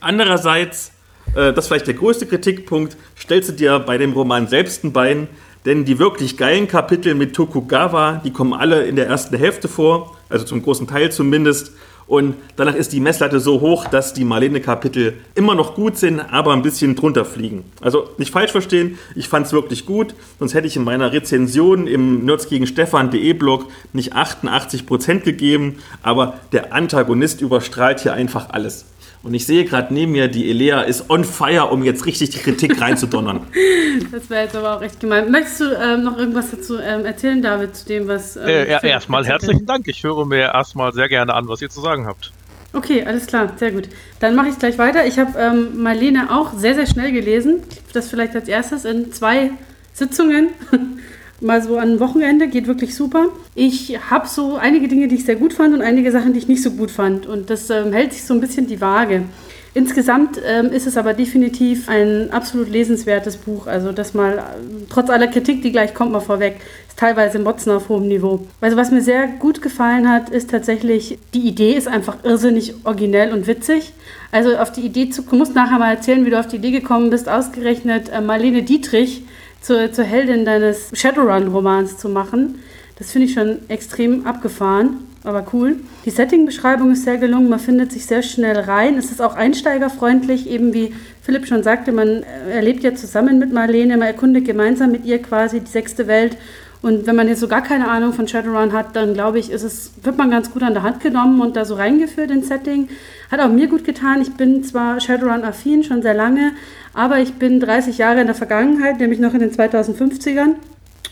Andererseits, äh, das ist vielleicht der größte Kritikpunkt, stellst du dir bei dem Roman selbst ein Bein, denn die wirklich geilen Kapitel mit Tokugawa, die kommen alle in der ersten Hälfte vor, also zum großen Teil zumindest. Und danach ist die Messlatte so hoch, dass die Marlene-Kapitel immer noch gut sind, aber ein bisschen drunter fliegen. Also nicht falsch verstehen, ich fand es wirklich gut, sonst hätte ich in meiner Rezension im Nerds gegen Stefan.de Blog nicht 88% gegeben, aber der Antagonist überstrahlt hier einfach alles. Und ich sehe gerade neben mir, die Elea ist on fire, um jetzt richtig die Kritik reinzudonnern. das wäre jetzt aber auch echt gemein. Möchtest du ähm, noch irgendwas dazu ähm, erzählen, David, zu dem, was. Ähm, äh, erstmal herzlichen Dank. Ich höre mir erstmal sehr gerne an, was ihr zu sagen habt. Okay, alles klar, sehr gut. Dann mache ich gleich weiter. Ich habe ähm, Marlene auch sehr, sehr schnell gelesen. Das vielleicht als erstes in zwei Sitzungen. mal so an Wochenende, geht wirklich super. Ich habe so einige Dinge, die ich sehr gut fand und einige Sachen, die ich nicht so gut fand. Und das ähm, hält sich so ein bisschen die Waage. Insgesamt ähm, ist es aber definitiv ein absolut lesenswertes Buch. Also das mal, äh, trotz aller Kritik, die gleich kommt, mal vorweg, ist teilweise Motzen auf hohem Niveau. Also was mir sehr gut gefallen hat, ist tatsächlich, die Idee ist einfach irrsinnig originell und witzig. Also auf die Idee zu, du musst nachher mal erzählen, wie du auf die Idee gekommen bist, ausgerechnet äh, Marlene Dietrich zur, zur Heldin deines Shadowrun-Romans zu machen. Das finde ich schon extrem abgefahren, aber cool. Die Setting-Beschreibung ist sehr gelungen, man findet sich sehr schnell rein. Es ist auch einsteigerfreundlich, eben wie Philipp schon sagte, man erlebt ja zusammen mit Marlene, man erkundet gemeinsam mit ihr quasi die sechste Welt und wenn man jetzt so gar keine Ahnung von Shadowrun hat, dann glaube ich, ist es, wird man ganz gut an der Hand genommen und da so reingeführt ins Setting. Hat auch mir gut getan. Ich bin zwar Shadowrun-affin schon sehr lange, aber ich bin 30 Jahre in der Vergangenheit, nämlich noch in den 2050ern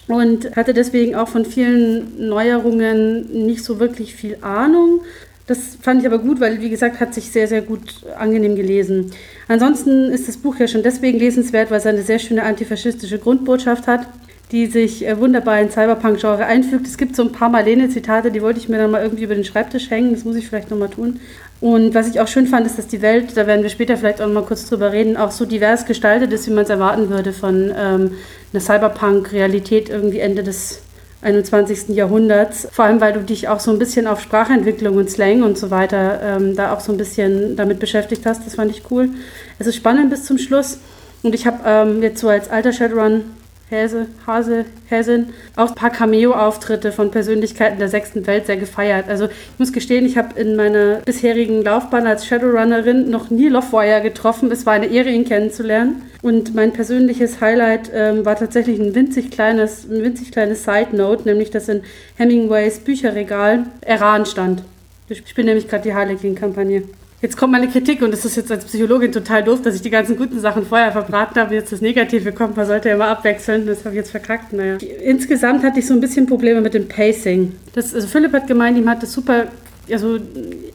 und hatte deswegen auch von vielen Neuerungen nicht so wirklich viel Ahnung. Das fand ich aber gut, weil, wie gesagt, hat sich sehr, sehr gut angenehm gelesen. Ansonsten ist das Buch ja schon deswegen lesenswert, weil es eine sehr schöne antifaschistische Grundbotschaft hat die sich äh, wunderbar in Cyberpunk-Genre einfügt. Es gibt so ein paar Marlene-Zitate, die wollte ich mir dann mal irgendwie über den Schreibtisch hängen. Das muss ich vielleicht nochmal tun. Und was ich auch schön fand, ist, dass die Welt, da werden wir später vielleicht auch noch mal kurz drüber reden, auch so divers gestaltet ist, wie man es erwarten würde von ähm, einer Cyberpunk-Realität irgendwie Ende des 21. Jahrhunderts. Vor allem, weil du dich auch so ein bisschen auf Sprachentwicklung und Slang und so weiter ähm, da auch so ein bisschen damit beschäftigt hast. Das fand ich cool. Es ist spannend bis zum Schluss. Und ich habe ähm, jetzt so als alter Shadowrun Häse, Hase, Häsin, auch ein paar Cameo-Auftritte von Persönlichkeiten der sechsten Welt sehr gefeiert. Also ich muss gestehen, ich habe in meiner bisherigen Laufbahn als Shadowrunnerin noch nie Lovewire getroffen. Es war eine Ehre, ihn kennenzulernen. Und mein persönliches Highlight ähm, war tatsächlich ein winzig kleines, ein winzig kleines Side-Note, nämlich dass in Hemingways Bücherregal Eran stand. Ich spiele nämlich gerade die Harlequin-Kampagne. Jetzt kommt meine Kritik und das ist jetzt als Psychologin total doof, dass ich die ganzen guten Sachen vorher verbraten habe, jetzt das Negative kommt. Man sollte ja immer abwechseln, das habe ich jetzt verkackt. Naja. Insgesamt hatte ich so ein bisschen Probleme mit dem Pacing. Das, also Philipp hat gemeint, ihm hat das super, also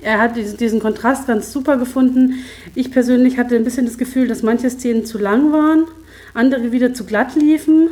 er hat diesen Kontrast ganz super gefunden. Ich persönlich hatte ein bisschen das Gefühl, dass manche Szenen zu lang waren, andere wieder zu glatt liefen.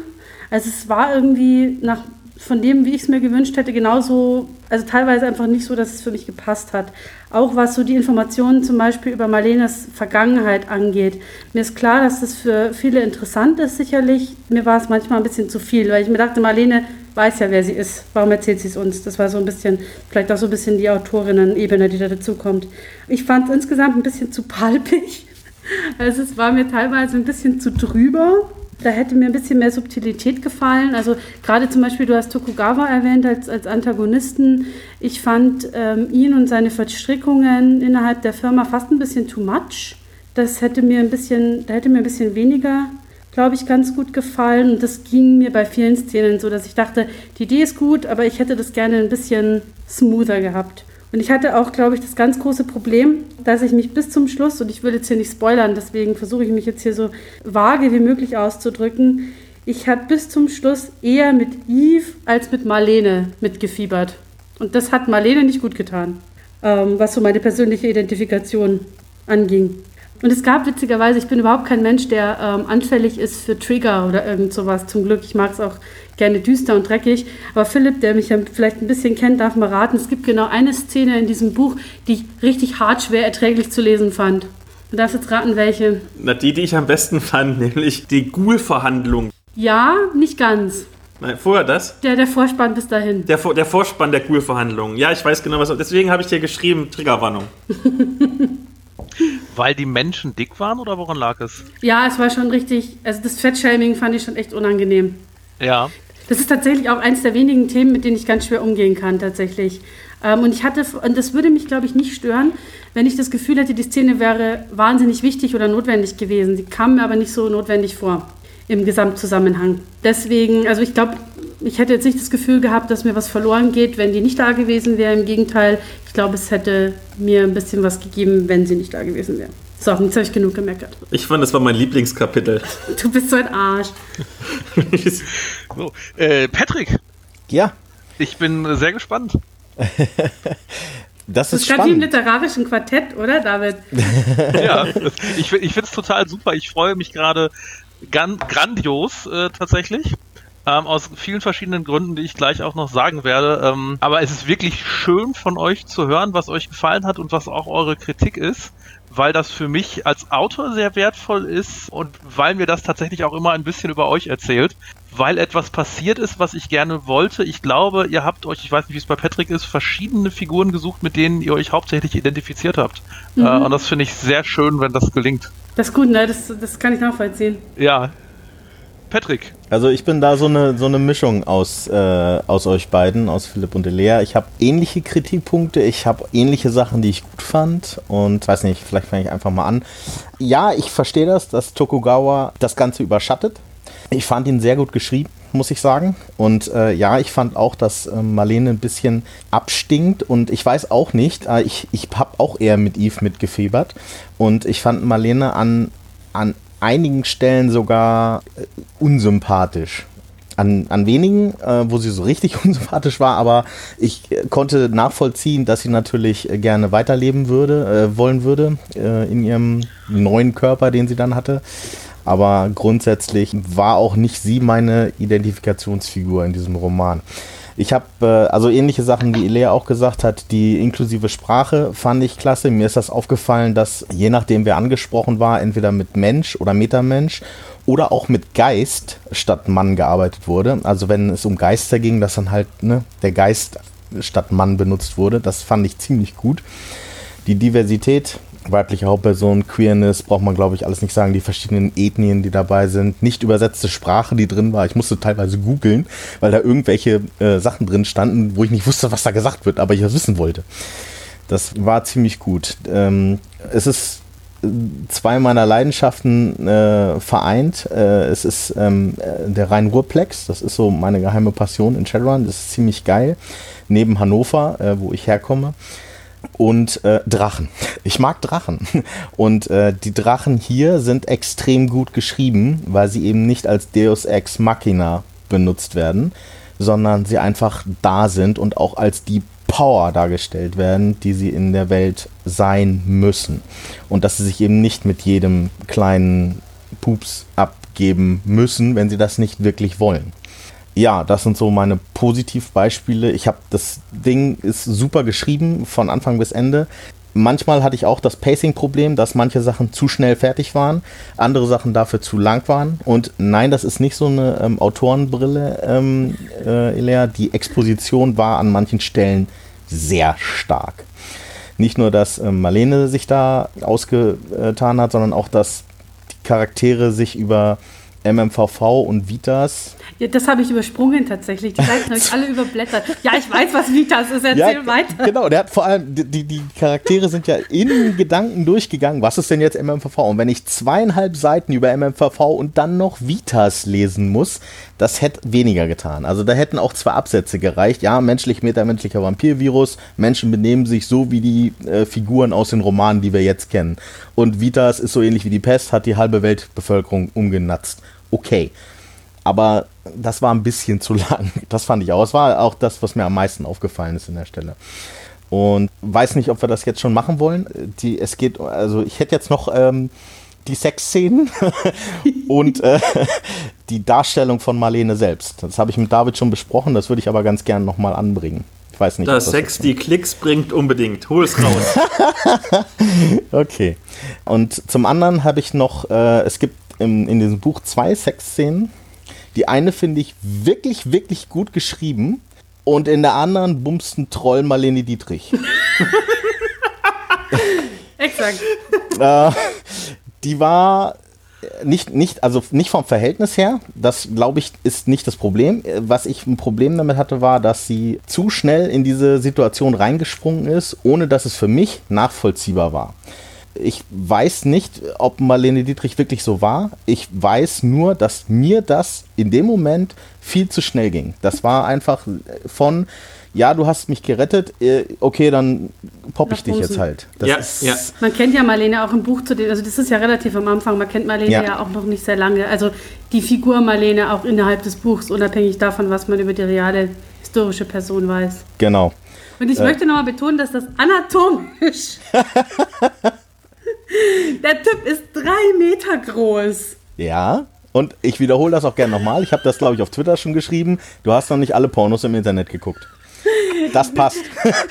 Also es war irgendwie nach von dem, wie ich es mir gewünscht hätte, genauso, also teilweise einfach nicht so, dass es für mich gepasst hat. Auch was so die Informationen zum Beispiel über Marlenes Vergangenheit angeht. Mir ist klar, dass das für viele interessant ist, sicherlich. Mir war es manchmal ein bisschen zu viel, weil ich mir dachte, Marlene weiß ja, wer sie ist. Warum erzählt sie es uns? Das war so ein bisschen, vielleicht auch so ein bisschen die Autorinnen-Ebene, die da dazukommt. Ich fand es insgesamt ein bisschen zu palpig. Also es war mir teilweise ein bisschen zu drüber. Da hätte mir ein bisschen mehr Subtilität gefallen. Also gerade zum Beispiel, du hast Tokugawa erwähnt als, als Antagonisten. Ich fand ähm, ihn und seine Verstrickungen innerhalb der Firma fast ein bisschen too much. Das hätte mir ein bisschen, da hätte mir ein bisschen weniger, glaube ich, ganz gut gefallen. Und das ging mir bei vielen Szenen so, dass ich dachte, die Idee ist gut, aber ich hätte das gerne ein bisschen smoother gehabt. Und ich hatte auch, glaube ich, das ganz große Problem, dass ich mich bis zum Schluss, und ich will jetzt hier nicht spoilern, deswegen versuche ich mich jetzt hier so vage wie möglich auszudrücken, ich habe bis zum Schluss eher mit Yves als mit Marlene mitgefiebert. Und das hat Marlene nicht gut getan, ähm, was so meine persönliche Identifikation anging. Und es gab witzigerweise, ich bin überhaupt kein Mensch, der ähm, anfällig ist für Trigger oder irgend sowas. Zum Glück, ich mag es auch gerne düster und dreckig. Aber Philipp, der mich ja vielleicht ein bisschen kennt, darf mal raten. Es gibt genau eine Szene in diesem Buch, die ich richtig hart schwer erträglich zu lesen fand. Du darfst jetzt raten, welche. Na, die, die ich am besten fand, nämlich die Ghoul-Verhandlung. Ja, nicht ganz. Nein, vorher das? Der, der Vorspann bis dahin. Der, der Vorspann der Ghoul-Verhandlungen. Ja, ich weiß genau, was. Deswegen habe ich dir geschrieben, Triggerwarnung. Weil die Menschen dick waren oder woran lag es? Ja, es war schon richtig. Also das Fettshaming fand ich schon echt unangenehm. Ja. Das ist tatsächlich auch eins der wenigen Themen, mit denen ich ganz schwer umgehen kann, tatsächlich. Ähm, und ich hatte, und das würde mich, glaube ich, nicht stören, wenn ich das Gefühl hätte, die Szene wäre wahnsinnig wichtig oder notwendig gewesen. Sie kam mir aber nicht so notwendig vor im Gesamtzusammenhang. Deswegen, also ich glaube, ich hätte jetzt nicht das Gefühl gehabt, dass mir was verloren geht, wenn die nicht da gewesen wäre. Im Gegenteil, ich glaube, es hätte mir ein bisschen was gegeben, wenn sie nicht da gewesen wäre. So, jetzt habe ich genug gemeckert. Ich fand, das war mein Lieblingskapitel. Du bist so ein Arsch. so, äh, Patrick. Ja. Ich bin sehr gespannt. Das ist das ist gerade wie im literarischen Quartett, oder, David? ja, ich, ich finde es total super. Ich freue mich gerade grandios äh, tatsächlich. Ähm, aus vielen verschiedenen Gründen, die ich gleich auch noch sagen werde. Ähm, aber es ist wirklich schön von euch zu hören, was euch gefallen hat und was auch eure Kritik ist, weil das für mich als Autor sehr wertvoll ist und weil mir das tatsächlich auch immer ein bisschen über euch erzählt, weil etwas passiert ist, was ich gerne wollte. Ich glaube, ihr habt euch, ich weiß nicht, wie es bei Patrick ist, verschiedene Figuren gesucht, mit denen ihr euch hauptsächlich identifiziert habt. Mhm. Äh, und das finde ich sehr schön, wenn das gelingt. Das ist gut, ne? Das, das kann ich nachvollziehen. Ja, Patrick. Also ich bin da so eine, so eine Mischung aus, äh, aus euch beiden, aus Philipp und Elea. Ich habe ähnliche Kritikpunkte, ich habe ähnliche Sachen, die ich gut fand und weiß nicht, vielleicht fange ich einfach mal an. Ja, ich verstehe das, dass Tokugawa das Ganze überschattet. Ich fand ihn sehr gut geschrieben, muss ich sagen. Und äh, ja, ich fand auch, dass äh, Marlene ein bisschen abstinkt. Und ich weiß auch nicht, äh, ich, ich habe auch eher mit Eve mitgefiebert. Und ich fand Marlene an, an einigen Stellen sogar äh, unsympathisch. An, an wenigen, äh, wo sie so richtig unsympathisch war, aber ich äh, konnte nachvollziehen, dass sie natürlich äh, gerne weiterleben würde, äh, wollen würde, äh, in ihrem neuen Körper, den sie dann hatte. Aber grundsätzlich war auch nicht sie meine Identifikationsfigur in diesem Roman. Ich habe äh, also ähnliche Sachen, wie Ilea auch gesagt hat, die inklusive Sprache fand ich klasse. Mir ist das aufgefallen, dass je nachdem wer angesprochen war, entweder mit Mensch oder Metamensch oder auch mit Geist statt Mann gearbeitet wurde. Also wenn es um Geister ging, dass dann halt ne, der Geist statt Mann benutzt wurde. Das fand ich ziemlich gut. Die Diversität, weibliche Hauptperson, Queerness, braucht man glaube ich alles nicht sagen. Die verschiedenen Ethnien, die dabei sind, nicht übersetzte Sprache, die drin war. Ich musste teilweise googeln, weil da irgendwelche äh, Sachen drin standen, wo ich nicht wusste, was da gesagt wird, aber ich das wissen wollte. Das war ziemlich gut. Ähm, es ist zwei meiner Leidenschaften äh, vereint. Äh, es ist ähm, äh, der Rhein-Ruhr-Plex, das ist so meine geheime Passion in Shadowrun, das ist ziemlich geil. Neben Hannover, äh, wo ich herkomme. Und äh, Drachen. Ich mag Drachen. Und äh, die Drachen hier sind extrem gut geschrieben, weil sie eben nicht als Deus Ex Machina benutzt werden, sondern sie einfach da sind und auch als die Power dargestellt werden, die sie in der Welt sein müssen. Und dass sie sich eben nicht mit jedem kleinen Pups abgeben müssen, wenn sie das nicht wirklich wollen. Ja, das sind so meine Positivbeispiele. Ich habe das Ding ist super geschrieben von Anfang bis Ende. Manchmal hatte ich auch das Pacing-Problem, dass manche Sachen zu schnell fertig waren, andere Sachen dafür zu lang waren. Und nein, das ist nicht so eine ähm, Autorenbrille, ähm, äh, Elea. Die Exposition war an manchen Stellen sehr stark. Nicht nur, dass äh, Marlene sich da ausgetan hat, sondern auch, dass die Charaktere sich über MMVV und Vitas. Ja, das habe ich übersprungen tatsächlich. Die Seiten habe ich alle überblättert. Ja, ich weiß, was Vitas ist. Erzähl ja, weiter. Genau, der hat vor allem, die, die Charaktere sind ja in Gedanken durchgegangen. Was ist denn jetzt MMVV? Und wenn ich zweieinhalb Seiten über MMVV und dann noch Vitas lesen muss, das hätte weniger getan. Also da hätten auch zwei Absätze gereicht. Ja, menschlich, metamenschlicher Vampirvirus. Menschen benehmen sich so wie die äh, Figuren aus den Romanen, die wir jetzt kennen. Und Vitas ist so ähnlich wie die Pest, hat die halbe Weltbevölkerung umgenatzt okay. Aber das war ein bisschen zu lang. Das fand ich auch. Es war auch das, was mir am meisten aufgefallen ist in der Stelle. Und weiß nicht, ob wir das jetzt schon machen wollen. Die, es geht, also ich hätte jetzt noch ähm, die Sexszenen und äh, die Darstellung von Marlene selbst. Das habe ich mit David schon besprochen, das würde ich aber ganz gerne nochmal anbringen. Ich weiß nicht. Dass das Sex die Klicks bringt, unbedingt. Hol es raus. okay. Und zum anderen habe ich noch, äh, es gibt im, in diesem Buch zwei Sexszenen. Die eine finde ich wirklich, wirklich gut geschrieben. Und in der anderen bumst ein Troll Marlene Dietrich. Exakt. Äh, die war nicht, nicht, also nicht vom Verhältnis her, das glaube ich ist nicht das Problem. Was ich ein Problem damit hatte, war, dass sie zu schnell in diese Situation reingesprungen ist, ohne dass es für mich nachvollziehbar war. Ich weiß nicht, ob Marlene Dietrich wirklich so war. Ich weiß nur, dass mir das in dem Moment viel zu schnell ging. Das war einfach von, ja, du hast mich gerettet, äh, okay, dann popp ich dich jetzt halt. Ja, ja, Man kennt ja Marlene auch im Buch zu dem, also das ist ja relativ am Anfang, man kennt Marlene ja. ja auch noch nicht sehr lange. Also die Figur Marlene auch innerhalb des Buchs, unabhängig davon, was man über die reale historische Person weiß. Genau. Und ich äh. möchte nochmal betonen, dass das anatomisch Der Typ ist drei Meter groß. Ja, und ich wiederhole das auch gerne nochmal. Ich habe das, glaube ich, auf Twitter schon geschrieben. Du hast noch nicht alle Pornos im Internet geguckt. Das passt.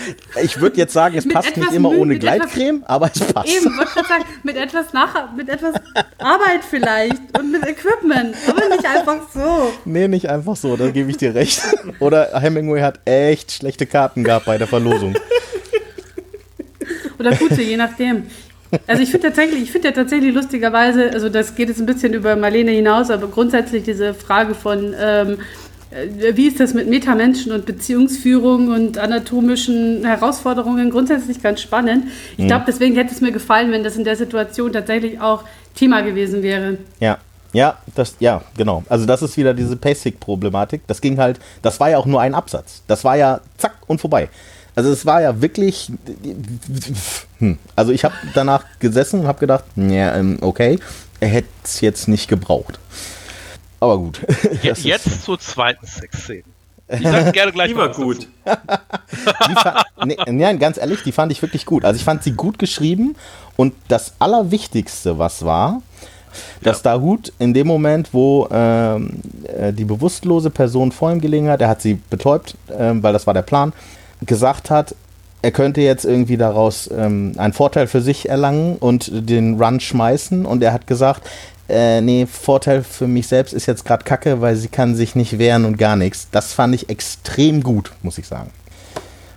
Ich würde jetzt sagen, es mit passt nicht immer ohne Gleitcreme, aber es passt. Eben, wollte ich sagen, mit etwas, nach, mit etwas Arbeit vielleicht und mit Equipment, aber nicht einfach so. Nee, nicht einfach so, da gebe ich dir recht. Oder Hemingway hat echt schlechte Karten gehabt bei der Verlosung. Oder gute, je nachdem. Also ich finde tatsächlich, ich finde ja tatsächlich lustigerweise, also das geht jetzt ein bisschen über Marlene hinaus, aber grundsätzlich diese Frage von ähm, äh, wie ist das mit Metamenschen und Beziehungsführung und anatomischen Herausforderungen grundsätzlich ganz spannend. Ich glaube, deswegen hätte es mir gefallen, wenn das in der Situation tatsächlich auch Thema gewesen wäre. Ja. Ja, das, ja, genau. Also das ist wieder diese Basic-Problematik. Das ging halt, das war ja auch nur ein Absatz. Das war ja zack und vorbei. Also es war ja wirklich. Hm. Also ich habe danach gesessen und habe gedacht, ja, ähm, okay, er hätte es jetzt nicht gebraucht. Aber gut. Jetzt, jetzt zur zweiten Sexszene. Ich sag gerne gleich die war gut. nee, nee, ganz ehrlich, die fand ich wirklich gut. Also ich fand sie gut geschrieben und das Allerwichtigste, was war, dass ja. Dahut in dem Moment, wo ähm, äh, die bewusstlose Person vor ihm gelegen hat, er hat sie betäubt, ähm, weil das war der Plan, gesagt hat, er könnte jetzt irgendwie daraus ähm, einen Vorteil für sich erlangen und den Run schmeißen. Und er hat gesagt, äh, nee, Vorteil für mich selbst ist jetzt gerade Kacke, weil sie kann sich nicht wehren und gar nichts. Das fand ich extrem gut, muss ich sagen.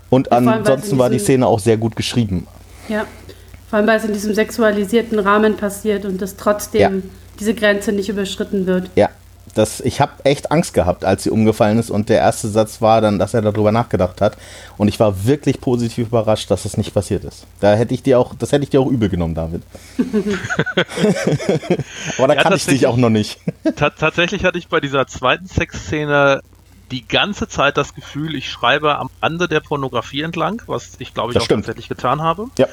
Und ja, ansonsten war die Szene auch sehr gut geschrieben. Ja, vor allem weil es in diesem sexualisierten Rahmen passiert und das trotzdem ja. diese Grenze nicht überschritten wird. Ja, das, ich habe echt Angst gehabt, als sie umgefallen ist und der erste Satz war dann, dass er darüber nachgedacht hat und ich war wirklich positiv überrascht, dass das nicht passiert ist. Da hätte ich dir auch, das hätte ich dir auch übel genommen, David. Aber da ja, kann ich dich auch noch nicht. tatsächlich hatte ich bei dieser zweiten Sexszene die ganze Zeit das Gefühl, ich schreibe am Rande der Pornografie entlang, was ich glaube ich das auch stimmt. tatsächlich getan habe. Ja.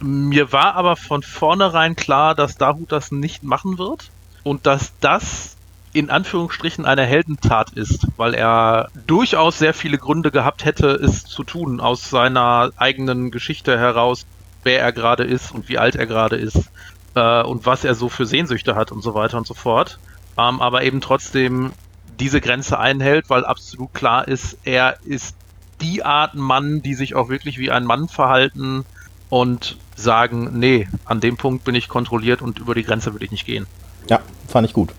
Mir war aber von vornherein klar, dass Dahut das nicht machen wird und dass das in Anführungsstrichen eine Heldentat ist, weil er durchaus sehr viele Gründe gehabt hätte, es zu tun, aus seiner eigenen Geschichte heraus, wer er gerade ist und wie alt er gerade ist äh, und was er so für Sehnsüchte hat und so weiter und so fort. Ähm, aber eben trotzdem diese Grenze einhält, weil absolut klar ist, er ist die Art Mann, die sich auch wirklich wie ein Mann verhalten und sagen, nee, an dem Punkt bin ich kontrolliert und über die Grenze will ich nicht gehen. Ja, fand ich gut.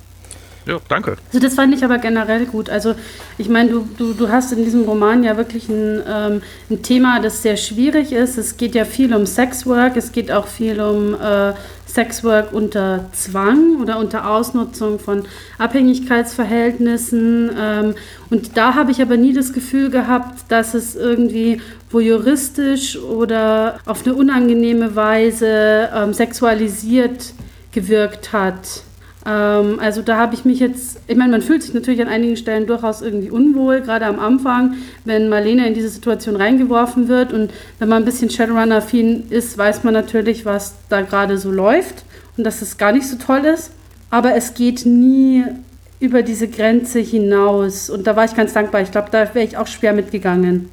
Ja, danke. Also das fand ich aber generell gut. Also ich meine, du, du, du hast in diesem Roman ja wirklich ein, ähm, ein Thema, das sehr schwierig ist. Es geht ja viel um Sexwork, es geht auch viel um äh, Sexwork unter Zwang oder unter Ausnutzung von Abhängigkeitsverhältnissen. Ähm, und da habe ich aber nie das Gefühl gehabt, dass es irgendwie voyeuristisch oder auf eine unangenehme Weise ähm, sexualisiert gewirkt hat. Ähm, also da habe ich mich jetzt, ich meine, man fühlt sich natürlich an einigen Stellen durchaus irgendwie unwohl, gerade am Anfang, wenn Marlene in diese Situation reingeworfen wird und wenn man ein bisschen Shadowrunner-affin ist, weiß man natürlich, was da gerade so läuft und dass es gar nicht so toll ist. Aber es geht nie über diese Grenze hinaus und da war ich ganz dankbar. Ich glaube, da wäre ich auch schwer mitgegangen.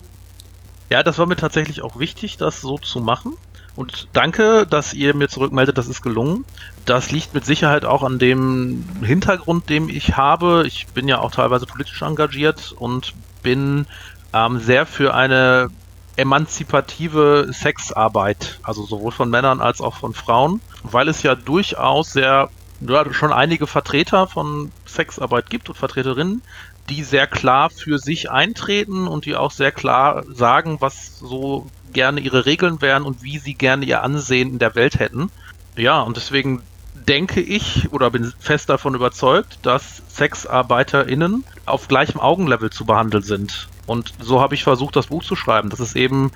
Ja, das war mir tatsächlich auch wichtig, das so zu machen. Und danke, dass ihr mir zurückmeldet, das ist gelungen. Das liegt mit Sicherheit auch an dem Hintergrund, den ich habe. Ich bin ja auch teilweise politisch engagiert und bin ähm, sehr für eine emanzipative Sexarbeit, also sowohl von Männern als auch von Frauen, weil es ja durchaus sehr, ja, schon einige Vertreter von Sexarbeit gibt und Vertreterinnen, die sehr klar für sich eintreten und die auch sehr klar sagen, was so gerne ihre Regeln wären und wie sie gerne ihr Ansehen in der Welt hätten. Ja, und deswegen denke ich oder bin fest davon überzeugt, dass SexarbeiterInnen auf gleichem Augenlevel zu behandeln sind. Und so habe ich versucht, das Buch zu schreiben, dass es eben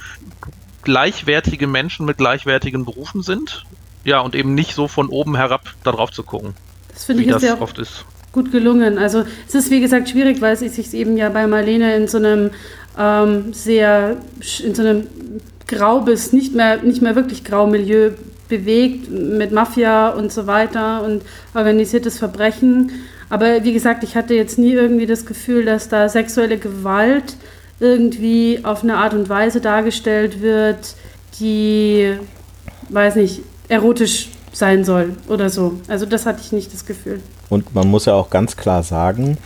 gleichwertige Menschen mit gleichwertigen Berufen sind. Ja, und eben nicht so von oben herab darauf zu gucken. Das finde ich das sehr oft ist. Gut gelungen. Also es ist wie gesagt schwierig, weil es sich eben ja bei Marlene in so einem ähm, sehr in so einem grau bis nicht mehr, nicht mehr wirklich grau Milieu bewegt mit Mafia und so weiter und organisiertes Verbrechen. Aber wie gesagt, ich hatte jetzt nie irgendwie das Gefühl, dass da sexuelle Gewalt irgendwie auf eine Art und Weise dargestellt wird, die, weiß nicht, erotisch sein soll oder so. Also das hatte ich nicht das Gefühl. Und man muss ja auch ganz klar sagen,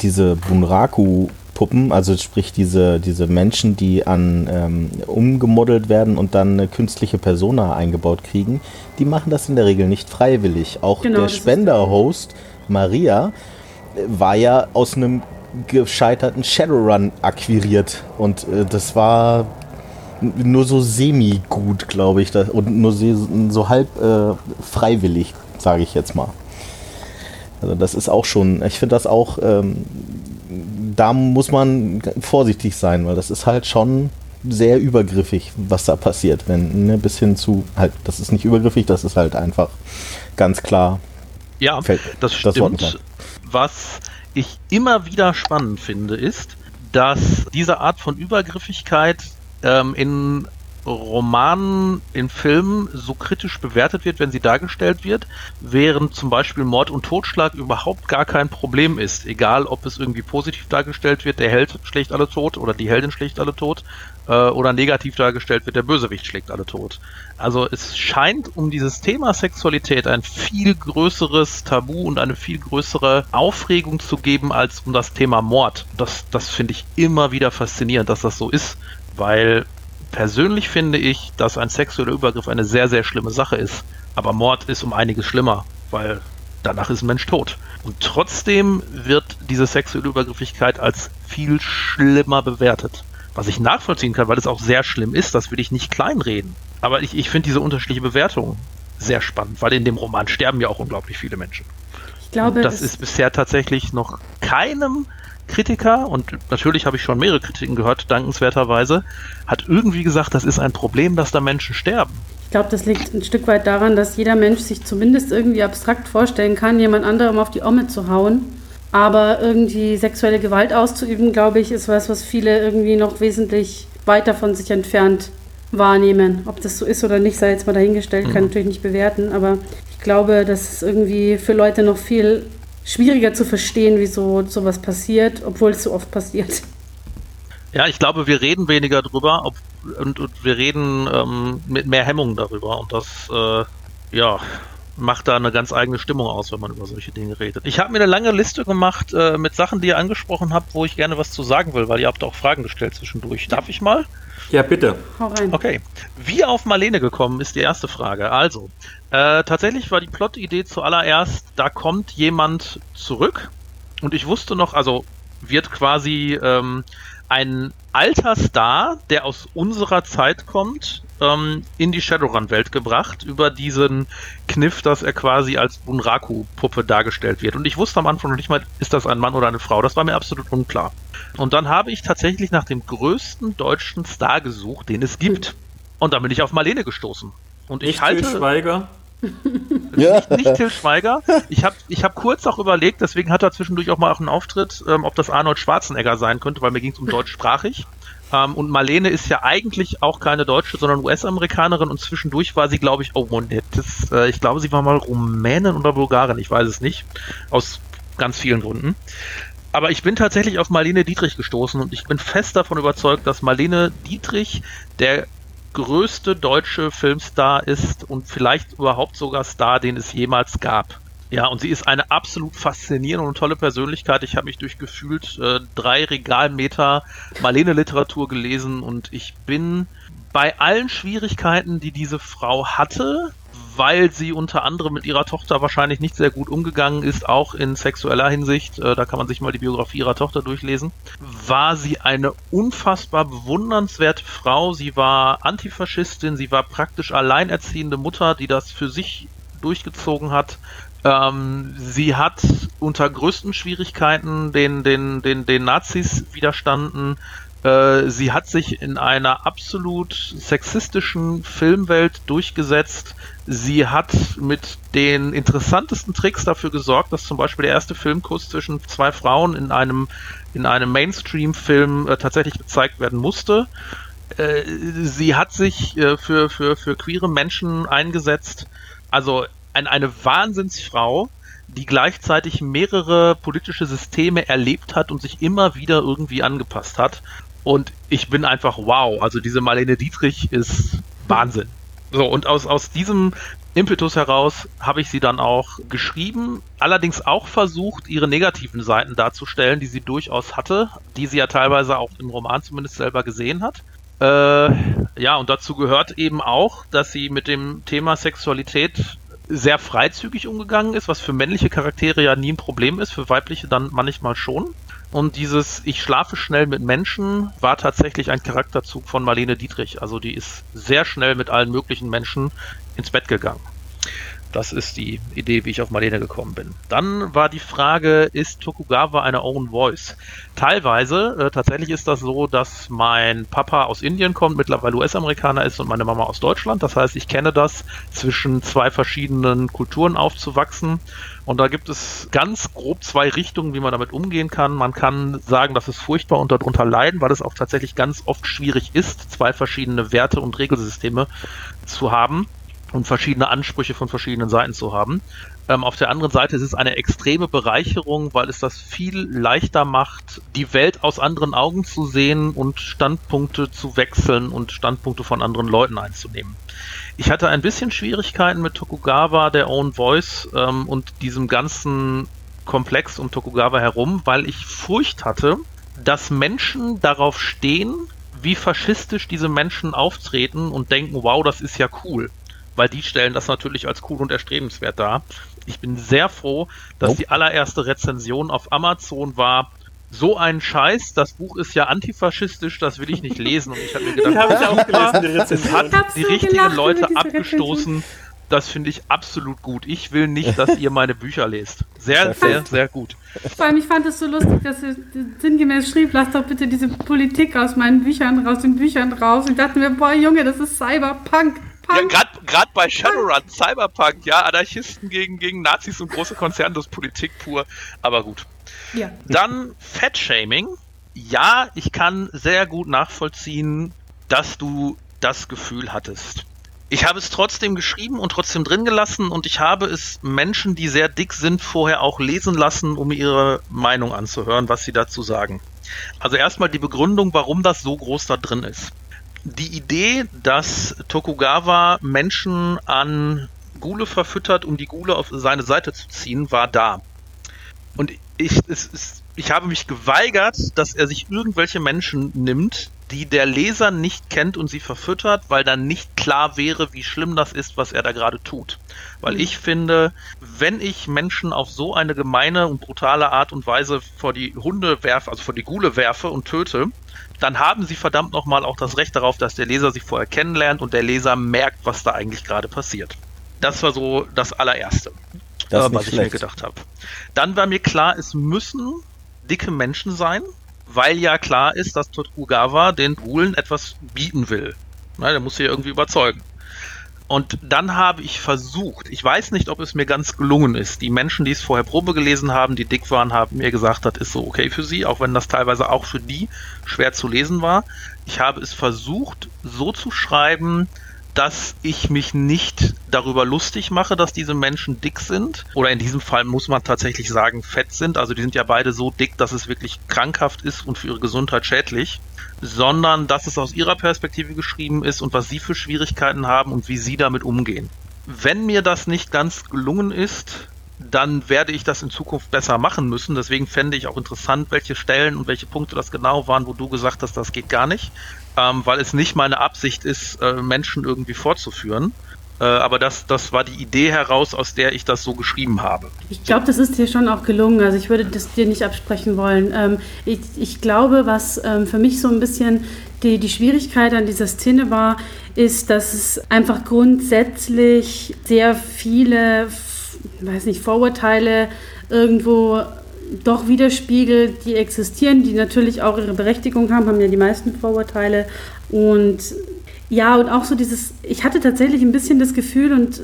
diese Bunraku Puppen, also sprich diese, diese Menschen, die an ähm, umgemodelt werden und dann eine künstliche Persona eingebaut kriegen, die machen das in der Regel nicht freiwillig. Auch genau, der Spender-Host Maria war ja aus einem gescheiterten Shadowrun akquiriert und äh, das war nur so semi-gut, glaube ich, das, und nur so halb äh, freiwillig, sage ich jetzt mal. Also das ist auch schon, ich finde das auch ähm, da muss man vorsichtig sein, weil das ist halt schon sehr übergriffig, was da passiert. Wenn, ne, bis hin zu, halt, das ist nicht übergriffig, das ist halt einfach ganz klar. Ja, fällt, das stimmt. Das was ich immer wieder spannend finde, ist, dass diese Art von Übergriffigkeit ähm, in Romanen in Filmen so kritisch bewertet wird, wenn sie dargestellt wird, während zum Beispiel Mord und Totschlag überhaupt gar kein Problem ist. Egal, ob es irgendwie positiv dargestellt wird, der Held schlägt alle tot oder die Heldin schlägt alle tot, äh, oder negativ dargestellt wird, der Bösewicht schlägt alle tot. Also es scheint um dieses Thema Sexualität ein viel größeres Tabu und eine viel größere Aufregung zu geben als um das Thema Mord. Das, das finde ich immer wieder faszinierend, dass das so ist, weil persönlich finde ich, dass ein sexueller Übergriff eine sehr, sehr schlimme Sache ist. Aber Mord ist um einiges schlimmer, weil danach ist ein Mensch tot. Und trotzdem wird diese sexuelle Übergriffigkeit als viel schlimmer bewertet. Was ich nachvollziehen kann, weil es auch sehr schlimm ist, das will ich nicht kleinreden. Aber ich, ich finde diese unterschiedliche Bewertung sehr spannend, weil in dem Roman sterben ja auch unglaublich viele Menschen. Ich glaube, und das, das ist bisher tatsächlich noch keinem Kritiker, und natürlich habe ich schon mehrere Kritiken gehört, dankenswerterweise, hat irgendwie gesagt, das ist ein Problem, dass da Menschen sterben. Ich glaube, das liegt ein Stück weit daran, dass jeder Mensch sich zumindest irgendwie abstrakt vorstellen kann, jemand anderem auf die Omme zu hauen aber irgendwie sexuelle Gewalt auszuüben, glaube ich, ist was, was viele irgendwie noch wesentlich weiter von sich entfernt wahrnehmen. Ob das so ist oder nicht, sei jetzt mal dahingestellt, kann mhm. natürlich nicht bewerten, aber ich glaube, das ist irgendwie für Leute noch viel schwieriger zu verstehen, wieso sowas passiert, obwohl es so oft passiert. Ja, ich glaube, wir reden weniger drüber ob, und, und, wir reden ähm, mit mehr Hemmungen darüber und das, äh, ja, macht da eine ganz eigene Stimmung aus, wenn man über solche Dinge redet. Ich habe mir eine lange Liste gemacht äh, mit Sachen, die ihr angesprochen habt, wo ich gerne was zu sagen will, weil ihr habt auch Fragen gestellt zwischendurch. Darf ich mal? Ja, bitte. Hau rein. Okay. Wie auf Marlene gekommen ist die erste Frage. Also, äh, tatsächlich war die Plot-Idee zuallererst, da kommt jemand zurück und ich wusste noch, also wird quasi ähm, ein alter Star, der aus unserer Zeit kommt, ähm, in die Shadowrun-Welt gebracht, über diesen Kniff, dass er quasi als Bunraku-Puppe dargestellt wird. Und ich wusste am Anfang noch nicht mal, ist das ein Mann oder eine Frau. Das war mir absolut unklar. Und dann habe ich tatsächlich nach dem größten deutschen Star gesucht, den es gibt. Und dann bin ich auf Marlene gestoßen. Und ich nicht halte. Schweiger. ja. nicht, nicht Till Schweiger. Ich habe ich hab kurz auch überlegt, deswegen hat er zwischendurch auch mal auch einen Auftritt, ähm, ob das Arnold Schwarzenegger sein könnte, weil mir ging es um deutschsprachig. Ähm, und Marlene ist ja eigentlich auch keine Deutsche, sondern US-Amerikanerin und zwischendurch war sie, glaube ich, oh, das, äh, ich glaube, sie war mal Rumänin oder Bulgarin, ich weiß es nicht. Aus ganz vielen Gründen. Aber ich bin tatsächlich auf Marlene Dietrich gestoßen und ich bin fest davon überzeugt, dass Marlene Dietrich der größte deutsche Filmstar ist und vielleicht überhaupt sogar Star, den es jemals gab. Ja, und sie ist eine absolut faszinierende und tolle Persönlichkeit. Ich habe mich durch gefühlt äh, drei Regalmeter Marlene-Literatur gelesen und ich bin bei allen Schwierigkeiten, die diese Frau hatte, weil sie unter anderem mit ihrer Tochter wahrscheinlich nicht sehr gut umgegangen ist, auch in sexueller Hinsicht, äh, da kann man sich mal die Biografie ihrer Tochter durchlesen, war sie eine unfassbar bewundernswerte Frau. Sie war Antifaschistin, sie war praktisch alleinerziehende Mutter, die das für sich durchgezogen hat. Ähm, sie hat unter größten Schwierigkeiten den, den, den, den Nazis widerstanden. Äh, sie hat sich in einer absolut sexistischen Filmwelt durchgesetzt. Sie hat mit den interessantesten Tricks dafür gesorgt, dass zum Beispiel der erste Filmkuss zwischen zwei Frauen in einem, in einem Mainstream-Film äh, tatsächlich gezeigt werden musste. Äh, sie hat sich äh, für, für, für queere Menschen eingesetzt. Also ein, eine Wahnsinnsfrau, die gleichzeitig mehrere politische Systeme erlebt hat und sich immer wieder irgendwie angepasst hat. Und ich bin einfach wow. Also diese Marlene Dietrich ist Wahnsinn. So, und aus, aus diesem Impetus heraus habe ich sie dann auch geschrieben, allerdings auch versucht, ihre negativen Seiten darzustellen, die sie durchaus hatte, die sie ja teilweise auch im Roman zumindest selber gesehen hat. Äh, ja, und dazu gehört eben auch, dass sie mit dem Thema Sexualität sehr freizügig umgegangen ist, was für männliche Charaktere ja nie ein Problem ist, für weibliche dann manchmal schon. Und dieses Ich schlafe schnell mit Menschen war tatsächlich ein Charakterzug von Marlene Dietrich. Also die ist sehr schnell mit allen möglichen Menschen ins Bett gegangen. Das ist die Idee, wie ich auf Marlene gekommen bin. Dann war die Frage, ist Tokugawa eine Own Voice? Teilweise, äh, tatsächlich ist das so, dass mein Papa aus Indien kommt, mittlerweile US-Amerikaner ist und meine Mama aus Deutschland. Das heißt, ich kenne das, zwischen zwei verschiedenen Kulturen aufzuwachsen. Und da gibt es ganz grob zwei Richtungen, wie man damit umgehen kann. Man kann sagen, das ist furchtbar und darunter leiden, weil es auch tatsächlich ganz oft schwierig ist, zwei verschiedene Werte und Regelsysteme zu haben und verschiedene Ansprüche von verschiedenen Seiten zu haben. Ähm, auf der anderen Seite ist es eine extreme Bereicherung, weil es das viel leichter macht, die Welt aus anderen Augen zu sehen und Standpunkte zu wechseln und Standpunkte von anderen Leuten einzunehmen. Ich hatte ein bisschen Schwierigkeiten mit Tokugawa, der Own Voice ähm, und diesem ganzen Komplex um Tokugawa herum, weil ich Furcht hatte, dass Menschen darauf stehen, wie faschistisch diese Menschen auftreten und denken, wow, das ist ja cool weil die stellen das natürlich als cool und erstrebenswert dar. Ich bin sehr froh, dass nope. die allererste Rezension auf Amazon war. So ein Scheiß, das Buch ist ja antifaschistisch, das will ich nicht lesen. Und ich habe mir gedacht, hab ich auch gelesen, die es hat die richtigen gelacht, Leute abgestoßen. Das finde ich absolut gut. Ich will nicht, dass ihr meine Bücher lest. Sehr, sehr, sehr gut. Vor allem, ich fand es so lustig, dass er sinngemäß schrieb, lass doch bitte diese Politik aus meinen Büchern raus, den Büchern raus. Und dachten mir, boah, Junge, das ist Cyberpunk. Ja, gerade bei Shadowrun, Cyberpunk, ja, Anarchisten gegen, gegen Nazis und große Konzerne, das ist Politik pur, aber gut. Ja. Dann Fettshaming. Ja, ich kann sehr gut nachvollziehen, dass du das Gefühl hattest. Ich habe es trotzdem geschrieben und trotzdem drin gelassen und ich habe es Menschen, die sehr dick sind, vorher auch lesen lassen, um ihre Meinung anzuhören, was sie dazu sagen. Also erstmal die Begründung, warum das so groß da drin ist die Idee, dass Tokugawa Menschen an Gule verfüttert, um die Gule auf seine Seite zu ziehen, war da. Und ich, es, es, ich habe mich geweigert, dass er sich irgendwelche Menschen nimmt, die der Leser nicht kennt und sie verfüttert, weil dann nicht klar wäre, wie schlimm das ist, was er da gerade tut. Weil mhm. ich finde, wenn ich Menschen auf so eine gemeine und brutale Art und Weise vor die Hunde werfe, also vor die Gule werfe und töte, dann haben sie verdammt nochmal auch das Recht darauf, dass der Leser sie vorher kennenlernt und der Leser merkt, was da eigentlich gerade passiert. Das war so das allererste, das äh, was ich schlecht. mir gedacht habe. Dann war mir klar, es müssen dicke Menschen sein, weil ja klar ist, dass Tokugawa den Gulen etwas bieten will. Na, der muss sie irgendwie überzeugen. Und dann habe ich versucht, ich weiß nicht, ob es mir ganz gelungen ist. Die Menschen, die es vorher Probe gelesen haben, die dick waren, haben mir gesagt, das ist so okay für sie, auch wenn das teilweise auch für die schwer zu lesen war. Ich habe es versucht, so zu schreiben, dass ich mich nicht darüber lustig mache, dass diese Menschen dick sind. Oder in diesem Fall muss man tatsächlich sagen, fett sind. Also die sind ja beide so dick, dass es wirklich krankhaft ist und für ihre Gesundheit schädlich. Sondern dass es aus ihrer Perspektive geschrieben ist und was sie für Schwierigkeiten haben und wie sie damit umgehen. Wenn mir das nicht ganz gelungen ist, dann werde ich das in Zukunft besser machen müssen. Deswegen fände ich auch interessant, welche Stellen und welche Punkte das genau waren, wo du gesagt hast, das geht gar nicht, ähm, weil es nicht meine Absicht ist, äh, Menschen irgendwie vorzuführen. Äh, aber das, das war die Idee heraus, aus der ich das so geschrieben habe. Ich glaube, das ist dir schon auch gelungen. Also ich würde das dir nicht absprechen wollen. Ähm, ich, ich, glaube, was ähm, für mich so ein bisschen die, die Schwierigkeit an dieser Szene war, ist, dass es einfach grundsätzlich sehr viele weiß nicht, Vorurteile irgendwo doch widerspiegelt, die existieren, die natürlich auch ihre Berechtigung haben, haben ja die meisten Vorurteile. Und ja, und auch so dieses, ich hatte tatsächlich ein bisschen das Gefühl, und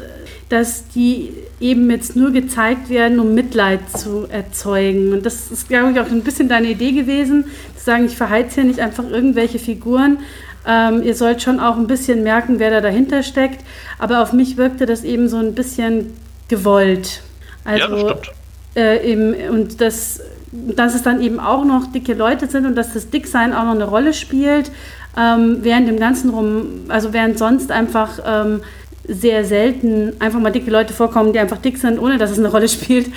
dass die eben jetzt nur gezeigt werden, um Mitleid zu erzeugen. Und das ist, glaube ich, auch ein bisschen deine Idee gewesen, zu sagen, ich verheize hier nicht einfach irgendwelche Figuren. Ähm, ihr sollt schon auch ein bisschen merken, wer da dahinter steckt. Aber auf mich wirkte das eben so ein bisschen gewollt. Also, ja, das stimmt. Äh, eben, und das, dass es dann eben auch noch dicke Leute sind und dass das Dicksein auch noch eine Rolle spielt, ähm, während dem Ganzen rum, also während sonst einfach ähm, sehr selten einfach mal dicke Leute vorkommen, die einfach dick sind, ohne dass es eine Rolle spielt.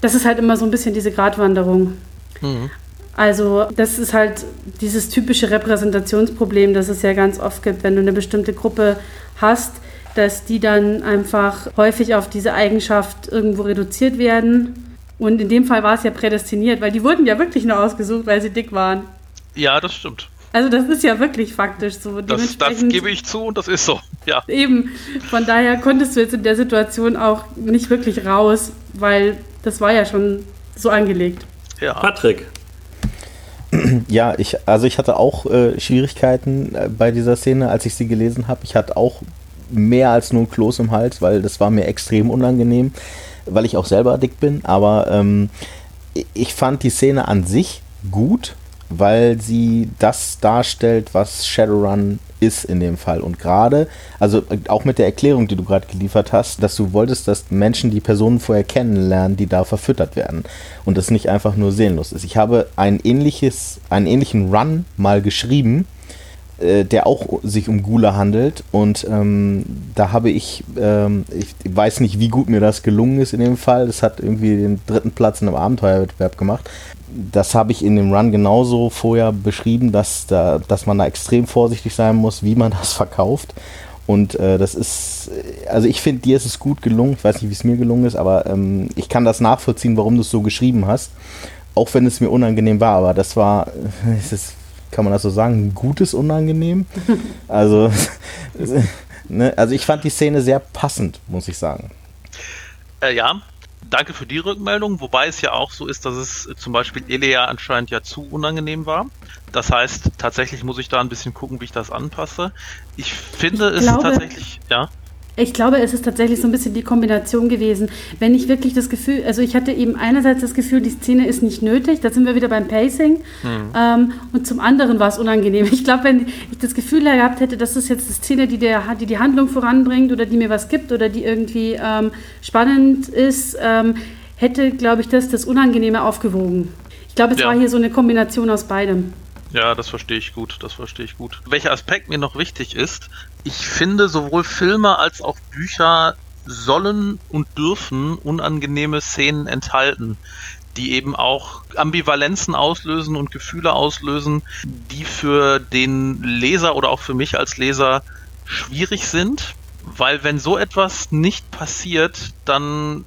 Das ist halt immer so ein bisschen diese Gratwanderung. Mhm. Also das ist halt dieses typische Repräsentationsproblem, das es ja ganz oft gibt, wenn du eine bestimmte Gruppe hast, dass die dann einfach häufig auf diese Eigenschaft irgendwo reduziert werden. Und in dem Fall war es ja prädestiniert, weil die wurden ja wirklich nur ausgesucht, weil sie dick waren. Ja, das stimmt. Also das ist ja wirklich faktisch so. Das, das gebe ich zu und das ist so, ja. Eben, von daher konntest du jetzt in der Situation auch nicht wirklich raus, weil das war ja schon so angelegt. Ja. Patrick. Ja, ich, also ich hatte auch äh, Schwierigkeiten äh, bei dieser Szene, als ich sie gelesen habe. Ich hatte auch mehr als nur ein Kloß im Hals, weil das war mir extrem unangenehm, weil ich auch selber dick bin. Aber ähm, ich fand die Szene an sich gut, weil sie das darstellt, was Shadowrun ist in dem Fall. Und gerade, also auch mit der Erklärung, die du gerade geliefert hast, dass du wolltest, dass Menschen die Personen vorher kennenlernen, die da verfüttert werden. Und das nicht einfach nur seelenlos ist. Ich habe ein ähnliches, einen ähnlichen Run mal geschrieben, äh, der auch sich um Gula handelt. Und ähm, da habe ich, ähm, ich weiß nicht, wie gut mir das gelungen ist in dem Fall. Das hat irgendwie den dritten Platz in einem Abenteuerwettbewerb gemacht das habe ich in dem Run genauso vorher beschrieben, dass, da, dass man da extrem vorsichtig sein muss, wie man das verkauft. Und äh, das ist, also ich finde, dir ist es gut gelungen. Ich weiß nicht, wie es mir gelungen ist, aber ähm, ich kann das nachvollziehen, warum du es so geschrieben hast. Auch wenn es mir unangenehm war, aber das war, es ist, kann man das so sagen, ein gutes Unangenehm. Also, ne, also ich fand die Szene sehr passend, muss ich sagen. Äh, ja, danke für die Rückmeldung, wobei es ja auch so ist, dass es zum Beispiel Elea anscheinend ja zu unangenehm war. Das heißt, tatsächlich muss ich da ein bisschen gucken, wie ich das anpasse. Ich finde ich es glaube, tatsächlich, ja. Ich glaube, es ist tatsächlich so ein bisschen die Kombination gewesen. Wenn ich wirklich das Gefühl, also ich hatte eben einerseits das Gefühl, die Szene ist nicht nötig, da sind wir wieder beim Pacing. Hm. Ähm, und zum anderen war es unangenehm. Ich glaube, wenn ich das Gefühl gehabt hätte, das ist jetzt eine Szene, die, der, die die Handlung voranbringt oder die mir was gibt oder die irgendwie ähm, spannend ist, ähm, hätte, glaube ich, das das Unangenehme aufgewogen. Ich glaube, es ja. war hier so eine Kombination aus beidem. Ja, das verstehe ich gut, das verstehe ich gut. Welcher Aspekt mir noch wichtig ist, ich finde sowohl Filme als auch Bücher sollen und dürfen unangenehme Szenen enthalten, die eben auch Ambivalenzen auslösen und Gefühle auslösen, die für den Leser oder auch für mich als Leser schwierig sind, weil wenn so etwas nicht passiert, dann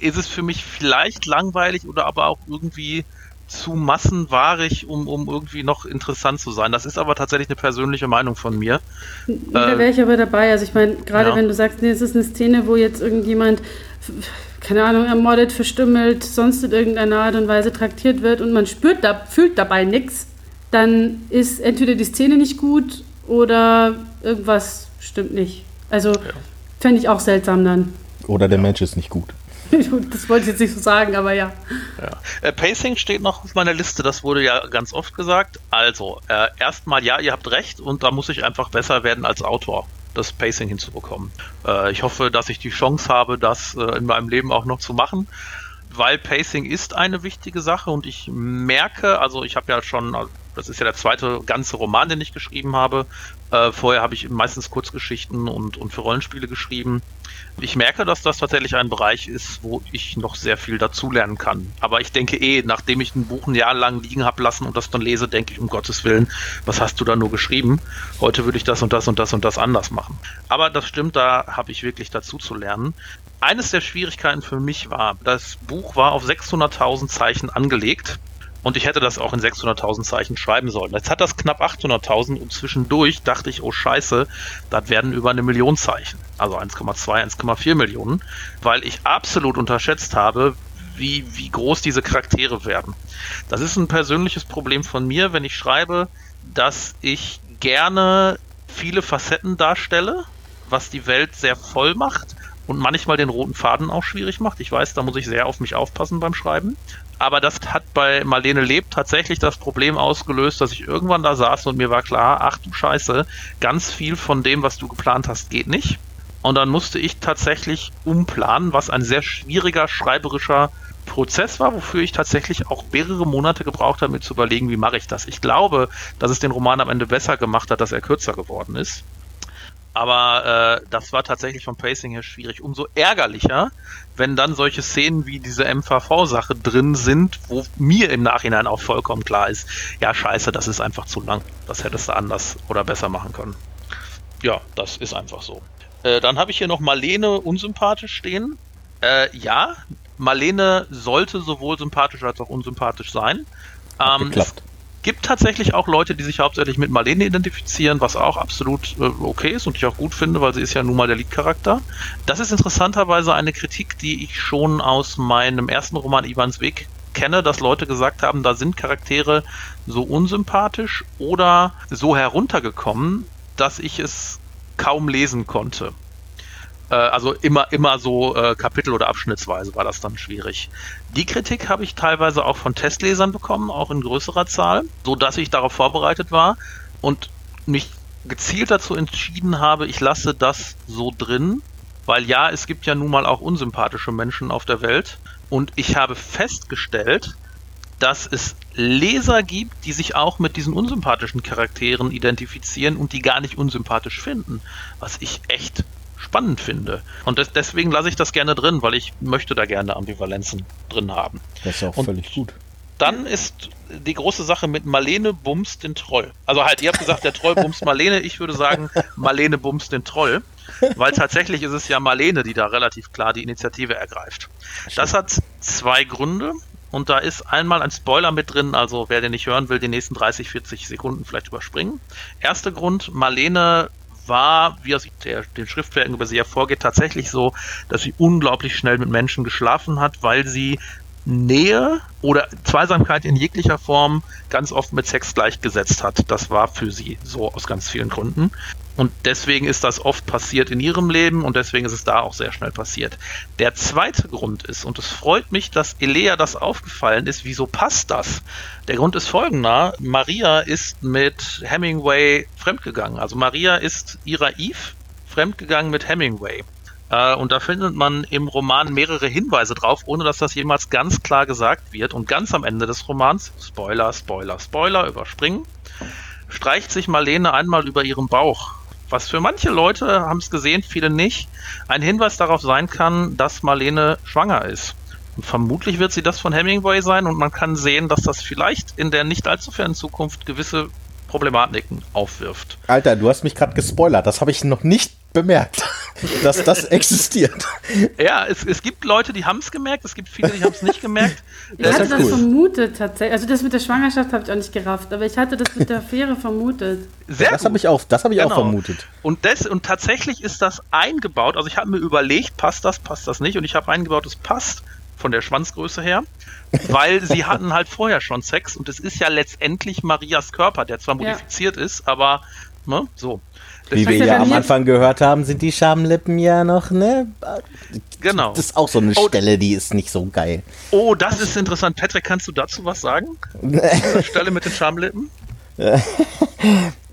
ist es für mich vielleicht langweilig oder aber auch irgendwie zu massenwahrig, um, um irgendwie noch interessant zu sein. Das ist aber tatsächlich eine persönliche Meinung von mir. Da wäre ich aber dabei. Also ich meine, gerade ja. wenn du sagst, nee, es ist eine Szene, wo jetzt irgendjemand, keine Ahnung, ermordet, verstümmelt, sonst in irgendeiner Art und Weise traktiert wird und man spürt da, fühlt dabei nichts, dann ist entweder die Szene nicht gut oder irgendwas stimmt nicht. Also ja. fände ich auch seltsam dann. Oder der ja. Mensch ist nicht gut. Das wollte ich jetzt nicht so sagen, aber ja. ja. Äh, Pacing steht noch auf meiner Liste, das wurde ja ganz oft gesagt. Also, äh, erstmal ja, ihr habt recht und da muss ich einfach besser werden als Autor, das Pacing hinzubekommen. Äh, ich hoffe, dass ich die Chance habe, das äh, in meinem Leben auch noch zu machen weil Pacing ist eine wichtige Sache und ich merke, also ich habe ja schon, das ist ja der zweite ganze Roman, den ich geschrieben habe. Äh, vorher habe ich meistens Kurzgeschichten und, und für Rollenspiele geschrieben. Ich merke, dass das tatsächlich ein Bereich ist, wo ich noch sehr viel dazulernen kann. Aber ich denke eh, nachdem ich ein Buch ein Jahr lang liegen habe lassen und das dann lese, denke ich, um Gottes Willen, was hast du da nur geschrieben? Heute würde ich das und das und das und das anders machen. Aber das stimmt, da habe ich wirklich dazu zu lernen. Eines der Schwierigkeiten für mich war, das Buch war auf 600.000 Zeichen angelegt und ich hätte das auch in 600.000 Zeichen schreiben sollen. Jetzt hat das knapp 800.000 und zwischendurch dachte ich, oh Scheiße, das werden über eine Million Zeichen. Also 1,2, 1,4 Millionen, weil ich absolut unterschätzt habe, wie, wie groß diese Charaktere werden. Das ist ein persönliches Problem von mir, wenn ich schreibe, dass ich gerne viele Facetten darstelle, was die Welt sehr voll macht und manchmal den roten Faden auch schwierig macht. Ich weiß, da muss ich sehr auf mich aufpassen beim Schreiben. Aber das hat bei Marlene Lebt tatsächlich das Problem ausgelöst, dass ich irgendwann da saß und mir war klar, ach du Scheiße, ganz viel von dem, was du geplant hast, geht nicht. Und dann musste ich tatsächlich umplanen, was ein sehr schwieriger schreiberischer Prozess war, wofür ich tatsächlich auch mehrere Monate gebraucht habe, mir zu überlegen, wie mache ich das. Ich glaube, dass es den Roman am Ende besser gemacht hat, dass er kürzer geworden ist. Aber äh, das war tatsächlich vom Pacing her schwierig. Umso ärgerlicher, wenn dann solche Szenen wie diese MVV-Sache drin sind, wo mir im Nachhinein auch vollkommen klar ist, ja scheiße, das ist einfach zu lang. Das hättest du anders oder besser machen können. Ja, das ist einfach so. Äh, dann habe ich hier noch Marlene unsympathisch stehen. Äh, ja, Marlene sollte sowohl sympathisch als auch unsympathisch sein. Ähm, es, Gibt tatsächlich auch Leute, die sich hauptsächlich mit Marlene identifizieren, was auch absolut äh, okay ist und ich auch gut finde, weil sie ist ja nun mal der Leadcharakter. Das ist interessanterweise eine Kritik, die ich schon aus meinem ersten Roman Ivans Weg kenne, dass Leute gesagt haben, da sind Charaktere so unsympathisch oder so heruntergekommen, dass ich es kaum lesen konnte. Äh, also immer, immer so äh, Kapitel- oder Abschnittsweise war das dann schwierig. Die Kritik habe ich teilweise auch von Testlesern bekommen, auch in größerer Zahl, so dass ich darauf vorbereitet war und mich gezielt dazu entschieden habe, ich lasse das so drin, weil ja, es gibt ja nun mal auch unsympathische Menschen auf der Welt und ich habe festgestellt, dass es Leser gibt, die sich auch mit diesen unsympathischen Charakteren identifizieren und die gar nicht unsympathisch finden, was ich echt spannend finde. Und das, deswegen lasse ich das gerne drin, weil ich möchte da gerne Ambivalenzen drin haben. Das ist auch Und völlig gut. Dann ist die große Sache mit Marlene bumst den Troll. Also halt, ihr habt gesagt, der Troll bumst Marlene. Ich würde sagen, Marlene bumst den Troll. Weil tatsächlich ist es ja Marlene, die da relativ klar die Initiative ergreift. Das hat zwei Gründe. Und da ist einmal ein Spoiler mit drin, also wer den nicht hören will, die nächsten 30, 40 Sekunden vielleicht überspringen. Erster Grund, Marlene war, wie aus der, den Schriftwerken über sie hervorgeht, tatsächlich so, dass sie unglaublich schnell mit Menschen geschlafen hat, weil sie Nähe oder Zweisamkeit in jeglicher Form ganz oft mit Sex gleichgesetzt hat. Das war für sie so aus ganz vielen Gründen. Und deswegen ist das oft passiert in ihrem Leben und deswegen ist es da auch sehr schnell passiert. Der zweite Grund ist, und es freut mich, dass Elea das aufgefallen ist, wieso passt das? Der Grund ist folgender. Maria ist mit Hemingway fremdgegangen. Also Maria ist ihrer Eve fremdgegangen mit Hemingway. Äh, und da findet man im Roman mehrere Hinweise drauf, ohne dass das jemals ganz klar gesagt wird. Und ganz am Ende des Romans, Spoiler, Spoiler, Spoiler, überspringen, streicht sich Marlene einmal über ihren Bauch. Was für manche Leute haben es gesehen, viele nicht, ein Hinweis darauf sein kann, dass Marlene schwanger ist. Und vermutlich wird sie das von Hemingway sein und man kann sehen, dass das vielleicht in der nicht allzu fernen Zukunft gewisse Problematiken aufwirft. Alter, du hast mich gerade gespoilert. Das habe ich noch nicht bemerkt, dass das existiert. Ja, es, es gibt Leute, die haben es gemerkt, es gibt viele, die haben es nicht gemerkt. Ich Das hatte das cool. vermutet tatsächlich. Also das mit der Schwangerschaft habe ich auch nicht gerafft, aber ich hatte das mit der Affäre vermutet. Sehr das gut. habe ich auch, das habe ich auch Genau. vermutet. Und, das, und tatsächlich ist das eingebaut. Also ich habe mir überlegt, passt das, passt das nicht. Und ich habe eingebaut, es passt von der Schwanzgröße her, weil sie hatten halt vorher schon Sex und es ist ja letztendlich Marias Körper, der zwar Ja. modifiziert ist, aber ne, so. Wie wir ja am Anfang gehört haben, sind die Schamlippen ja noch, ne? genau. Das ist auch so eine Oh. Stelle, die ist nicht so geil. Oh, das ist interessant. Patrick, kannst du dazu was sagen? Diese Stelle mit den Schamlippen?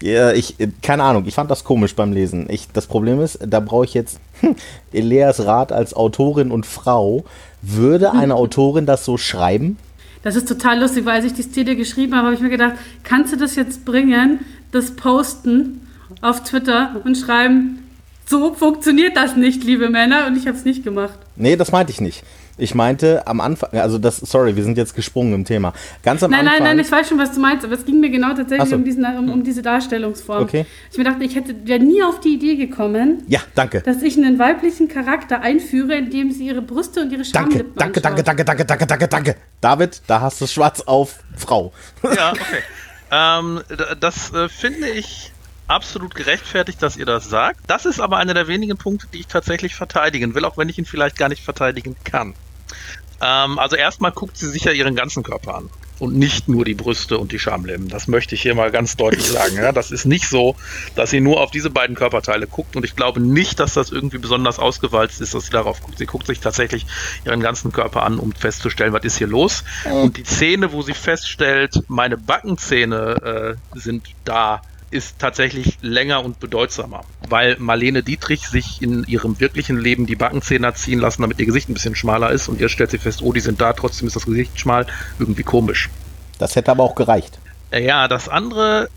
Ja, ich, keine Ahnung, ich fand das komisch beim Lesen. Ich, das Problem ist, da brauche ich jetzt hm, Eleas Rat als Autorin und Frau. Würde eine Autorin das so schreiben? Das ist total lustig, weil als ich die Szene geschrieben habe, habe ich mir gedacht, kannst du das jetzt bringen, das posten auf Twitter und schreiben, so funktioniert das nicht, liebe Männer, und ich habe es nicht gemacht. Nee, das meinte ich nicht. Ich meinte am Anfang, also das, sorry, wir sind jetzt gesprungen im Thema. Ganz am Nein, Anfang. nein, nein, ich weiß schon, was du meinst, aber es ging mir genau tatsächlich so. um, diesen, um, um diese Darstellungsform. Okay. Ich mir dachte, ich hätte wäre nie auf die Idee gekommen, Ja, danke. dass ich einen weiblichen Charakter einführe, indem sie ihre Brüste und ihre Danke, Schamlippen danke, danke, anschaut. danke, danke, danke, danke, danke. David, da hast du schwarz auf Frau. Ja, okay. ähm, das äh, finde ich absolut gerechtfertigt, dass ihr das sagt. Das ist aber einer der wenigen Punkte, die ich tatsächlich verteidigen will, auch wenn ich ihn vielleicht gar nicht verteidigen kann. Ähm, also erstmal guckt sie sich ja ihren ganzen Körper an. Und nicht nur die Brüste und die Schamlippen. Das möchte ich hier mal ganz deutlich sagen. Ja? Das ist nicht so, dass sie nur auf diese beiden Körperteile guckt. Und ich glaube nicht, dass das irgendwie besonders ausgewalzt ist, dass sie darauf guckt. Sie guckt sich tatsächlich ihren ganzen Körper an, um festzustellen, was ist hier los. Und die Szene, wo sie feststellt, meine Backenzähne äh, sind da, ist tatsächlich länger und bedeutsamer, weil Marlene Dietrich sich in ihrem wirklichen Leben die Backenzähne ziehen lassen, damit ihr Gesicht ein bisschen schmaler ist und ihr stellt sie fest, oh, die sind da, trotzdem ist das Gesicht schmal, irgendwie komisch. Das hätte aber auch gereicht. Ja, das andere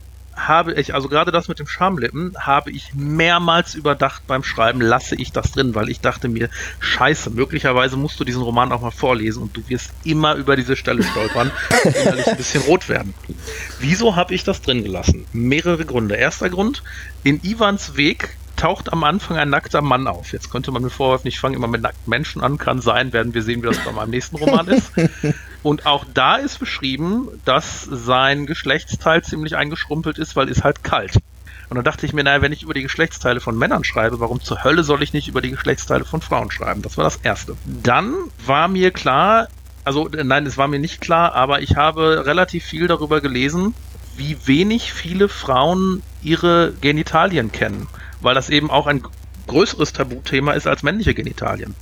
habe ich, also gerade das mit dem Schamlippen, habe ich mehrmals überdacht beim Schreiben, lasse ich das drin, weil ich dachte mir, scheiße, möglicherweise musst du diesen Roman auch mal vorlesen und du wirst immer über diese Stelle stolpern und innerlich ein bisschen rot werden. Wieso habe ich das drin gelassen? Mehrere Gründe. Erster Grund, in Ivans Weg taucht am Anfang ein nackter Mann auf. Jetzt könnte man mir vorwerfen, ich fange immer mit nackten Menschen an, kann sein, werden wir sehen, wie das bei meinem nächsten Roman ist. Und auch da ist beschrieben, dass sein Geschlechtsteil ziemlich eingeschrumpelt ist, weil es halt kalt. Und dann dachte ich mir, naja, wenn ich über die Geschlechtsteile von Männern schreibe, warum zur Hölle soll ich nicht über die Geschlechtsteile von Frauen schreiben? Das war das Erste. Dann war mir klar, also nein, es war mir nicht klar, aber ich habe relativ viel darüber gelesen, wie wenig viele Frauen ihre Genitalien kennen, weil das eben auch ein größeres Tabuthema ist als männliche Genitalien.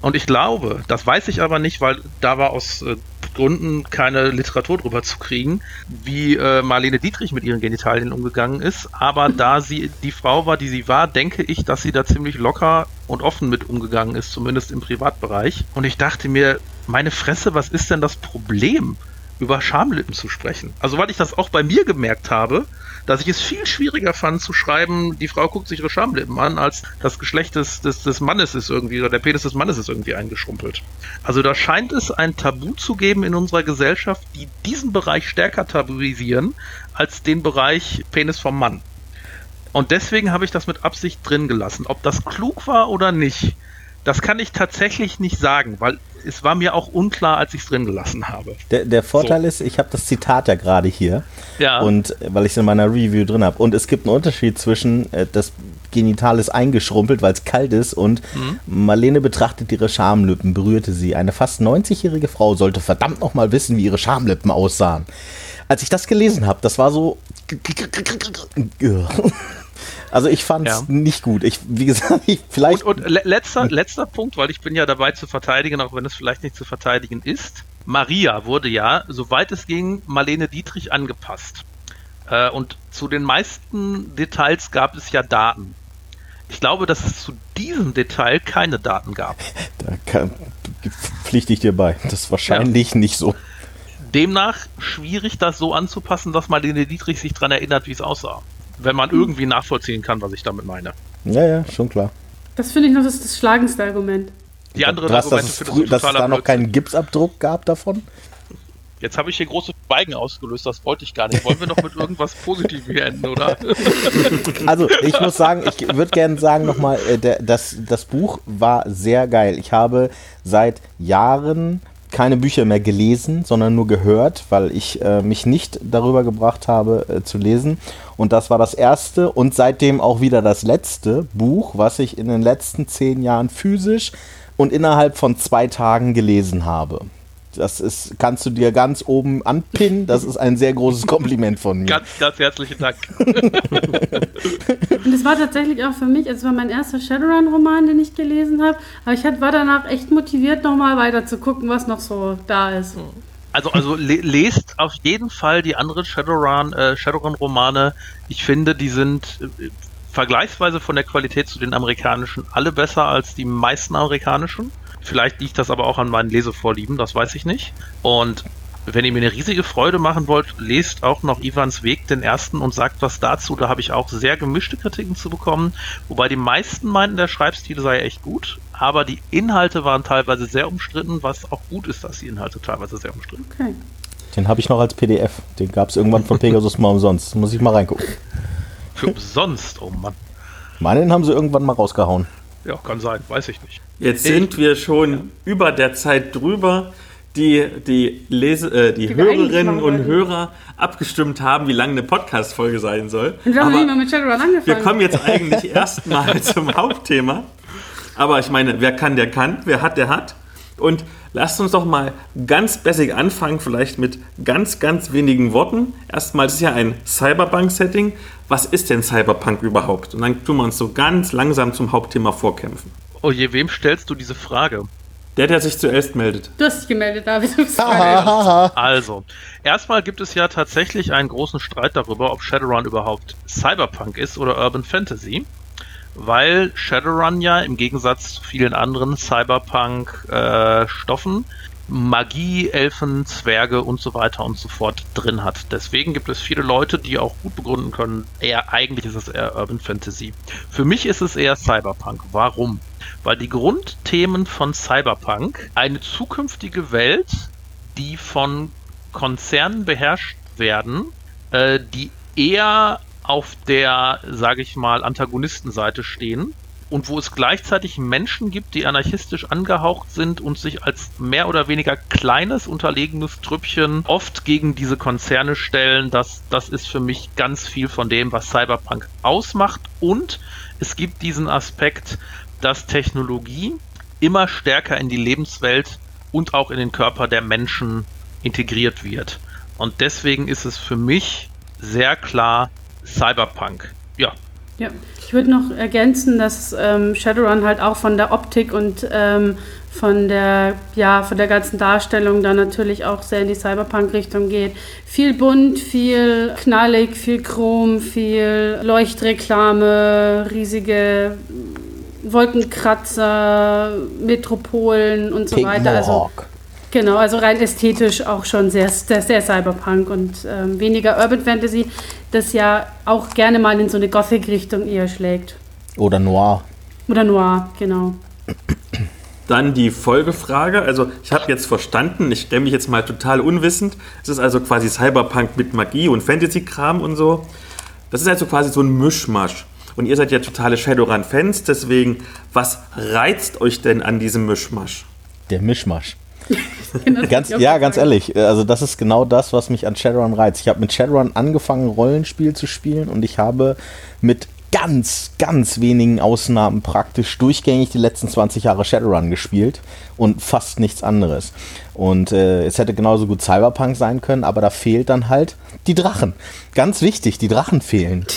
Und ich glaube, das weiß ich aber nicht, weil da war aus äh, Gründen keine Literatur drüber zu kriegen, wie äh, Marlene Dietrich mit ihren Genitalien umgegangen ist. Aber da sie die Frau war, die sie war, denke ich, dass sie da ziemlich locker und offen mit umgegangen ist, zumindest im Privatbereich. Und ich dachte mir, meine Fresse, was ist denn das Problem? Über Schamlippen zu sprechen. Also weil ich das auch bei mir gemerkt habe, dass ich es viel schwieriger fand zu schreiben, die Frau guckt sich ihre Schamlippen an, als das Geschlecht des, des, des Mannes ist irgendwie, oder der Penis des Mannes ist irgendwie eingeschrumpelt. Also da scheint es ein Tabu zu geben in unserer Gesellschaft, die diesen Bereich stärker tabuisieren, als den Bereich Penis vom Mann. Und deswegen habe ich das mit Absicht drin gelassen. Ob das klug war oder nicht, das kann ich tatsächlich nicht sagen, weil es war mir auch unklar, als ich es drin gelassen habe. Der, der Vorteil so. ist, ich habe das Zitat ja gerade hier. Ja. Und weil ich es in meiner Review drin habe. Und es gibt einen Unterschied zwischen äh, das Genital ist eingeschrumpelt, weil es kalt ist und mhm. Marlene betrachtet ihre Schamlippen, berührte sie. Eine fast 90-jährige Frau sollte verdammt noch mal wissen, wie ihre Schamlippen aussahen. Als ich das gelesen habe, das war so Also ich fand es ja. nicht gut. Ich, wie gesagt, ich vielleicht. Und, und letzter, letzter Punkt, weil ich bin ja dabei zu verteidigen, auch wenn es vielleicht nicht zu verteidigen ist. Maria wurde ja, soweit es ging, Marlene Dietrich angepasst. Äh, und zu den meisten Details gab es ja Daten. Ich glaube, dass es zu diesem Detail keine Daten gab. Da kann, pflichte ich dir bei. Das ist wahrscheinlich ja. nicht so. Demnach schwierig, das so anzupassen, dass Marlene Dietrich sich daran erinnert, wie es aussah wenn man irgendwie nachvollziehen kann, was ich damit meine. Ja, ja, schon klar. Das finde ich noch das, das schlagendste Argument. Die anderen dass, Argumente dass, es, dass es da noch keinen Gipsabdruck gab davon? Jetzt habe ich hier große Schweigen ausgelöst, das wollte ich gar nicht. Wollen wir noch mit irgendwas Positivem enden, oder? Also, ich muss sagen, ich würde gerne sagen nochmal, äh, das, das Buch war sehr geil. Ich habe seit Jahren keine Bücher mehr gelesen, sondern nur gehört, weil ich äh, mich nicht darüber gebracht habe äh, zu lesen. Und das war das erste und seitdem auch wieder das letzte Buch, was ich in den letzten zehn Jahren physisch und innerhalb von zwei Tagen gelesen habe. Das ist, kannst du dir ganz oben anpinnen. Das ist ein sehr großes Kompliment von mir. Ganz, ganz herzlichen Dank. Und es war tatsächlich auch für mich, es war mein erster Shadowrun-Roman, den ich gelesen habe. Aber ich war danach echt motiviert, nochmal weiter zu gucken, was noch so da ist. Also, also lest auf jeden Fall die anderen Shadowrun, äh, Shadowrun-Romane. Ich finde, die sind äh, vergleichsweise von der Qualität zu den amerikanischen alle besser als die meisten amerikanischen. Vielleicht liegt das aber auch an meinen Lesevorlieben, das weiß ich nicht. Und wenn ihr mir eine riesige Freude machen wollt, lest auch noch Ivans Weg, den ersten, und sagt was dazu. Da habe ich auch sehr gemischte Kritiken zu bekommen. Wobei die meisten meinten, der Schreibstil sei echt gut. Aber die Inhalte waren teilweise sehr umstritten, was auch gut ist, dass die Inhalte teilweise sehr umstritten Okay. Den habe ich noch als PDF. Den gab es irgendwann von Pegasus mal umsonst. Muss ich mal reingucken. Für umsonst, oh Mann. Meinen haben sie irgendwann mal rausgehauen. Ja, kann sein, weiß ich nicht. Jetzt sind wir schon ja. über der Zeit drüber, die die, Lese, äh, die, die Hörerinnen und Hörer abgestimmt haben, wie lange eine Podcast-Folge sein soll. Und wir haben nicht mal mit Shadowrun angefangen. Wir kommen jetzt eigentlich erstmal zum Hauptthema. Aber ich meine, wer kann, der kann. Wer hat, der hat. Und lasst uns doch mal ganz basic anfangen, vielleicht mit ganz, ganz wenigen Worten. Erstmal, es ist ja ein Cyberpunk-Setting. Was ist denn Cyberpunk überhaupt? Und dann tun wir uns so ganz langsam zum Hauptthema vorkämpfen. Oh je, wem stellst du diese Frage? Der, der sich zuerst meldet. Du hast dich gemeldet, David. also, erstmal gibt es ja tatsächlich einen großen Streit darüber, ob Shadowrun überhaupt Cyberpunk ist oder Urban Fantasy weil Shadowrun ja im Gegensatz zu vielen anderen Cyberpunk-Stoffen äh, Magie, Elfen, Zwerge und so weiter und so fort drin hat. Deswegen gibt es viele Leute, die auch gut begründen können, eher eigentlich ist es eher Urban Fantasy. Für mich ist es eher Cyberpunk. Warum? Weil die Grundthemen von Cyberpunk eine zukünftige Welt, die von Konzernen beherrscht werden, äh, die eher auf der, sage ich mal, Antagonistenseite stehen und wo es gleichzeitig Menschen gibt, die anarchistisch angehaucht sind und sich als mehr oder weniger kleines, unterlegenes Trüppchen oft gegen diese Konzerne stellen. Das, das ist für mich ganz viel von dem, was Cyberpunk ausmacht. Und es gibt diesen Aspekt, dass Technologie immer stärker in die Lebenswelt und auch in den Körper der Menschen integriert wird. Und deswegen ist es für mich sehr klar Cyberpunk. Ja, ja, ich würde noch ergänzen, dass ähm, Shadowrun halt auch von der Optik und ähm, von der, ja, von der ganzen Darstellung dann natürlich auch sehr in die Cyberpunk-Richtung geht. Viel bunt, viel knallig, viel Chrom, viel Leuchtreklame, riesige Wolkenkratzer, Metropolen und so Pink weiter. Also. Genau, also rein ästhetisch auch schon sehr, sehr, sehr Cyberpunk und ähm, weniger Urban Fantasy, das ja auch gerne mal in so eine Gothic-Richtung eher schlägt. Oder Noir. Oder Noir, genau. Dann die Folgefrage. Also, ich habe jetzt verstanden, ich stelle mich jetzt mal total unwissend. Es ist also quasi Cyberpunk mit Magie und Fantasy-Kram und so. Das ist also quasi so ein Mischmasch. Und ihr seid ja totale Shadowrun-Fans, deswegen, was reizt euch denn an diesem Mischmasch? Der Mischmasch. Ganz, ja, ganz ehrlich. Also das ist genau das, was mich an Shadowrun reizt. Ich habe mit Shadowrun angefangen, Rollenspiel zu spielen und ich habe mit ganz, ganz wenigen Ausnahmen praktisch durchgängig die letzten 20 Jahre Shadowrun gespielt und fast nichts anderes. Und äh, es hätte genauso gut Cyberpunk sein können, aber da fehlt dann halt die Drachen. Ganz wichtig, die Drachen fehlen.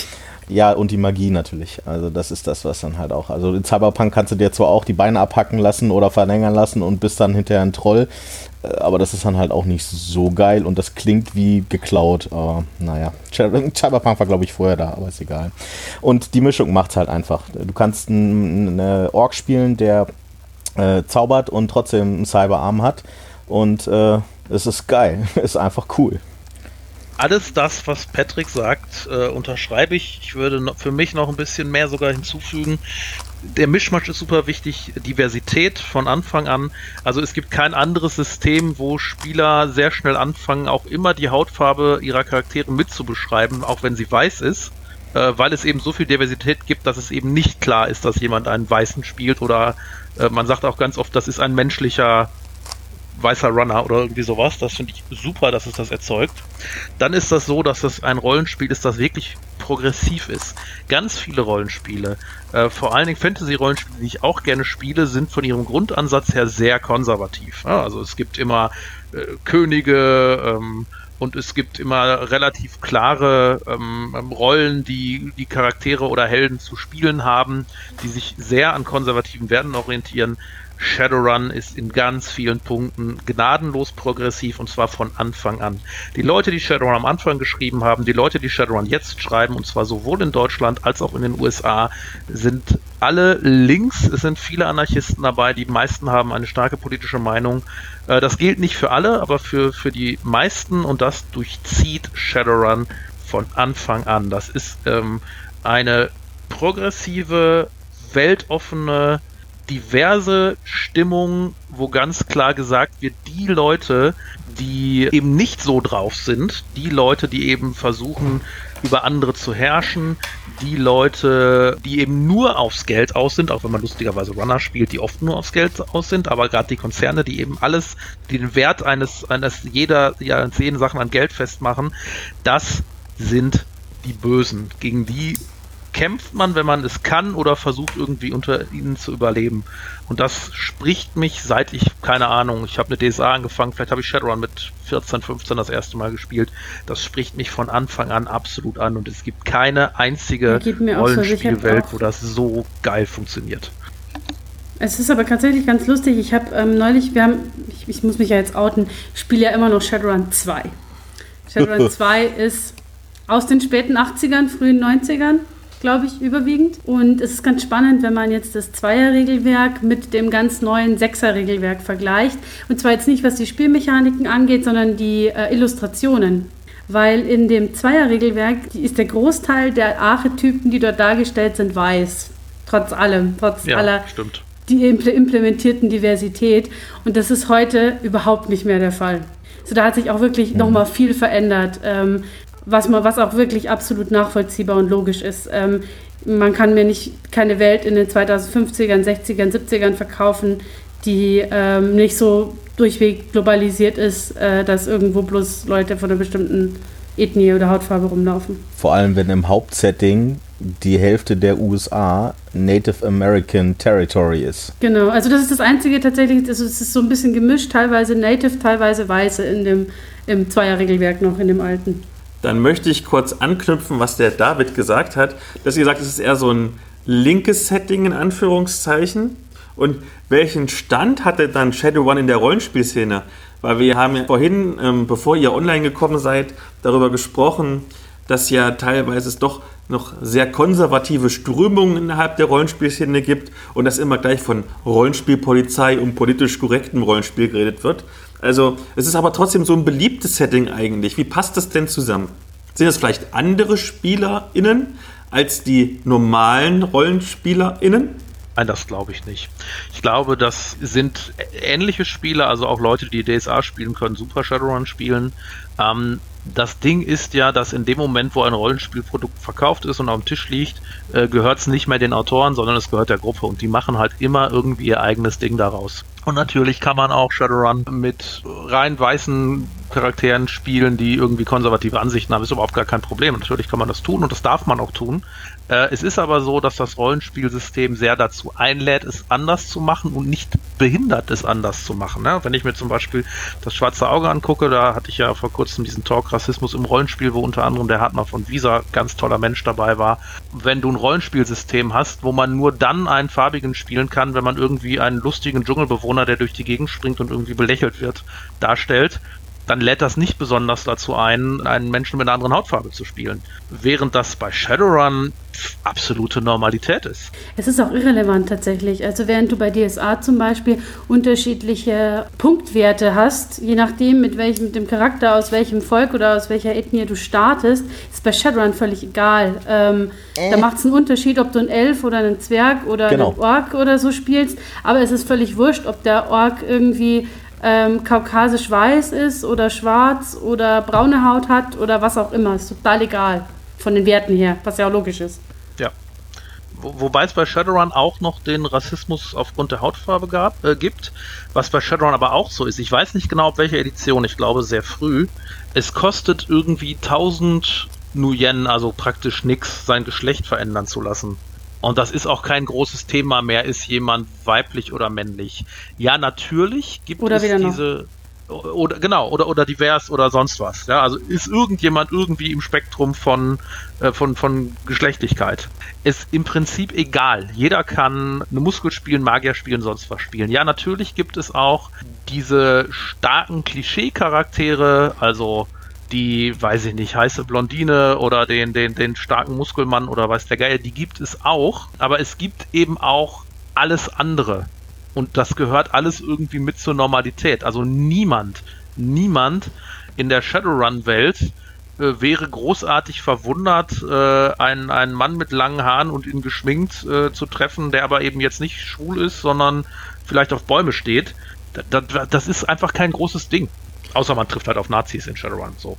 Ja, und die Magie natürlich. Also das ist das, was dann halt auch. Also in Cyberpunk kannst du dir zwar auch die Beine abhacken lassen oder verlängern lassen und bist dann hinterher ein Troll, äh, aber das ist dann halt auch nicht so geil und das klingt wie geklaut. Aber naja, Cyberpunk war glaube ich vorher da, aber ist egal. Und die Mischung macht's halt einfach. Du kannst einen einen Ork spielen, der äh, zaubert und trotzdem einen Cyberarm hat und äh, es ist geil. ist einfach cool. Alles das, was Patrick sagt, äh, unterschreibe ich. Ich würde noch, für mich noch ein bisschen mehr sogar hinzufügen. Der Mischmasch ist super wichtig, Diversität von Anfang an. Also es gibt kein anderes System, wo Spieler sehr schnell anfangen, auch immer die Hautfarbe ihrer Charaktere mitzubeschreiben, auch wenn sie weiß ist, äh, weil es eben so viel Diversität gibt, dass es eben nicht klar ist, dass jemand einen Weißen spielt oder äh, man sagt auch ganz oft, das ist ein menschlicher weißer Runner oder irgendwie sowas. Das finde ich super, dass es das erzeugt. Dann ist das so, dass es ein Rollenspiel ist, das wirklich progressiv ist. Ganz viele Rollenspiele, äh, vor allen Dingen Fantasy-Rollenspiele, die ich auch gerne spiele, sind von ihrem Grundansatz her sehr konservativ. Ja, also es gibt immer äh, Könige ähm, und es gibt immer relativ klare ähm, ähm, Rollen, die die Charaktere oder Helden zu spielen haben, die sich sehr an konservativen Werten orientieren. Shadowrun ist in ganz vielen Punkten gnadenlos progressiv und zwar von Anfang an. Die Leute, die Shadowrun am Anfang geschrieben haben, die Leute, die Shadowrun jetzt schreiben, und zwar sowohl in Deutschland als auch in den USA, sind alle links. Es sind viele Anarchisten dabei, die meisten haben eine starke politische Meinung. Äh, Das gilt nicht für alle, aber für, für die meisten und das durchzieht Shadowrun von Anfang an. Das ist ähm, eine progressive, weltoffene, diverse Stimmung, wo ganz klar gesagt wird, die Leute, die eben nicht so drauf sind, die Leute, die eben versuchen, über andere zu herrschen, die Leute, die eben nur aufs Geld aus sind, auch wenn man lustigerweise Runner spielt, die oft nur aufs Geld aus sind, aber gerade die Konzerne, die eben alles, die den Wert eines, eines jeder, ja, zehn Sachen an Geld festmachen, das sind die Bösen. Gegen die kämpft man, wenn man es kann oder versucht irgendwie unter ihnen zu überleben. Und das spricht mich, seit ich, keine Ahnung, ich habe eine DSA angefangen, vielleicht habe ich Shadowrun mit 14, 15 das erste Mal gespielt. Das spricht mich von Anfang an absolut an und es gibt keine einzige so. Rollenspielwelt, wo das so geil funktioniert. Es ist aber tatsächlich ganz lustig. Ich habe ähm, neulich, wir haben, ich, ich muss mich ja jetzt outen, ich spiele ja immer noch Shadowrun 2. Shadowrun 2 ist aus den späten 80ern, frühen 90ern, glaube ich, überwiegend. Und es ist ganz spannend, wenn man jetzt das Zweier-Regelwerk mit dem ganz neuen Sechser-Regelwerk vergleicht. Und zwar jetzt nicht, was die Spielmechaniken angeht, sondern die äh, Illustrationen. Weil in dem Zweier-Regelwerk ist der Großteil der Archetypen, die dort dargestellt sind, weiß. Trotz allem, trotz Ja, aller stimmt. die imple- implementierten Diversität. Und das ist heute überhaupt nicht mehr der Fall. So, da hat sich auch wirklich nochmal viel verändert. Ähm, was, man, was auch wirklich absolut nachvollziehbar und logisch ist. Ähm, man kann mir nicht keine Welt in den 2050ern, 60ern, 70ern verkaufen, die ähm, nicht so durchweg globalisiert ist, äh, dass irgendwo bloß Leute von einer bestimmten Ethnie oder Hautfarbe rumlaufen. Vor allem, wenn im Hauptsetting die Hälfte der USA Native American Territory ist. Genau, also das ist das Einzige tatsächlich, also es ist so ein bisschen gemischt, teilweise Native, teilweise Weiße in dem im Zweierregelwerk noch, in dem alten. Dann möchte ich kurz anknüpfen, was der David gesagt hat. Dass ihr gesagt, es ist eher so ein linkes Setting in Anführungszeichen. Und welchen Stand hatte dann Shadowrun in der Rollenspielszene? Weil wir haben ja vorhin, ähm, bevor ihr online gekommen seid, darüber gesprochen, dass ja teilweise es doch noch sehr konservative Strömungen innerhalb der Rollenspielszene gibt und dass immer gleich von Rollenspielpolizei und politisch korrektem Rollenspiel geredet wird. Also es ist aber trotzdem so ein beliebtes Setting eigentlich. Wie passt das denn zusammen? Sind es vielleicht andere SpielerInnen als die normalen RollenspielerInnen? Nein, das glaube ich nicht. Ich glaube, das sind ähnliche Spieler, also auch Leute, die DSA spielen können, Super Shadowrun spielen. Ähm, das Ding ist ja, dass in dem Moment, wo ein Rollenspielprodukt verkauft ist und auf dem Tisch liegt, äh, gehört es nicht mehr den Autoren, sondern es gehört der Gruppe und die machen halt immer irgendwie ihr eigenes Ding daraus. Und natürlich kann man auch Shadowrun mit rein weißen Charakteren spielen, die irgendwie konservative Ansichten haben. Ist überhaupt gar kein Problem. Natürlich kann man das tun und das darf man auch tun. Äh, es ist aber so, dass das Rollenspielsystem sehr dazu einlädt, es anders zu machen und nicht behindert, es anders zu machen. Ne? Wenn ich mir zum Beispiel das Schwarze Auge angucke, da hatte ich ja vor kurzem diesen Talk Rassismus im Rollenspiel, wo unter anderem der Hartmann von Visa, ganz toller Mensch dabei war. Wenn du ein Rollenspielsystem hast, wo man nur dann einen farbigen spielen kann, wenn man irgendwie einen lustigen Dschungelbewohner, der durch die Gegend springt und irgendwie belächelt wird, darstellt, dann lädt das nicht besonders dazu ein, einen Menschen mit einer anderen Hautfarbe zu spielen. Während das bei Shadowrun absolute Normalität ist. Es ist auch irrelevant tatsächlich. Also während du bei DSA zum Beispiel unterschiedliche Punktwerte hast, je nachdem mit welchem mit dem Charakter, aus welchem Volk oder aus welcher Ethnie du startest, ist bei Shadowrun völlig egal. Ähm, äh. Da macht es einen Unterschied, ob du einen Elf oder einen Zwerg oder genau. einen Ork oder so spielst, aber es ist völlig wurscht, ob der Ork irgendwie ähm, kaukasisch weiß ist oder schwarz oder braune Haut hat oder was auch immer. Ist total egal von den Werten her, was ja auch logisch ist. Ja. Wo, wobei es bei Shadowrun auch noch den Rassismus aufgrund der Hautfarbe gab, äh, gibt, was bei Shadowrun aber auch so ist. Ich weiß nicht genau, auf welcher Edition, ich glaube sehr früh. Es kostet irgendwie 1000 Nuyen, also praktisch nichts, sein Geschlecht verändern zu lassen. Und das ist auch kein großes Thema mehr, ist jemand weiblich oder männlich. Ja, natürlich gibt oder es diese. Noch. Oder genau, oder, oder divers oder sonst was. Ja, also ist irgendjemand irgendwie im Spektrum von, äh, von, von Geschlechtlichkeit. Ist im Prinzip egal. Jeder kann eine Muskel spielen, Magier spielen, sonst was spielen. Ja, natürlich gibt es auch diese starken Klischee-Charaktere, also die, weiß ich nicht, heiße Blondine oder den, den, den starken Muskelmann oder weiß der Geier, die gibt es auch, aber es gibt eben auch alles andere. Und das gehört alles irgendwie mit zur Normalität. Also niemand, niemand in der Shadowrun-Welt äh, wäre großartig verwundert, äh, einen, einen Mann mit langen Haaren und ihn geschminkt äh, zu treffen, der aber eben jetzt nicht schwul ist, sondern vielleicht auf Bäume steht. Das, das, das ist einfach kein großes Ding. Außer man trifft halt auf Nazis in Shadowrun. So.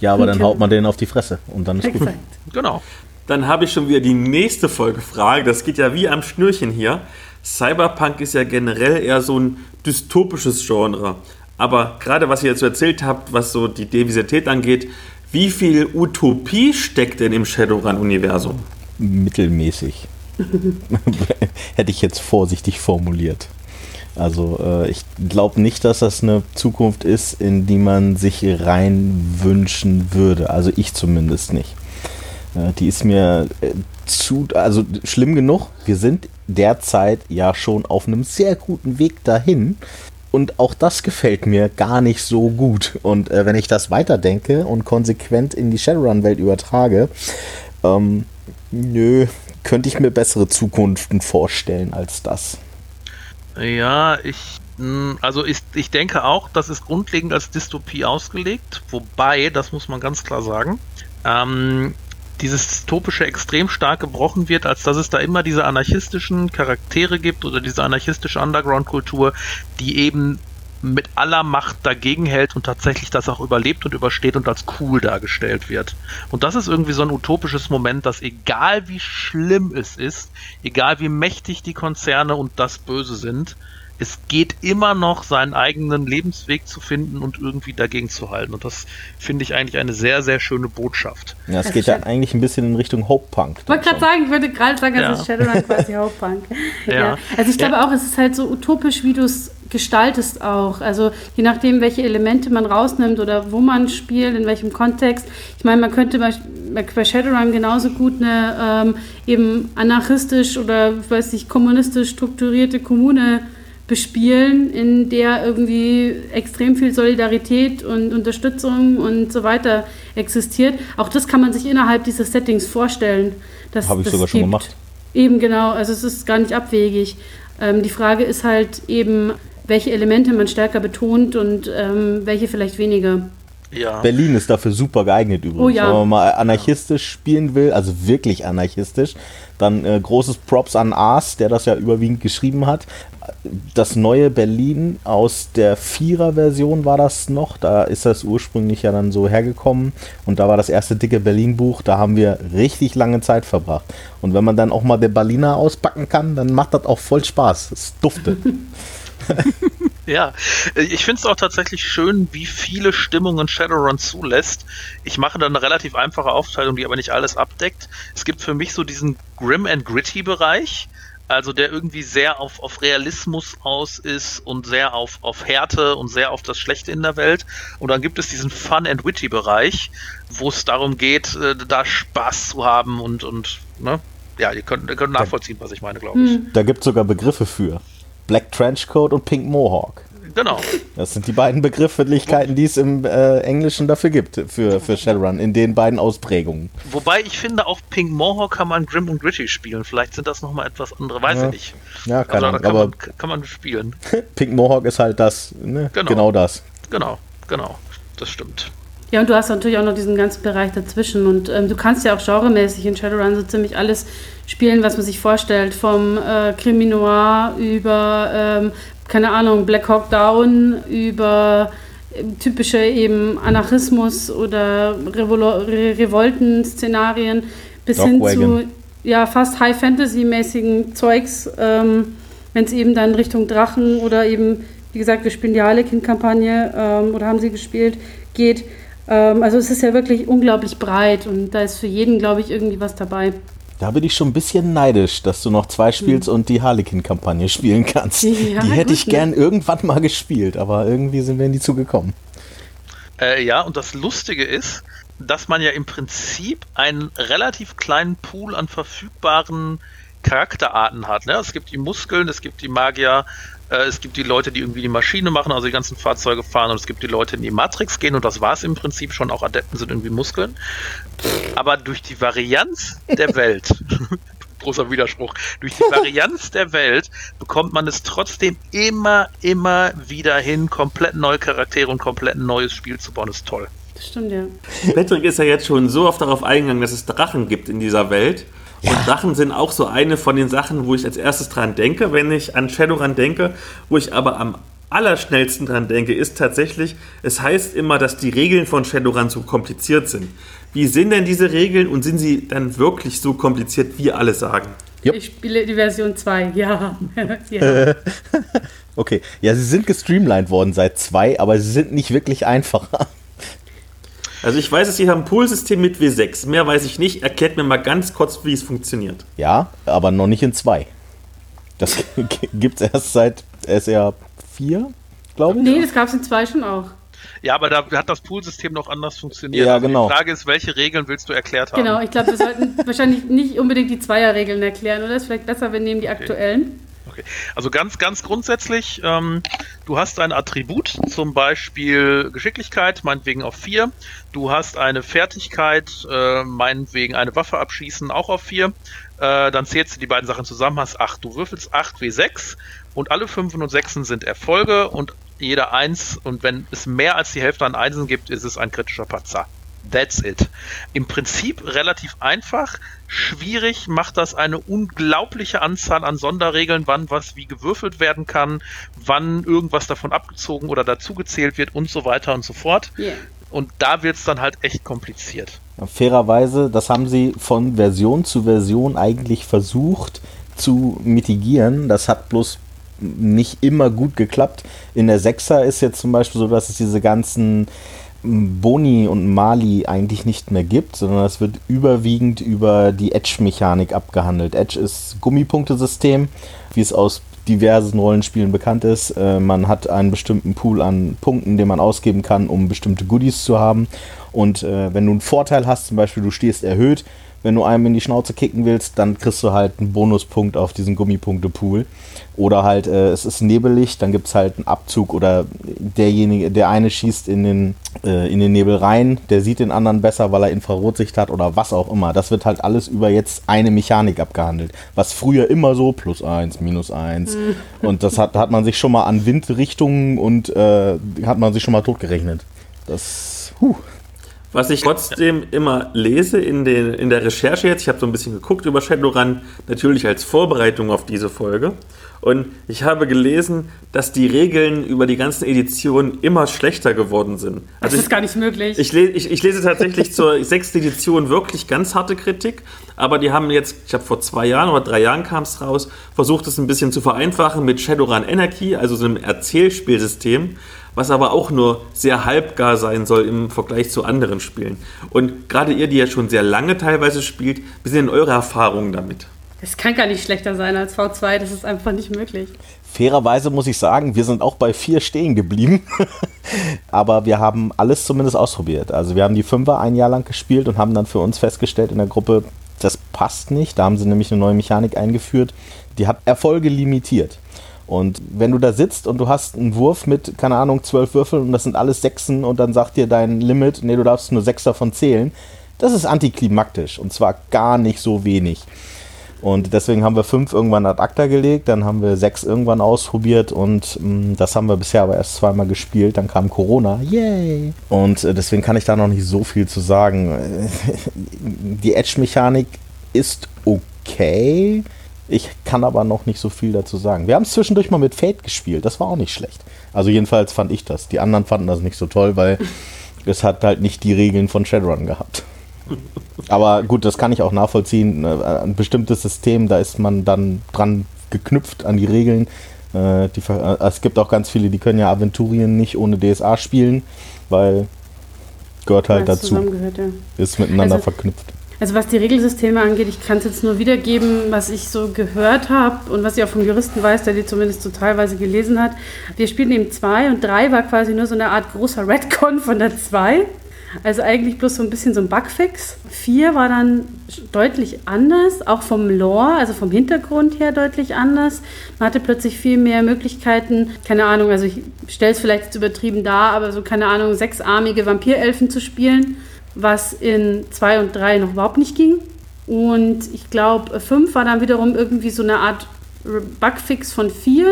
Ja, aber dann haut man denen auf die Fresse und dann ist Exakt. gut. Genau. Dann habe ich schon wieder die nächste Folgefrage. Das geht ja wie am Schnürchen hier. Cyberpunk ist ja generell eher so ein dystopisches Genre. Aber gerade was ihr jetzt so erzählt habt, was so die Diversität angeht, wie viel Utopie steckt denn im Shadowrun-Universum? Mittelmäßig. Hätte ich jetzt vorsichtig formuliert. Also äh, ich glaube nicht, dass das eine Zukunft ist, in die man sich rein wünschen würde. Also ich zumindest nicht. Äh, die ist mir äh, zu, also schlimm genug. Wir sind derzeit ja schon auf einem sehr guten Weg dahin. Und auch das gefällt mir gar nicht so gut. Und äh, wenn ich das weiterdenke und konsequent in die Shadowrun-Welt übertrage, ähm, nö, könnte ich mir bessere Zukunften vorstellen als das. Ja, ich. Hm, also ich, ich denke auch, das ist grundlegend als Dystopie ausgelegt, wobei, das muss man ganz klar sagen, ähm, dieses dystopische extrem stark gebrochen wird, als dass es da immer diese anarchistischen Charaktere gibt oder diese anarchistische Underground-Kultur, die eben mit aller Macht dagegen hält und tatsächlich das auch überlebt und übersteht und als cool dargestellt wird. Und das ist irgendwie so ein utopisches Moment, dass egal wie schlimm es ist, egal wie mächtig die Konzerne und das Böse sind, es geht immer noch seinen eigenen Lebensweg zu finden und irgendwie dagegen zu halten. Und das finde ich eigentlich eine sehr, sehr schöne Botschaft. Ja, es geht ja eigentlich ein bisschen in Richtung Hope Punk. Ich wollte gerade sagen, ich wollte gerade sagen, Ja. es ist Shadowrun quasi Hauptpunk. Ja. Ja. Also ich glaube Ja. auch, es ist halt so utopisch, wie du es gestaltest auch. Also je nachdem, welche Elemente man rausnimmt oder wo man spielt, in welchem Kontext. Ich meine, man könnte bei, bei Shadowrun genauso gut eine ähm, eben anarchistisch oder weiß nicht, kommunistisch strukturierte Kommune bespielen, in der irgendwie extrem viel Solidarität und Unterstützung und so weiter existiert. Auch das kann man sich innerhalb dieses Settings vorstellen. Habe ich sogar schon gibt. gemacht. Eben genau, also es ist gar nicht abwegig. Ähm, die Frage ist halt eben, welche Elemente man stärker betont und ähm, welche vielleicht weniger. Ja. Berlin ist dafür super geeignet übrigens. Oh ja. Wenn man mal anarchistisch spielen will, also wirklich anarchistisch, dann äh, großes Props an Ars, der das ja überwiegend geschrieben hat. Das neue Berlin aus der Vierer-Version war das noch. Da ist das ursprünglich ja dann so hergekommen. Und da war das erste dicke Berlin-Buch. Da haben wir richtig lange Zeit verbracht. Und wenn man dann auch mal der Berliner auspacken kann, dann macht das auch voll Spaß. Es duftet. Ja, ich finde es auch tatsächlich schön, wie viele Stimmungen Shadowrun zulässt. Ich mache da eine relativ einfache Aufteilung, die aber nicht alles abdeckt. Es gibt für mich so diesen Grim and Gritty Bereich, also der irgendwie sehr auf, auf Realismus aus ist und sehr auf, auf Härte und sehr auf das Schlechte in der Welt. Und dann gibt es diesen Fun and Witty Bereich, wo es darum geht, äh, da Spaß zu haben und, und ne? Ja, ihr könnt, ihr könnt nachvollziehen, was ich meine, glaube ich. Da gibt es sogar Begriffe für. Black Trenchcoat und Pink Mohawk. Genau. Das sind die beiden Begrifflichkeiten, die es im äh, Englischen dafür gibt, für, für Shadowrun, in den beiden Ausprägungen. Wobei ich finde, auch Pink Mohawk kann man Grim und Gritty spielen. Vielleicht sind das nochmal etwas andere, weiß Ja. ich nicht. Ja, keine Also da Ahnung, kann aber man, kann man spielen. Pink Mohawk ist halt das, ne? Genau. genau. das. Genau, genau. Das stimmt. Ja, und du hast natürlich auch noch diesen ganzen Bereich dazwischen. Und ähm, du kannst ja auch genremäßig in Shadowrun so ziemlich alles spielen, was man sich vorstellt. Vom äh, Krimi Noir über, ähm, keine Ahnung, Black Hawk Down, über ähm, typische eben Anarchismus oder Revolo Re Revolten-Szenarien bis hin zu Dogwagon. ja, fast High-Fantasy-mäßigen Zeugs, ähm, wenn es eben dann Richtung Drachen oder eben, wie gesagt, wir spielen die Harlequin-Kampagne ähm, oder haben sie gespielt, geht. Ähm, also es ist ja wirklich unglaublich breit und da ist für jeden, glaube ich, irgendwie was dabei. Da bin ich schon ein bisschen neidisch, dass du noch zwei spielst und die Harlequin-Kampagne spielen kannst. Ja, die hätte gut, ich ne? gern irgendwann mal gespielt, aber irgendwie sind wir nie zugekommen. Äh, ja, und das Lustige ist, dass man ja im Prinzip einen relativ kleinen Pool an verfügbaren Charakterarten hat. Ne? Es gibt die Muskeln, es gibt die Magier, es gibt die Leute, die irgendwie die Maschine machen, also die ganzen Fahrzeuge fahren, und es gibt die Leute, die in die Matrix gehen, und das war es im Prinzip schon. Auch Adepten sind irgendwie Muskeln. Aber durch die Varianz der Welt, großer Widerspruch, durch die Varianz der Welt bekommt man es trotzdem immer, immer wieder hin, komplett neue Charaktere und komplett ein neues Spiel zu bauen. Das ist toll. Das stimmt ja. Patrick ist ja jetzt schon so oft darauf eingegangen, dass es Drachen gibt in dieser Welt. Und Drachen sind auch so eine von den Sachen, wo ich als erstes dran denke, wenn ich an Shadowrun denke. Wo ich aber am allerschnellsten dran denke, ist tatsächlich, es heißt immer, dass die Regeln von Shadowrun so kompliziert sind. Wie sind denn diese Regeln und sind sie dann wirklich so kompliziert, wie alle sagen? Jupp. Ich spiele die Version 2, ja. ja. Okay, ja, sie sind gestreamlined worden seit zwei, aber sie sind nicht wirklich einfacher. Also ich weiß, dass sie haben ein Poolsystem mit W6. Mehr weiß ich nicht. Erklärt mir mal ganz kurz, wie es funktioniert. Ja, aber noch nicht in zwei. Das gibt's erst seit SR 4, glaube ich. Nee, das gab es in 2 schon auch. Ja, aber da hat das Poolsystem noch anders funktioniert. Ja, Also genau. Die Frage ist, welche Regeln willst du erklärt haben? Genau, ich glaube, wir sollten wahrscheinlich nicht unbedingt die Zweierregeln erklären, oder? Ist vielleicht besser, wir nehmen die aktuellen. Okay. Also ganz, ganz grundsätzlich, ähm, du hast ein Attribut, zum Beispiel Geschicklichkeit, meinetwegen auf 4. Du hast eine Fertigkeit, äh, meinetwegen eine Waffe abschießen, auch auf 4. Äh, dann zählst du die beiden Sachen zusammen, hast 8. Du würfelst 8 W6 und alle 5 und 6 sind Erfolge und jeder 1 und wenn es mehr als die Hälfte an Einsen gibt, ist es ein kritischer Patzer. That's it. Im Prinzip relativ einfach. Schwierig macht das eine unglaubliche Anzahl an Sonderregeln, wann was wie gewürfelt werden kann, wann irgendwas davon abgezogen oder dazugezählt wird und so weiter und so fort. Yeah. Und da wird es dann halt echt kompliziert. Ja, fairerweise, das haben sie von Version zu Version eigentlich versucht zu mitigieren. Das hat bloß nicht immer gut geklappt. In der 6er ist jetzt zum Beispiel so, dass es diese ganzen Boni und Mali eigentlich nicht mehr gibt, sondern es wird überwiegend über die Edge-Mechanik abgehandelt. Edge ist Gummipunktesystem, wie es aus diversen Rollenspielen bekannt ist. Äh, man hat einen bestimmten Pool an Punkten, den man ausgeben kann, um bestimmte Goodies zu haben. Und äh, wenn du einen Vorteil hast, zum Beispiel du stehst erhöht, wenn du einem in die Schnauze kicken willst, dann kriegst du halt einen Bonuspunkt auf diesen Gummipunkte-Pool. Oder halt, äh, es ist nebelig, dann gibt es halt einen Abzug oder derjenige, der eine schießt in den, äh, in den Nebel rein, der sieht den anderen besser, weil er Infrarotsicht hat oder was auch immer. Das wird halt alles über jetzt eine Mechanik abgehandelt. Was früher immer so plus eins, minus eins. Mhm. Und das hat, hat man sich schon mal an Windrichtungen und äh, hat man sich schon mal totgerechnet. Das, huh. Was ich trotzdem immer lese in, den, in der Recherche jetzt, ich habe so ein bisschen geguckt über Shadowrun, natürlich als Vorbereitung auf diese Folge. Und ich habe gelesen, dass die Regeln über die ganzen Editionen immer schlechter geworden sind. Also das ist ich, gar nicht möglich. Ich, ich, ich lese tatsächlich zur sechsten Edition wirklich ganz harte Kritik, aber die haben jetzt, ich habe vor zwei Jahren oder drei Jahren kam es raus, versucht es ein bisschen zu vereinfachen mit Shadowrun Anarchy, also so einem Erzählspielsystem was aber auch nur sehr halbgar sein soll im Vergleich zu anderen Spielen. Und gerade ihr, die ja schon sehr lange teilweise spielt, wie sind denn eure Erfahrungen damit? Es kann gar nicht schlechter sein als V2, das ist einfach nicht möglich. Fairerweise muss ich sagen, wir sind auch bei vier stehen geblieben. Aber wir haben alles zumindest ausprobiert. Also wir haben die Fünfer ein Jahr lang gespielt und haben dann für uns festgestellt in der Gruppe, das passt nicht. Da haben sie nämlich eine neue Mechanik eingeführt. Die hat Erfolge limitiert. Und wenn du da sitzt und du hast einen Wurf mit, keine Ahnung, zwölf Würfeln und das sind alles Sechsen und dann sagt dir dein Limit, nee, du darfst nur sechs davon zählen, das ist antiklimaktisch und zwar gar nicht so wenig. Und deswegen haben wir fünf irgendwann ad acta gelegt, dann haben wir sechs irgendwann ausprobiert und mh, mm, das haben wir bisher aber erst zweimal gespielt. Dann kam Corona, yay! Und äh, deswegen kann ich da noch nicht so viel zu sagen. Die Edge-Mechanik ist okay ich kann aber noch nicht so viel dazu sagen. Wir haben es zwischendurch mal mit Fate gespielt. Das war auch nicht schlecht. Also jedenfalls fand ich das. Die anderen fanden das nicht so toll, weil es hat halt nicht die Regeln von Shadowrun gehabt. Aber gut, das kann ich auch nachvollziehen. Äh, ein bestimmtes System, da ist man dann dran geknüpft an die Regeln. Äh, die, äh, es gibt auch ganz viele, die können ja Aventurien nicht ohne DSA spielen, weil gehört halt dazu. Ja. Ist miteinander also, verknüpft. Also was die Regelsysteme angeht, ich kann es jetzt nur wiedergeben, was ich so gehört habe und was ich auch vom Juristen weiß, der die zumindest so teilweise gelesen hat. Wir spielen eben zwei und drei war quasi nur so eine Art großer Redcon von der zwei. Also eigentlich bloß so ein bisschen so ein Bugfix. Vier war dann deutlich anders, auch vom Lore, also vom Hintergrund her deutlich anders. Man hatte plötzlich viel mehr Möglichkeiten, keine Ahnung, also ich stelle es vielleicht jetzt übertrieben dar, aber so keine Ahnung, sechsarmige Vampirelfen zu spielen was in 2 und 3 noch überhaupt nicht ging. Und ich glaube, 5 war dann wiederum irgendwie so eine Art Bugfix von 4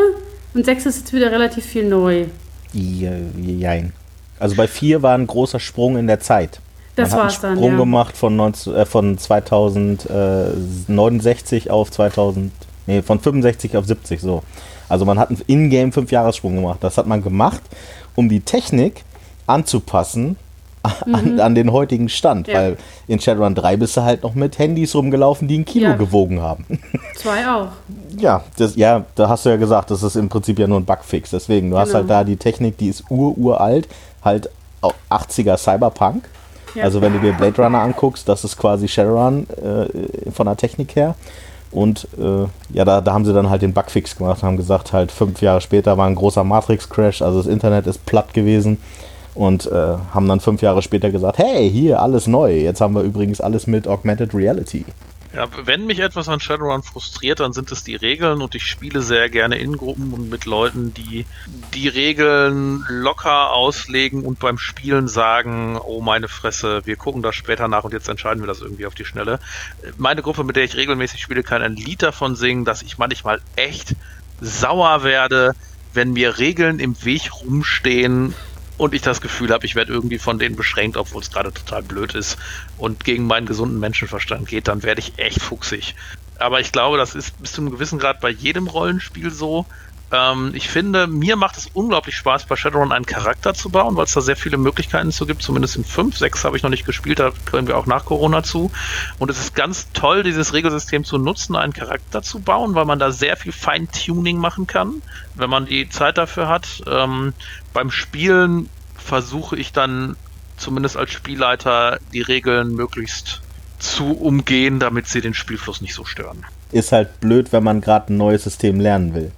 und 6 ist jetzt wieder relativ viel neu. Jein. Also bei 4 war ein großer Sprung in der Zeit. Das Man war's hat einen Sprung dann, ja. gemacht von, 19, äh, von 2069 auf 2000, nee, von 65 auf 70 so. Also man hat einen Ingame 5 Jahressprung gemacht. Das hat man gemacht, um die Technik anzupassen an, mhm. an, den heutigen Stand, ja. weil in Shadowrun 3 bist du halt noch mit Handys rumgelaufen, die ein Kilo ja. gewogen haben. Zwei auch. Ja, das, ja, da hast du ja gesagt, das ist im Prinzip ja nur ein Bugfix. Deswegen, du genau. hast halt da die Technik, die ist ururalt, halt 80er Cyberpunk. Ja. Also wenn du dir Blade Runner anguckst, das ist quasi Shadowrun äh, von der Technik her. Und äh, ja, da, da haben sie dann halt den Bugfix gemacht und haben gesagt, halt fünf Jahre später war ein großer Matrix-Crash, also das Internet ist platt gewesen und äh, haben dann fünf Jahre später gesagt, hey, hier alles neu. Jetzt haben wir übrigens alles mit Augmented Reality. Ja, wenn mich etwas an Shadowrun frustriert, dann sind es die Regeln und ich spiele sehr gerne in Gruppen und mit Leuten, die die Regeln locker auslegen und beim Spielen sagen, oh meine Fresse, wir gucken das später nach und jetzt entscheiden wir das irgendwie auf die Schnelle. Meine Gruppe, mit der ich regelmäßig spiele, kann ein Lied davon singen, dass ich manchmal echt sauer werde, wenn mir Regeln im Weg rumstehen und ich das Gefühl habe, ich werde irgendwie von denen beschränkt, obwohl es gerade total blöd ist und gegen meinen gesunden Menschenverstand geht, dann werde ich echt fuchsig. Aber ich glaube, das ist bis zu einem gewissen Grad bei jedem Rollenspiel so. Ähm, ich finde, mir macht es unglaublich Spaß, bei Shadowrun einen Charakter zu bauen, weil es da sehr viele Möglichkeiten zu gibt. Zumindest in 5, 6 habe ich noch nicht gespielt, da können wir auch nach Corona zu. Und es ist ganz toll, dieses Regelsystem zu nutzen, einen Charakter zu bauen, weil man da sehr viel Feintuning machen kann, wenn man die Zeit dafür hat. Ähm, beim Spielen versuche ich dann zumindest als Spielleiter die Regeln möglichst zu umgehen, damit sie den Spielfluss nicht so stören. Ist halt blöd, wenn man gerade ein neues System lernen will.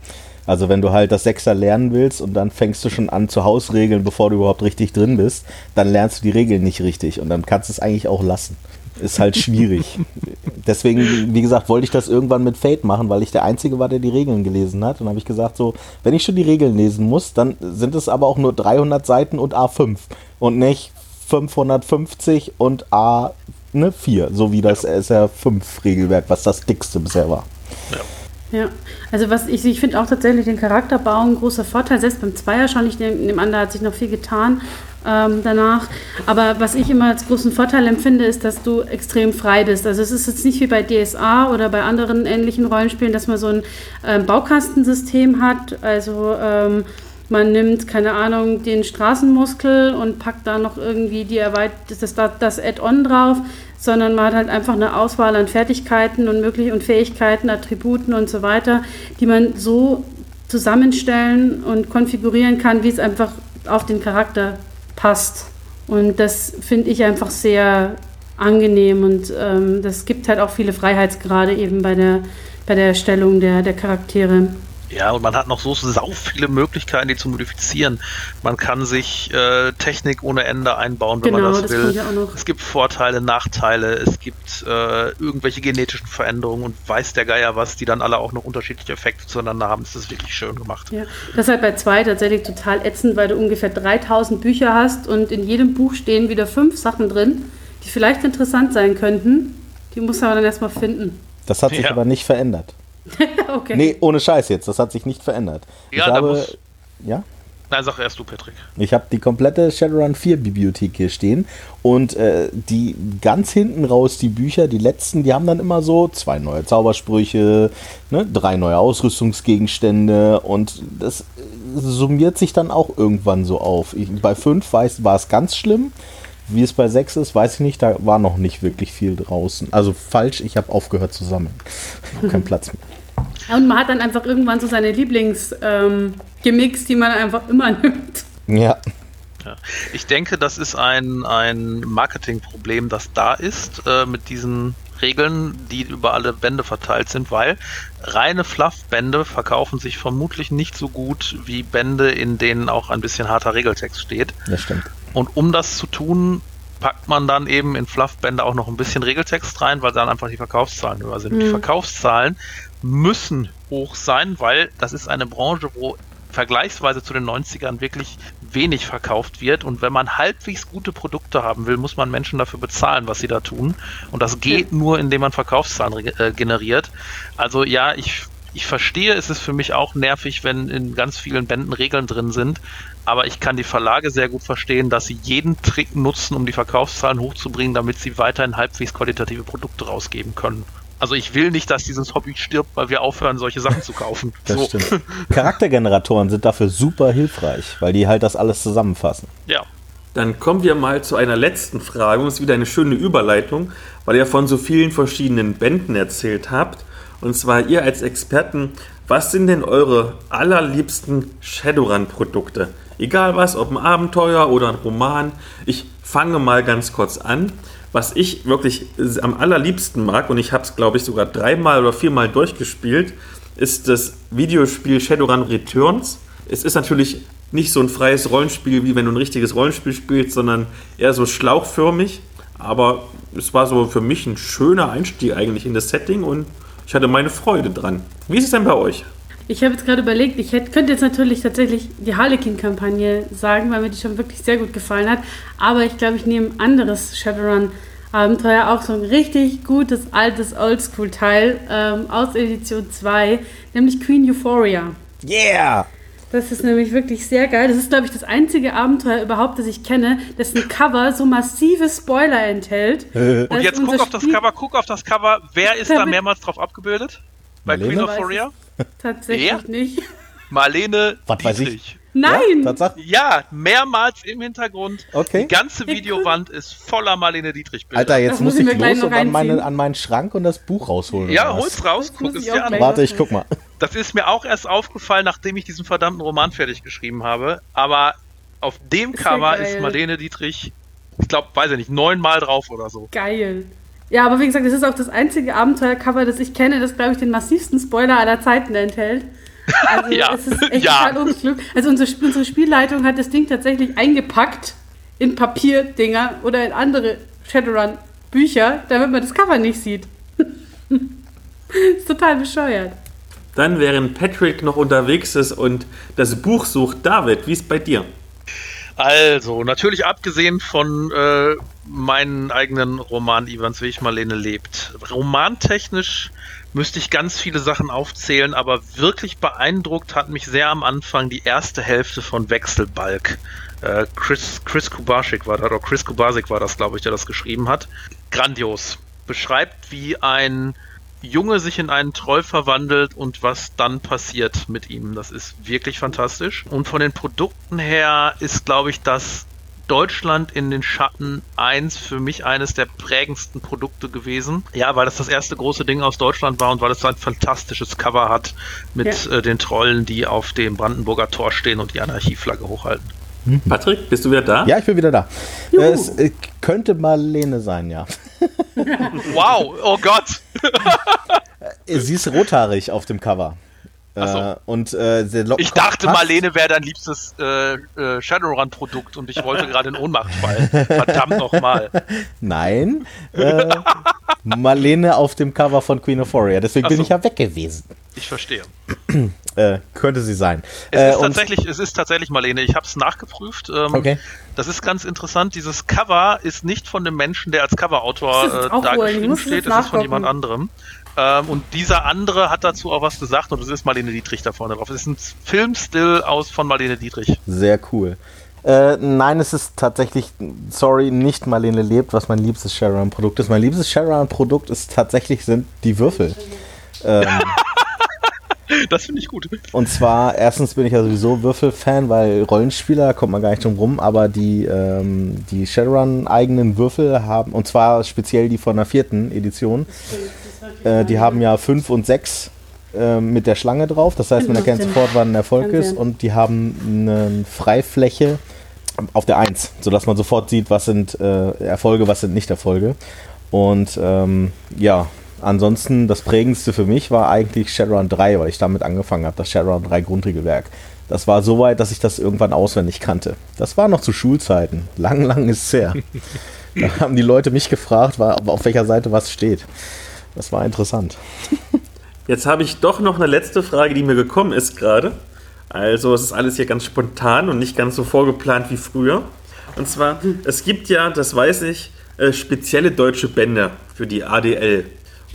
Also wenn du halt das Sechser lernen willst und dann fängst du schon an zu Hausregeln, bevor du überhaupt richtig drin bist, dann lernst du die Regeln nicht richtig und dann kannst du es eigentlich auch lassen. Ist halt schwierig. Deswegen, wie gesagt, wollte ich das irgendwann mit Fate machen, weil ich der Einzige war, der die Regeln gelesen hat. Und habe ich gesagt, so, wenn ich schon die Regeln lesen muss, dann sind es aber auch nur 300 Seiten und A5 und nicht 550 und A4, ne, so wie das SR5-Regelwerk, was das dickste bisher war. Ja. Ja, also was ich, ich finde auch tatsächlich den Charakterbau ein großer Vorteil. Selbst beim Zweier schon, ich nehme an, da hat sich noch viel getan ähm, danach. Aber was ich immer als großen Vorteil empfinde, ist, dass du extrem frei bist. Also es ist jetzt nicht wie bei DSA oder bei anderen ähnlichen Rollenspielen, dass man so ein ähm, Baukastensystem hat. Also ähm, man nimmt, keine Ahnung, den Straßenmuskel und packt da noch irgendwie die Erweit das, das Add-on drauf sondern man hat halt einfach eine Auswahl an Fertigkeiten und möglich Fähigkeiten, Attributen und so weiter, die man so zusammenstellen und konfigurieren kann, wie es einfach auf den Charakter passt. Und das finde ich einfach sehr angenehm und ähm, das gibt halt auch viele Freiheitsgrade eben bei der, bei der Erstellung der, der Charaktere. Ja, und man hat noch so sau viele Möglichkeiten, die zu modifizieren. Man kann sich äh, Technik ohne Ende einbauen, wenn genau, man das, das will. Es gibt Vorteile, Nachteile, es gibt äh, irgendwelche genetischen Veränderungen und weiß der Geier was, die dann alle auch noch unterschiedliche Effekte zueinander haben. Das ist wirklich schön gemacht. Ja, das ist halt bei zwei tatsächlich total ätzend, weil du ungefähr 3000 Bücher hast und in jedem Buch stehen wieder fünf Sachen drin, die vielleicht interessant sein könnten. Die muss man dann erstmal finden. Das hat sich ja. aber nicht verändert. okay. Nee, ohne Scheiß jetzt. Das hat sich nicht verändert. Ja, ich habe, muss, ja? Nein, sag erst du, Patrick. Ich habe die komplette Shadowrun 4 Bibliothek hier stehen und äh, die ganz hinten raus, die Bücher, die letzten, die haben dann immer so zwei neue Zaubersprüche, ne, drei neue Ausrüstungsgegenstände und das summiert sich dann auch irgendwann so auf. Ich, bei 5 war es ganz schlimm. Wie es bei 6 ist, weiß ich nicht, da war noch nicht wirklich viel draußen. Also falsch, ich habe aufgehört zu sammeln. Ich habe keinen Platz mehr. Und man hat dann einfach irgendwann so seine Lieblingsgimmicks, ähm, die man einfach immer nimmt. Ja. ja. Ich denke, das ist ein, ein Marketingproblem, das da ist äh, mit diesen Regeln, die über alle Bände verteilt sind, weil reine Fluff-Bände verkaufen sich vermutlich nicht so gut wie Bände, in denen auch ein bisschen harter Regeltext steht. Das stimmt. Und um das zu tun, packt man dann eben in Fluff-Bände auch noch ein bisschen Regeltext rein, weil dann einfach die Verkaufszahlen höher sind. Mhm. Die Verkaufszahlen müssen hoch sein, weil das ist eine Branche, wo vergleichsweise zu den 90ern wirklich wenig verkauft wird. Und wenn man halbwegs gute Produkte haben will, muss man Menschen dafür bezahlen, was sie da tun. Und das geht nur, indem man Verkaufszahlen äh, generiert. Also ja, ich, ich verstehe, es ist für mich auch nervig, wenn in ganz vielen Bänden Regeln drin sind. Aber ich kann die Verlage sehr gut verstehen, dass sie jeden Trick nutzen, um die Verkaufszahlen hochzubringen, damit sie weiterhin halbwegs qualitative Produkte rausgeben können. Also ich will nicht, dass dieses Hobby stirbt, weil wir aufhören, solche Sachen zu kaufen. Das so. stimmt. Charaktergeneratoren sind dafür super hilfreich, weil die halt das alles zusammenfassen. Ja. Dann kommen wir mal zu einer letzten Frage. Und es ist wieder eine schöne Überleitung, weil ihr von so vielen verschiedenen Bänden erzählt habt. Und zwar ihr als Experten, was sind denn eure allerliebsten Shadowrun-Produkte? Egal was, ob ein Abenteuer oder ein Roman. Ich fange mal ganz kurz an. Was ich wirklich am allerliebsten mag, und ich habe es, glaube ich, sogar dreimal oder viermal durchgespielt, ist das Videospiel Shadowrun Returns. Es ist natürlich nicht so ein freies Rollenspiel, wie wenn du ein richtiges Rollenspiel spielst, sondern eher so schlauchförmig. Aber es war so für mich ein schöner Einstieg eigentlich in das Setting und ich hatte meine Freude dran. Wie ist es denn bei euch? Ich habe jetzt gerade überlegt, ich hätte, könnte jetzt natürlich tatsächlich die Harlequin-Kampagne sagen, weil mir die schon wirklich sehr gut gefallen hat. Aber ich glaube, ich nehme ein anderes Shadowrun-Abenteuer, auch so ein richtig gutes, altes Oldschool-Teil ähm, aus Edition 2, nämlich Queen Euphoria. Yeah! Das ist nämlich wirklich sehr geil. Das ist, glaube ich, das einzige Abenteuer überhaupt, das ich kenne, dessen Cover so massive Spoiler enthält. Und jetzt guck auf das Cover, guck auf das Cover. Wer ist da mehrmals drauf abgebildet? Bei Marlene? Queen of Foria? Tatsächlich Wer? nicht. Marlene Was weiß ich? Nein! Ja, Tatsache? Ja, mehrmals im Hintergrund. Okay. Die ganze Videowand ist voller Marlene Dietrich-Bilder. Alter, jetzt Das muss muss ich ich mir gleich los und an, meine, an meinen Schrank und das Buch rausholen. Ja, hol's raus, Das guck es dir an. Warte, ich guck mal. Das ist mir auch erst aufgefallen, nachdem ich diesen verdammten Roman fertig geschrieben habe. Aber auf dem Ist Cover ist Marlene Dietrich, ich glaube, weiß ich nicht, neunmal drauf oder so. Geil. Ja, aber wie gesagt, das ist auch das einzige Abenteuercover, das ich kenne, das, glaube ich, den massivsten Spoiler aller Zeiten enthält. Also Ja. es ist echt Ja. total unklug. Also unsere, unsere Spielleitung hat das Ding tatsächlich eingepackt in Papierdinger oder in andere Shadowrun-Bücher, damit man das Cover nicht sieht. ist total bescheuert. Dann, während Patrick noch unterwegs ist und das Buch sucht, David, wie ist bei dir? Also, natürlich abgesehen von äh, meinen eigenen Roman Ivans Weg Marlene lebt. Romantechnisch müsste ich ganz viele Sachen aufzählen, aber wirklich beeindruckt hat mich sehr am Anfang die erste Hälfte von Wechselbalg. Äh, Chris, Chris war das, oder Chris Kubasik war das, glaube ich, der das geschrieben hat. Grandios. Beschreibt, wie ein Junge sich in einen Troll verwandelt und was dann passiert mit ihm. Das ist wirklich fantastisch. Und von den Produkten her ist, glaube ich, das Deutschland in den Schatten 1 für mich eines der prägendsten Produkte gewesen. Ja, weil das das erste große Ding aus Deutschland war und weil es so ein fantastisches Cover hat mit Ja. äh, den Trollen, die auf dem Brandenburger Tor stehen und die Anarchieflagge hochhalten. Patrick, bist du wieder da? Ja, ich bin wieder da. Äh, Es äh, könnte Marlene sein, ja. Wow, oh Gott! Äh, Sie ist rothaarig auf dem Cover. So. Äh, und äh, Ich dachte, passt. Marlene wäre dein liebstes äh, äh, Shadowrun-Produkt und ich wollte gerade in Ohnmacht fallen. Verdammt nochmal. Nein. Äh, Marlene auf dem Cover von Queen of Warrior. Deswegen Ach bin so. ich ja weg gewesen. Ich verstehe. Äh, könnte sie sein. Es, äh, ist tatsächlich, es ist tatsächlich Marlene. Ich habe es nachgeprüft. Ähm, Okay. Das ist ganz interessant. Dieses Cover ist nicht von dem Menschen, der als Coverautor es äh, da geschrieben es steht. Das ist von jemand anderem. Ähm, und dieser andere hat dazu auch was gesagt und es ist Marlene Dietrich da vorne drauf. Es ist ein Filmstill aus von Marlene Dietrich. Sehr cool. Äh, nein, es ist tatsächlich, sorry, nicht Marlene lebt, was mein liebstes Shadowrun-Produkt ist. Mein liebstes Shadowrun-Produkt ist tatsächlich sind die Würfel. Ähm, Das finde ich gut. und zwar, erstens bin ich ja sowieso Würfel-Fan, weil Rollenspieler, da kommt man gar nicht drum rum, aber die, ähm, die Shadowrun-eigenen Würfel haben, und zwar speziell die von der vierten Edition, äh, die haben ja fünf und sechs äh, mit der Schlange drauf. Das heißt, man erkennt sofort, wann ein Erfolg ist. Und die haben eine Freifläche auf der 1, sodass man sofort sieht, was sind äh, Erfolge, was sind Nicht-Erfolge. Und ähm, ja, ansonsten das prägendste für mich war eigentlich Shadowrun 3, weil ich damit angefangen habe, das Shadowrun 3 Grundregelwerk. Das war so weit, dass ich das irgendwann auswendig kannte. Das war noch zu Schulzeiten. Lang, lang ist es her. da haben die Leute mich gefragt, auf welcher Seite was steht. Das war interessant. Jetzt habe ich doch noch eine letzte Frage, die mir gekommen ist gerade. Also es ist alles hier ganz spontan und nicht ganz so vorgeplant wie früher. Und zwar, es gibt ja, das weiß ich, äh, spezielle deutsche Bände für die ADL.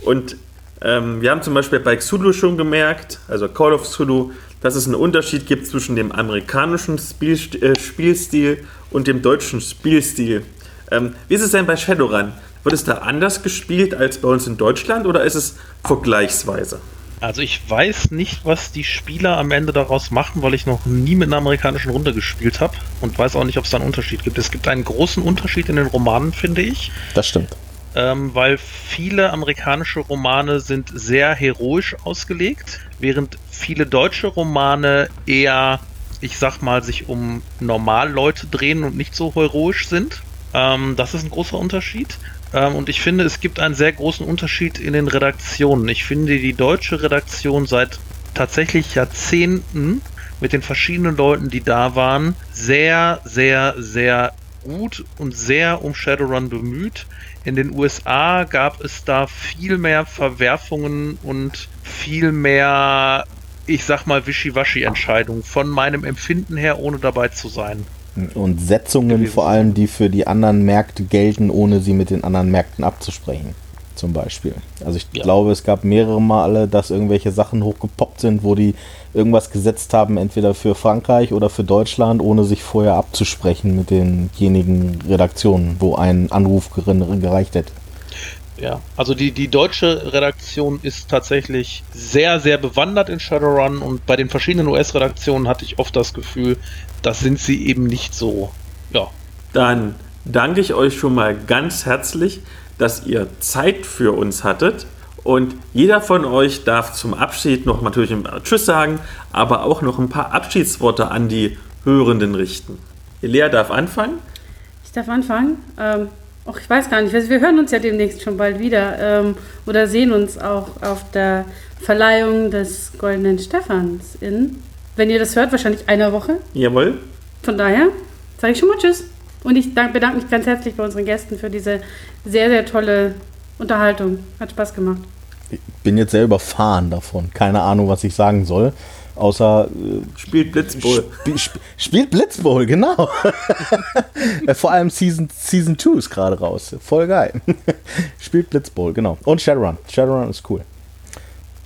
Und ähm, wir haben zum Beispiel bei Xulu schon gemerkt, also Call of Xulu, dass es einen Unterschied gibt zwischen dem amerikanischen äh, Spielstil und dem deutschen Spielstil. Ähm, wie ist es denn bei Shadowrun? Wird es da anders gespielt als bei uns in Deutschland oder ist es vergleichsweise? Also ich weiß nicht, was die Spieler am Ende daraus machen, weil ich noch nie mit einer amerikanischen Runde gespielt habe und weiß auch nicht, ob es da einen Unterschied gibt. Es gibt einen großen Unterschied in den Romanen, finde ich, Das stimmt. ähm, weil viele amerikanische Romane sind sehr heroisch ausgelegt, während viele deutsche Romane eher, ich sag mal, sich um Normalleute drehen und nicht so heroisch sind. Ähm, das ist ein großer Unterschied. Ähm, und ich finde, es gibt einen sehr großen Unterschied in den Redaktionen. Ich finde, die deutsche Redaktion seit tatsächlich Jahrzehnten mit den verschiedenen Leuten, die da waren, sehr, sehr, sehr gut und sehr um Shadowrun bemüht. In den USA gab es da viel mehr Verwerfungen und viel mehr, ich sag mal, Wischiwaschi-Entscheidungen von meinem Empfinden her, ohne dabei zu sein. Und Setzungen vor allem, die für die anderen Märkte gelten, ohne sie mit den anderen Märkten abzusprechen. zum Beispiel. Also ich Ja. glaube, es gab mehrere Male, dass irgendwelche Sachen hochgepoppt sind, wo die irgendwas gesetzt haben, entweder für Frankreich oder für Deutschland, ohne sich vorher abzusprechen mit denjenigen Redaktionen, wo ein Anruf gereicht hätte. Ja, also die, die deutsche Redaktion ist tatsächlich sehr, sehr bewandert in Shadowrun und bei den verschiedenen US-Redaktionen hatte ich oft das Gefühl, das sind sie eben nicht so. Ja, Dann danke ich euch schon mal ganz herzlich, dass ihr Zeit für uns hattet. Und jeder von euch darf zum Abschied noch natürlich ein Tschüss sagen, aber auch noch ein paar Abschiedsworte an die Hörenden richten. Lea darf anfangen. Ich darf anfangen. Ähm, ach, ich weiß gar nicht, wir wir hören uns ja demnächst schon bald wieder ähm, oder sehen uns auch auf der Verleihung des Goldenen Stephans in, wenn ihr das hört, wahrscheinlich einer Woche. Jawohl. Von daher sage ich schon mal Tschüss. Und ich dank, bedanke mich ganz herzlich bei unseren Gästen für diese sehr, sehr tolle Unterhaltung. Hat Spaß gemacht. Ich bin jetzt sehr überfahren davon. Keine Ahnung, was ich sagen soll. Außer äh, Spielt Blitzbowl. Sp sp spielt Blitzbowl, genau. Vor allem Season, Season 2 ist gerade raus. Voll geil. spielt Blitzbowl, genau. Und Shadowrun. Shadowrun ist cool.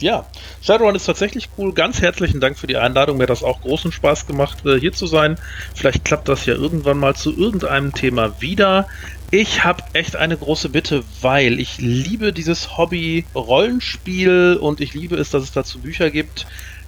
Ja, Shadowrun ist tatsächlich cool. Ganz herzlichen Dank für die Einladung. Mir hat das auch großen Spaß gemacht, äh, hier zu sein. Vielleicht klappt das ja irgendwann mal zu irgendeinem Thema wieder. Ich habe echt eine große Bitte, weil ich liebe dieses Hobby Rollenspiel und ich liebe es, dass es dazu Bücher gibt.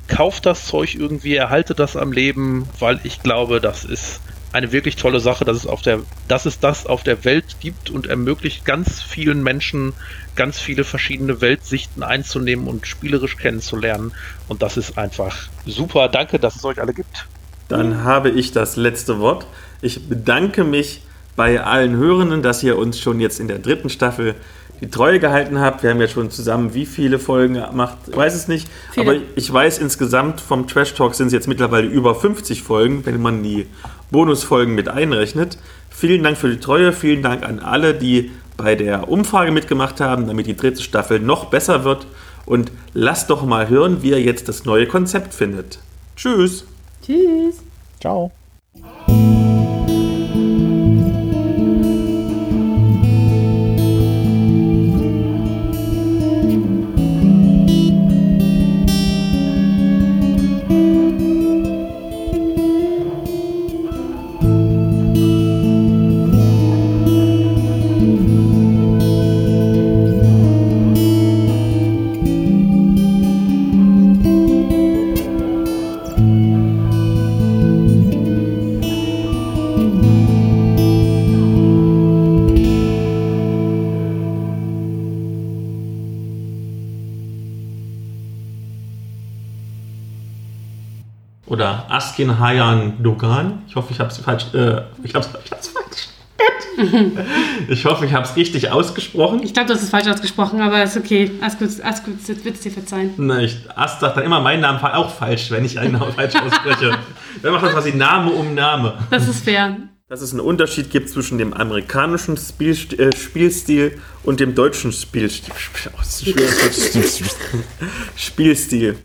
Kauft das Zeug irgendwie, erhaltet das am Leben, weil ich glaube, das ist eine wirklich tolle Sache, dass es auf der, dass es das auf der Welt gibt und ermöglicht ganz vielen Menschen ganz viele verschiedene Weltsichten einzunehmen und spielerisch kennenzulernen. Und das ist einfach super. Danke, dass es euch alle gibt. Dann habe ich das letzte Wort. Ich bedanke mich bei allen Hörenden, dass ihr uns schon jetzt in der dritten Staffel die Treue gehalten habt. Wir haben ja schon zusammen wie viele Folgen gemacht, ich weiß es nicht. Viele. Aber ich weiß insgesamt vom Trash Talk sind es jetzt mittlerweile über 50 Folgen, wenn man die Bonusfolgen mit einrechnet. Vielen Dank für die Treue, vielen Dank an alle, die bei der Umfrage mitgemacht haben, damit die dritte Staffel noch besser wird. Und lasst doch mal hören, wie ihr jetzt das neue Konzept findet. Tschüss! Tschüss. Ciao. Askin Hayan Dogan. Ich hoffe, ich habe es falsch. Äh, ich habe es falsch. ich hoffe, ich habe es richtig ausgesprochen. Ich glaube, das ist falsch ausgesprochen, aber ist okay. Alles gut, alles gut, wird es dir verzeihen. Na, ich, Ast sagt dann immer meinen Namen auch falsch, wenn ich einen Namen falsch ausspreche. Wer macht das quasi Name um Name? Das ist fair. Dass es einen Unterschied gibt zwischen dem amerikanischen Spielst äh, Spielstil und dem deutschen Spielstil. Spielstil.